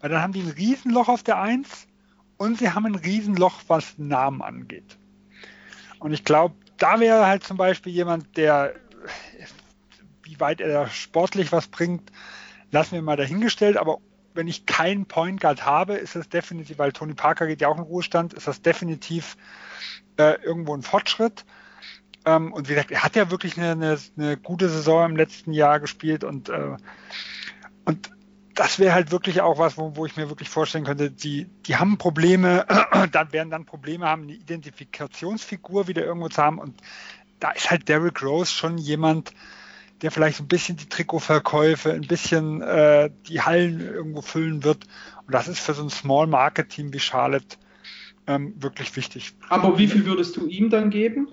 Weil dann haben die ein Riesenloch auf der Eins und sie haben ein Riesenloch, was Namen angeht. Und ich glaube, da wäre halt zum Beispiel jemand, der, wie weit er sportlich was bringt, lassen wir mal dahingestellt, aber wenn ich keinen Point Guard habe, ist das definitiv, weil Tony Parker geht ja auch in Ruhestand, ist das definitiv äh, irgendwo ein Fortschritt. Ähm, und wie gesagt, er hat ja wirklich eine, eine, eine, gute Saison im letzten Jahr gespielt und, äh, und das wäre halt wirklich auch was, wo, wo ich mir wirklich vorstellen könnte, die, die haben Probleme, dann werden dann Probleme haben, eine Identifikationsfigur wieder irgendwo zu haben und da ist halt Derrick Rose schon jemand, der vielleicht so ein bisschen die Trikotverkäufe, ein bisschen äh, die Hallen irgendwo füllen wird. Und das ist für so ein Small Market Team wie Charlotte ähm, wirklich wichtig. Aber wie viel würdest du ihm dann geben?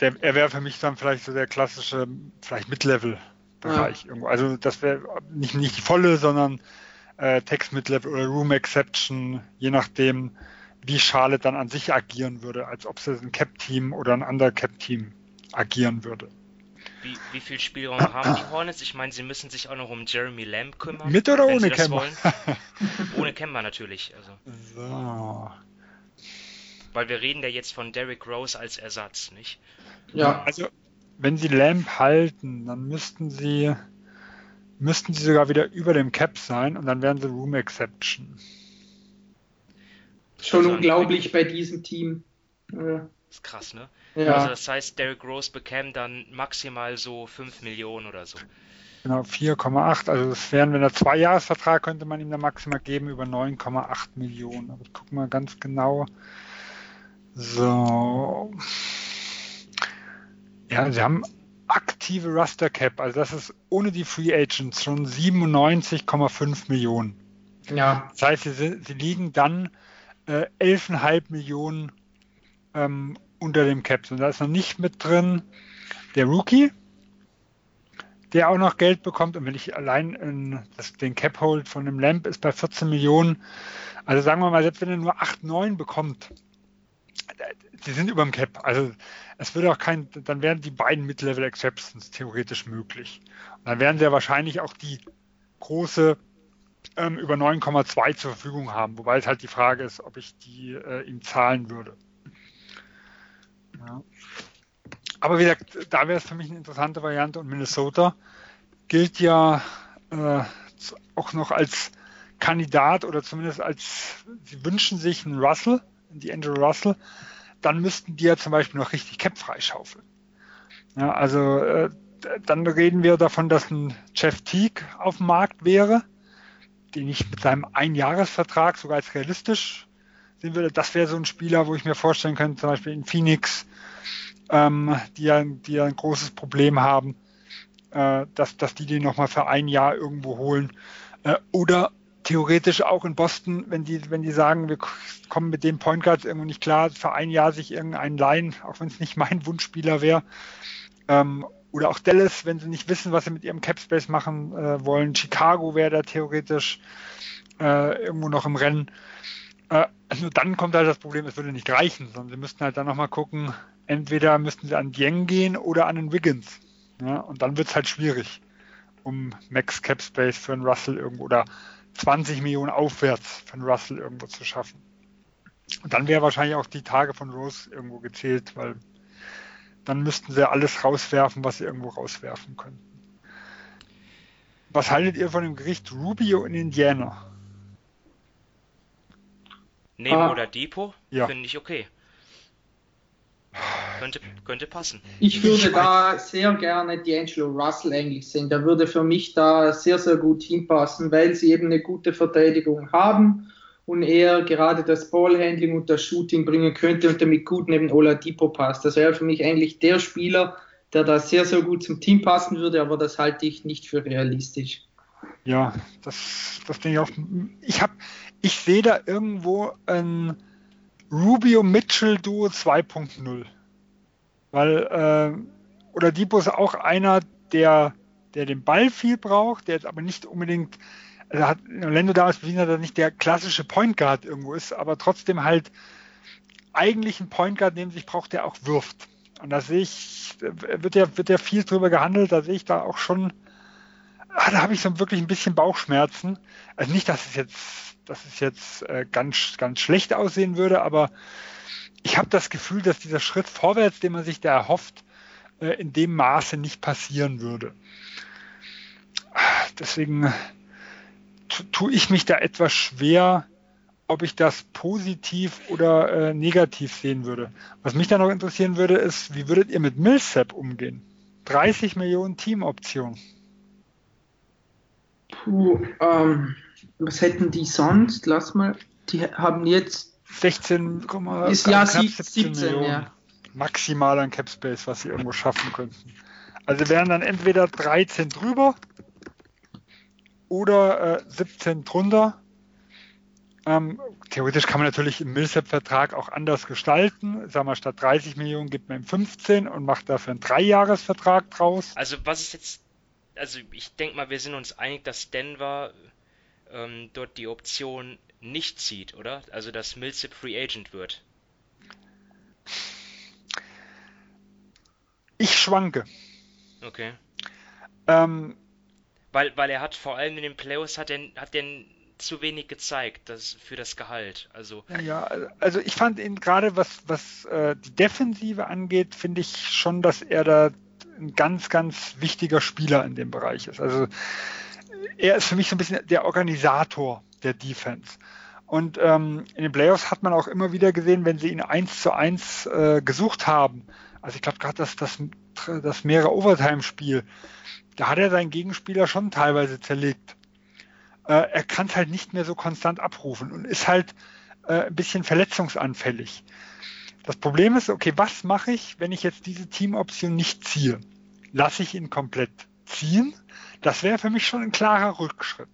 Der, er wäre für mich dann vielleicht so der klassische, vielleicht Mid-Level-Bereich ja. irgendwo. Also das wäre nicht, nicht die volle, sondern äh, Text Mid-Level oder Room Exception, je nachdem, wie Charlotte dann an sich agieren würde, als ob sie ein Cap-Team oder ein anderer Cap-Team agieren würde. Wie, wie viel Spielraum haben die Hornets? Ich meine, sie müssen sich auch noch um Jeremy Lamb kümmern. Mit oder ohne Kemba? ohne Kemba natürlich. Also. So. Weil wir reden ja jetzt von Derrick Rose als Ersatz, nicht? Ja, also wenn sie Lamb halten, dann müssten sie müssten sie sogar wieder über dem Cap sein und dann wären sie Room Exception. Schon also unglaublich bei diesem Team. Ja. ist krass, ne? Ja. Also das heißt, Derrick Rose bekäme dann maximal so 5 Millionen oder so. Genau, 4,8. Also das wären, wenn er zwei Jahresvertrag könnte man ihm dann maximal geben über 9,8 Millionen. Aber ich gucke mal ganz genau. So. Ja, sie haben aktive Raster Cap, also das ist ohne die Free Agents schon 97,5 Millionen. Ja. Das heißt, sie, sie liegen dann äh, 11,5 Millionen ähm, unter dem Cap. Und da ist noch nicht mit drin der Rookie, der auch noch Geld bekommt. Und wenn ich allein in, das, den Cap Hold von dem Lamp ist bei 14 Millionen, also sagen wir mal, selbst wenn er nur 8, 9 bekommt, die sind über dem Cap. Also es würde auch kein, dann wären die beiden Mid-Level Exceptions theoretisch möglich. Und dann werden sie ja wahrscheinlich auch die große ähm, über 9,2 zur Verfügung haben, wobei es halt die Frage ist, ob ich die äh, ihm zahlen würde. Ja. Aber wie gesagt, da wäre es für mich eine interessante Variante und Minnesota gilt ja äh, auch noch als Kandidat oder zumindest als, sie wünschen sich einen Russell, die Andrew Russell, dann müssten die ja zum Beispiel noch richtig Cap freischaufeln. Ja, also äh, dann reden wir davon, dass ein Jeff Teague auf dem Markt wäre, den ich mit seinem Einjahresvertrag sogar als realistisch sehen würde. Das wäre so ein Spieler, wo ich mir vorstellen könnte, zum Beispiel in Phoenix, ähm, die, ja, die ja ein großes Problem haben, äh, dass, dass die den nochmal für ein Jahr irgendwo holen. Äh, oder theoretisch auch in Boston, wenn die, wenn die sagen, wir kommen mit dem Point Guard irgendwo nicht klar, für ein Jahr sich irgendeinen leihen, auch wenn es nicht mein Wunschspieler wäre. Ähm, oder auch Dallas, wenn sie nicht wissen, was sie mit ihrem Capspace machen äh, wollen. Chicago wäre da theoretisch äh, irgendwo noch im Rennen. Äh, nur dann kommt halt das Problem, es würde nicht reichen, sondern sie müssten halt dann nochmal gucken, entweder müssten sie an Dieng gehen oder an den Wiggins. Ja, und dann wird es halt schwierig, um Max Capspace für einen Russell irgendwo oder 20 Millionen aufwärts für einen Russell irgendwo zu schaffen. Und dann wäre wahrscheinlich auch die Tage von Rose irgendwo gezählt, weil dann müssten sie alles rauswerfen, was sie irgendwo rauswerfen könnten. Was haltet ihr von dem Gericht Rubio in Indiana? Neben ah. oder Depot? Ja. Finde ich okay. könnte, könnte passen. Ich würde da sehr gerne D'Angelo Russell eigentlich sehen. Der würde für mich da sehr, sehr gut hinpassen, weil sie eben eine gute Verteidigung haben und er gerade das Ballhandling und das Shooting bringen könnte und damit gut neben Oladipo passt. Das wäre für mich eigentlich der Spieler, der da sehr, sehr gut zum Team passen würde, aber das halte ich nicht für realistisch. Ja, das, das denke ich auch. Ich habe, ich sehe da irgendwo ein Rubio Mitchell Duo 2.0. Weil, äh, oder Depot ist auch einer, der, der den Ball viel braucht, der jetzt aber nicht unbedingt, also hat Orlando damals bewiesen, dass er nicht der klassische Point Guard irgendwo ist, aber trotzdem halt eigentlich ein Point Guard neben sich braucht, der auch wirft. Und da sehe ich, wird ja, wird ja viel drüber gehandelt, da sehe ich da auch schon, ah, da habe ich so wirklich ein bisschen Bauchschmerzen. Also nicht, dass es jetzt, dass es jetzt äh, ganz, ganz schlecht aussehen würde, aber ich habe das Gefühl, dass dieser Schritt vorwärts, den man sich da erhofft, äh, in dem Maße nicht passieren würde. Deswegen tue ich mich da etwas schwer, ob ich das positiv oder äh, negativ sehen würde. Was mich da noch interessieren würde, ist, wie würdet ihr mit Millsap umgehen? 30 Millionen Teamoption. Puh, ähm, was hätten die sonst? Lass mal, die haben jetzt 16, ist ja 17, Millionen ja. maximal an Cap Space, was sie irgendwo schaffen könnten. Also wären dann entweder 13 drüber oder äh, 17 drunter ähm, theoretisch kann man natürlich im Millsap-Vertrag auch anders gestalten. Sagen wir, statt 30 Millionen gibt man ihm 15 und macht dafür einen Dreijahresvertrag draus. Also was ist jetzt, also ich denke mal, wir sind uns einig, dass Denver ähm, dort die Option nicht zieht, oder? Also dass Millsap Free Agent wird. Ich schwanke. Okay. Ähm, weil, weil er hat vor allem in den Playoffs hat er, hat er zu wenig gezeigt das, für das Gehalt. Also, ja, also ich fand ihn gerade, was, was äh, die Defensive angeht, finde ich schon, dass er da ein ganz, ganz wichtiger Spieler in dem Bereich ist. Also er ist für mich so ein bisschen der Organisator der Defense. Und ähm, in den Playoffs hat man auch immer wieder gesehen, wenn sie ihn eins zu eins äh, gesucht haben. Also ich glaube gerade das, das, das mehrere Overtime-Spiel, da hat er seinen Gegenspieler schon teilweise zerlegt äh, er kann es halt nicht mehr so konstant abrufen und ist halt äh, ein bisschen verletzungsanfällig. Das Problem ist, okay, was mache ich, wenn ich jetzt diese Teamoption nicht ziehe? Lasse ich ihn komplett ziehen? Das wäre für mich schon ein klarer Rückschritt.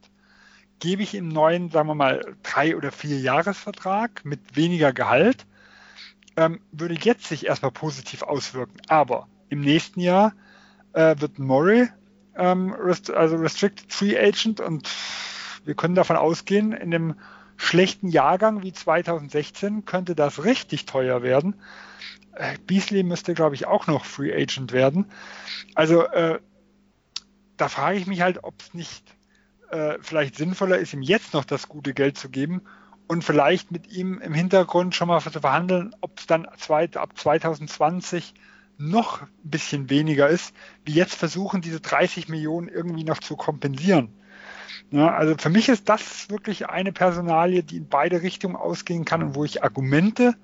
Gebe ich ihm neuen, sagen wir mal, drei oder vier Jahresvertrag mit weniger Gehalt, ähm, würde jetzt sich erstmal positiv auswirken. Aber im nächsten Jahr äh, wird Murray ähm, rest also Restricted Free Agent und wir können davon ausgehen, in einem schlechten Jahrgang wie 2016 könnte das richtig teuer werden. Äh, Beasley müsste, glaube ich, auch noch Free Agent werden. Also äh, da frage ich mich halt, ob es nicht äh, vielleicht sinnvoller ist, ihm jetzt noch das gute Geld zu geben und vielleicht mit ihm im Hintergrund schon mal zu verhandeln, ob es dann zweit, ab 2020 noch ein bisschen weniger ist, wie jetzt versuchen, diese 30 Millionen irgendwie noch zu kompensieren. Ja, also für mich ist das wirklich eine Personalie, die in beide Richtungen ausgehen kann und wo ich Argumente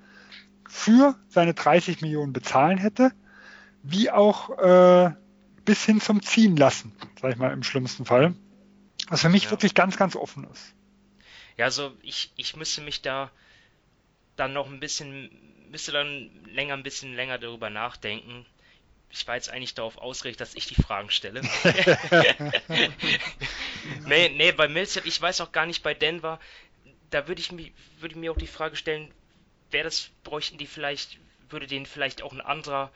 für seine 30 Millionen bezahlen hätte, wie auch äh, bis hin zum Ziehen lassen, sag ich mal im schlimmsten Fall. Was für mich ja. wirklich ganz, ganz offen ist. Ja, also ich, ich müsste mich da dann noch ein bisschen, müsste dann länger, ein bisschen länger darüber nachdenken, ich war jetzt eigentlich darauf ausgerichtet, dass ich die Fragen stelle. nee, nee, bei Millsap, ich weiß auch gar nicht bei Denver, da würde ich, mich, würde ich mir auch die Frage stellen, wer das bräuchten die vielleicht, würde denen vielleicht auch ein anderer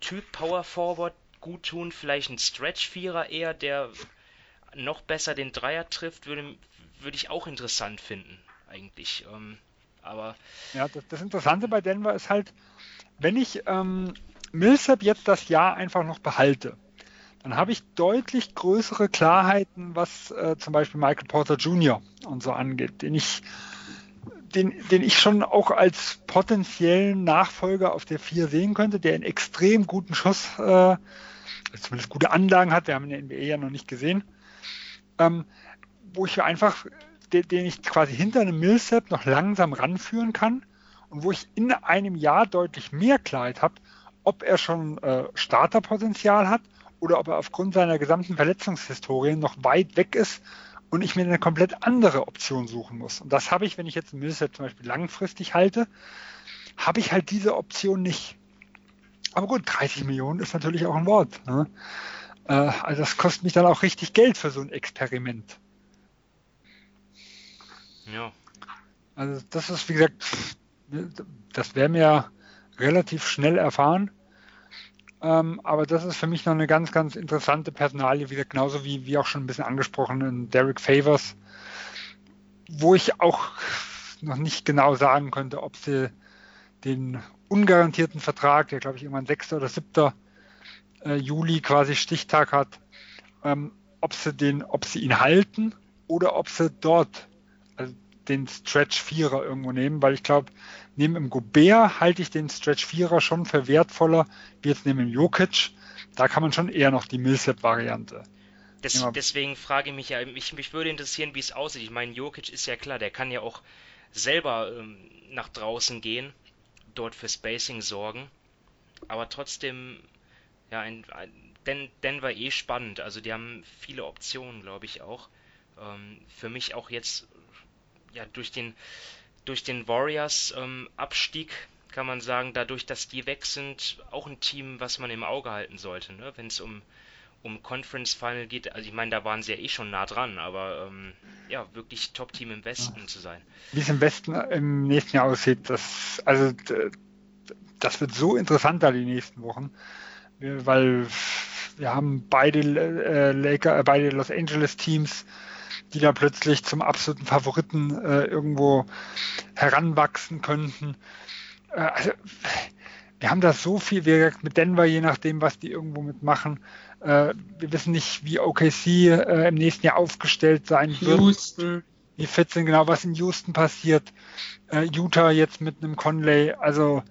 Typ Power Forward gut tun, vielleicht ein Stretch-Vierer eher, der noch besser den Dreier trifft, würde, würde ich auch interessant finden, eigentlich. Ähm, aber. Ja, das, das Interessante bei Denver ist halt, wenn ich ähm, Millsap jetzt das Jahr einfach noch behalte, dann habe ich deutlich größere Klarheiten, was äh, zum Beispiel Michael Porter Jr. und so angeht, den ich, den, den ich schon auch als potenziellen Nachfolger auf der 4 sehen könnte, der einen extrem guten Schuss, äh, zumindest gute Anlagen hat, wir haben in der NBA ja noch nicht gesehen, ähm, wo ich einfach, den, den ich quasi hinter einem Millsap noch langsam ranführen kann und wo ich in einem Jahr deutlich mehr Klarheit habe, ob er schon äh, Starterpotenzial hat oder ob er aufgrund seiner gesamten Verletzungshistorie noch weit weg ist und ich mir eine komplett andere Option suchen muss. Und das habe ich, wenn ich jetzt Millsap zum Beispiel langfristig halte, habe ich halt diese Option nicht. Aber gut, 30 Millionen ist natürlich auch ein Wort. Ne? Äh, also das kostet mich dann auch richtig Geld für so ein Experiment. Ja. Also das ist, wie gesagt, das wäre mir relativ schnell erfahren. Ähm, aber das ist für mich noch eine ganz, ganz interessante Personalie, wieder genauso wie, wie auch schon ein bisschen angesprochen in Derek Favors, wo ich auch noch nicht genau sagen könnte, ob sie den ungarantierten Vertrag, der glaube ich irgendwann 6. oder 7. Äh, Juli quasi Stichtag hat, ähm, ob sie den, ob sie ihn halten oder ob sie dort also den Stretch Vierer irgendwo nehmen, weil ich glaube, neben dem Gobert halte ich den Stretch Vierer schon für wertvoller wie jetzt neben dem Jokic. Da kann man schon eher noch die Millsap-Variante. Des, deswegen frage ich mich ja, mich, mich würde interessieren, wie es aussieht. Ich meine, Jokic ist ja klar, der kann ja auch selber ähm, nach draußen gehen, dort für Spacing sorgen. Aber trotzdem, ja, ein, ein Den, Denver eh spannend. Also die haben viele Optionen, glaube ich auch. Ähm, für mich auch jetzt ja durch den durch den Warriors ähm, Abstieg kann man sagen, dadurch, dass die weg sind, auch ein Team, was man im Auge halten sollte, ne? wenn es um, um Conference Final geht. Also ich meine, da waren sie ja eh schon nah dran, aber ähm, ja, wirklich Top-Team im Westen ja. zu sein. Wie es im Westen im nächsten Jahr aussieht, das, also das wird so interessant da die nächsten Wochen, weil wir haben beide äh, Laker, äh, beide Los Angeles Teams die da plötzlich zum absoluten Favoriten äh, irgendwo heranwachsen könnten. Äh, also, wir haben da so viel, wie gesagt, mit Denver, je nachdem, was die irgendwo mitmachen. Äh, wir wissen nicht, wie OKC äh, im nächsten Jahr aufgestellt sein wird. Houston. Wie fit sind genau, was in Houston passiert. Äh, Utah jetzt mit einem Conley. Also,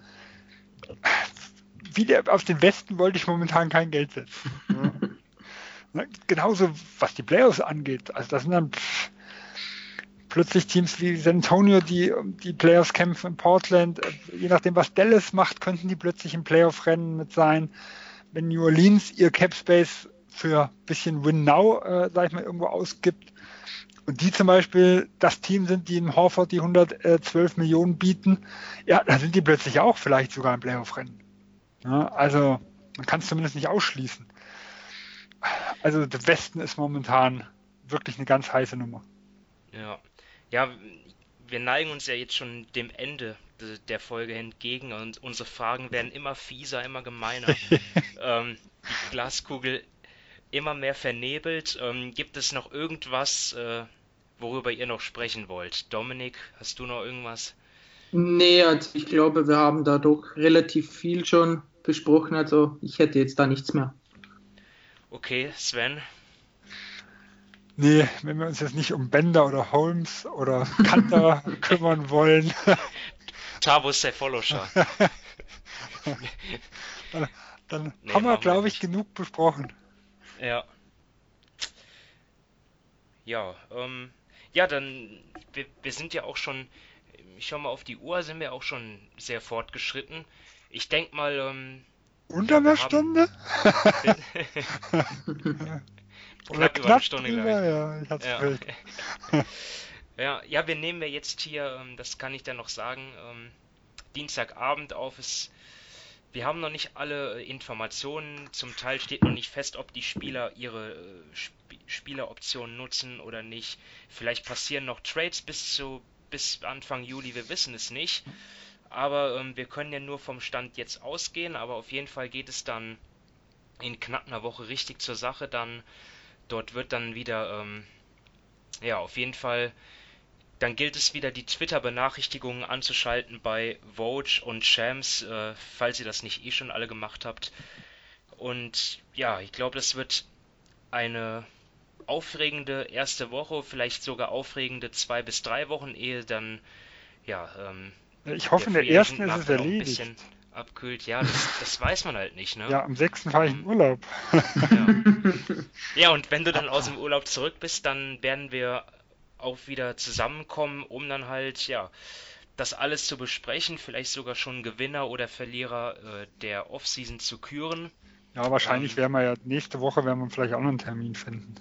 wieder auf den Westen wollte ich momentan kein Geld setzen. Ne, genauso was die Playoffs angeht. Also das sind dann plötzlich Teams wie San Antonio, die die Playoffs kämpfen in Portland. Je nachdem, was Dallas macht, könnten die plötzlich im Playoff-Rennen mit sein. Wenn New Orleans ihr Cap Space für ein bisschen Win Now, äh, sag ich mal, irgendwo ausgibt und die zum Beispiel das Team sind, die im Horford die 112 Millionen bieten, ja, dann sind die plötzlich auch vielleicht sogar im Playoff-Rennen. Ja, also man kann es zumindest nicht ausschließen. Also der Westen ist momentan wirklich eine ganz heiße Nummer. Ja. Ja, wir neigen uns ja jetzt schon dem Ende der Folge entgegen und unsere Fragen werden immer fieser, immer gemeiner. ähm, die Glaskugel immer mehr vernebelt. Ähm, gibt es noch irgendwas, äh, worüber ihr noch sprechen wollt? Dominik, hast du noch irgendwas? Nee, also ich glaube, wir haben da doch relativ viel schon besprochen. Also ich hätte jetzt da nichts mehr. Okay, Sven? Nee, wenn wir uns jetzt nicht um Bender oder Holmes oder Kanter kümmern wollen. Tabo Sefoloscha. dann, dann nee, haben wir, glaube ich, genug besprochen. Ja. Ja, ähm, ja, dann, wir, wir sind ja auch schon, ich schau mal auf die Uhr, sind wir auch schon sehr fortgeschritten. Ich denke mal, ähm, unter einer Stunde? Oder knapp über eine Stunde drüber, ja, ich hab's ja. ja, ja, wir nehmen ja jetzt hier, ähm, das kann ich dann noch sagen, ähm, Dienstagabend auf. Es, wir haben noch nicht alle Informationen. Zum Teil steht noch nicht fest, ob die Spieler ihre äh, Sp Spieleroptionen nutzen oder nicht. Vielleicht passieren noch Trades bis zu bis Anfang Juli, wir wissen es nicht. Aber ähm, wir können ja nur vom Stand jetzt ausgehen, aber auf jeden Fall geht es dann in knapp einer Woche richtig zur Sache. Dann dort wird dann wieder, ähm, ja, auf jeden Fall, dann gilt es wieder die Twitter-Benachrichtigungen anzuschalten bei Vogue und Shams, äh, falls ihr das nicht eh schon alle gemacht habt. Und ja, ich glaube, das wird eine aufregende erste Woche, vielleicht sogar aufregende zwei bis drei Wochen, ehe dann ja ähm, ich hoffe, in der ersten ist es erledigt. Ein abkühlt, ja, das, das, weiß man halt nicht, ne? Ja, am 6. fahre ich in Urlaub. Ja. ja, und wenn du dann aus dem Urlaub zurück bist, dann werden wir auch wieder zusammenkommen, um dann halt, ja, das alles zu besprechen, vielleicht sogar schon Gewinner oder Verlierer äh, der Offseason zu küren. Ja, wahrscheinlich ähm, werden wir ja nächste Woche werden wir vielleicht auch noch einen Termin finden.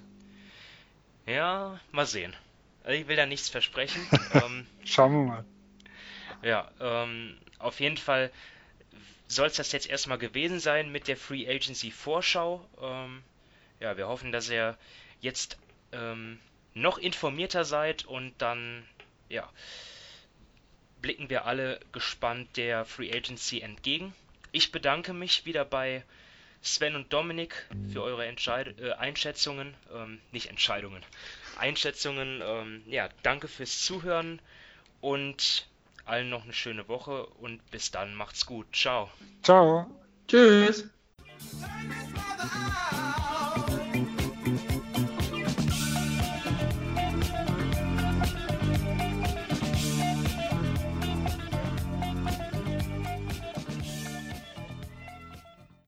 Ja, mal sehen. Also ich will da nichts versprechen. ähm, Schauen wir mal. Ja, ähm, auf jeden Fall soll es das jetzt erstmal gewesen sein mit der Free Agency Vorschau. Ähm, ja, wir hoffen, dass ihr jetzt ähm, noch informierter seid und dann, ja, blicken wir alle gespannt der Free Agency entgegen. Ich bedanke mich wieder bei Sven und Dominik für eure Entscheid äh, Einschätzungen, ähm, nicht Entscheidungen, Einschätzungen. Ähm, ja, danke fürs Zuhören und allen noch eine schöne Woche und bis dann macht's gut. Ciao. Ciao. Tschüss.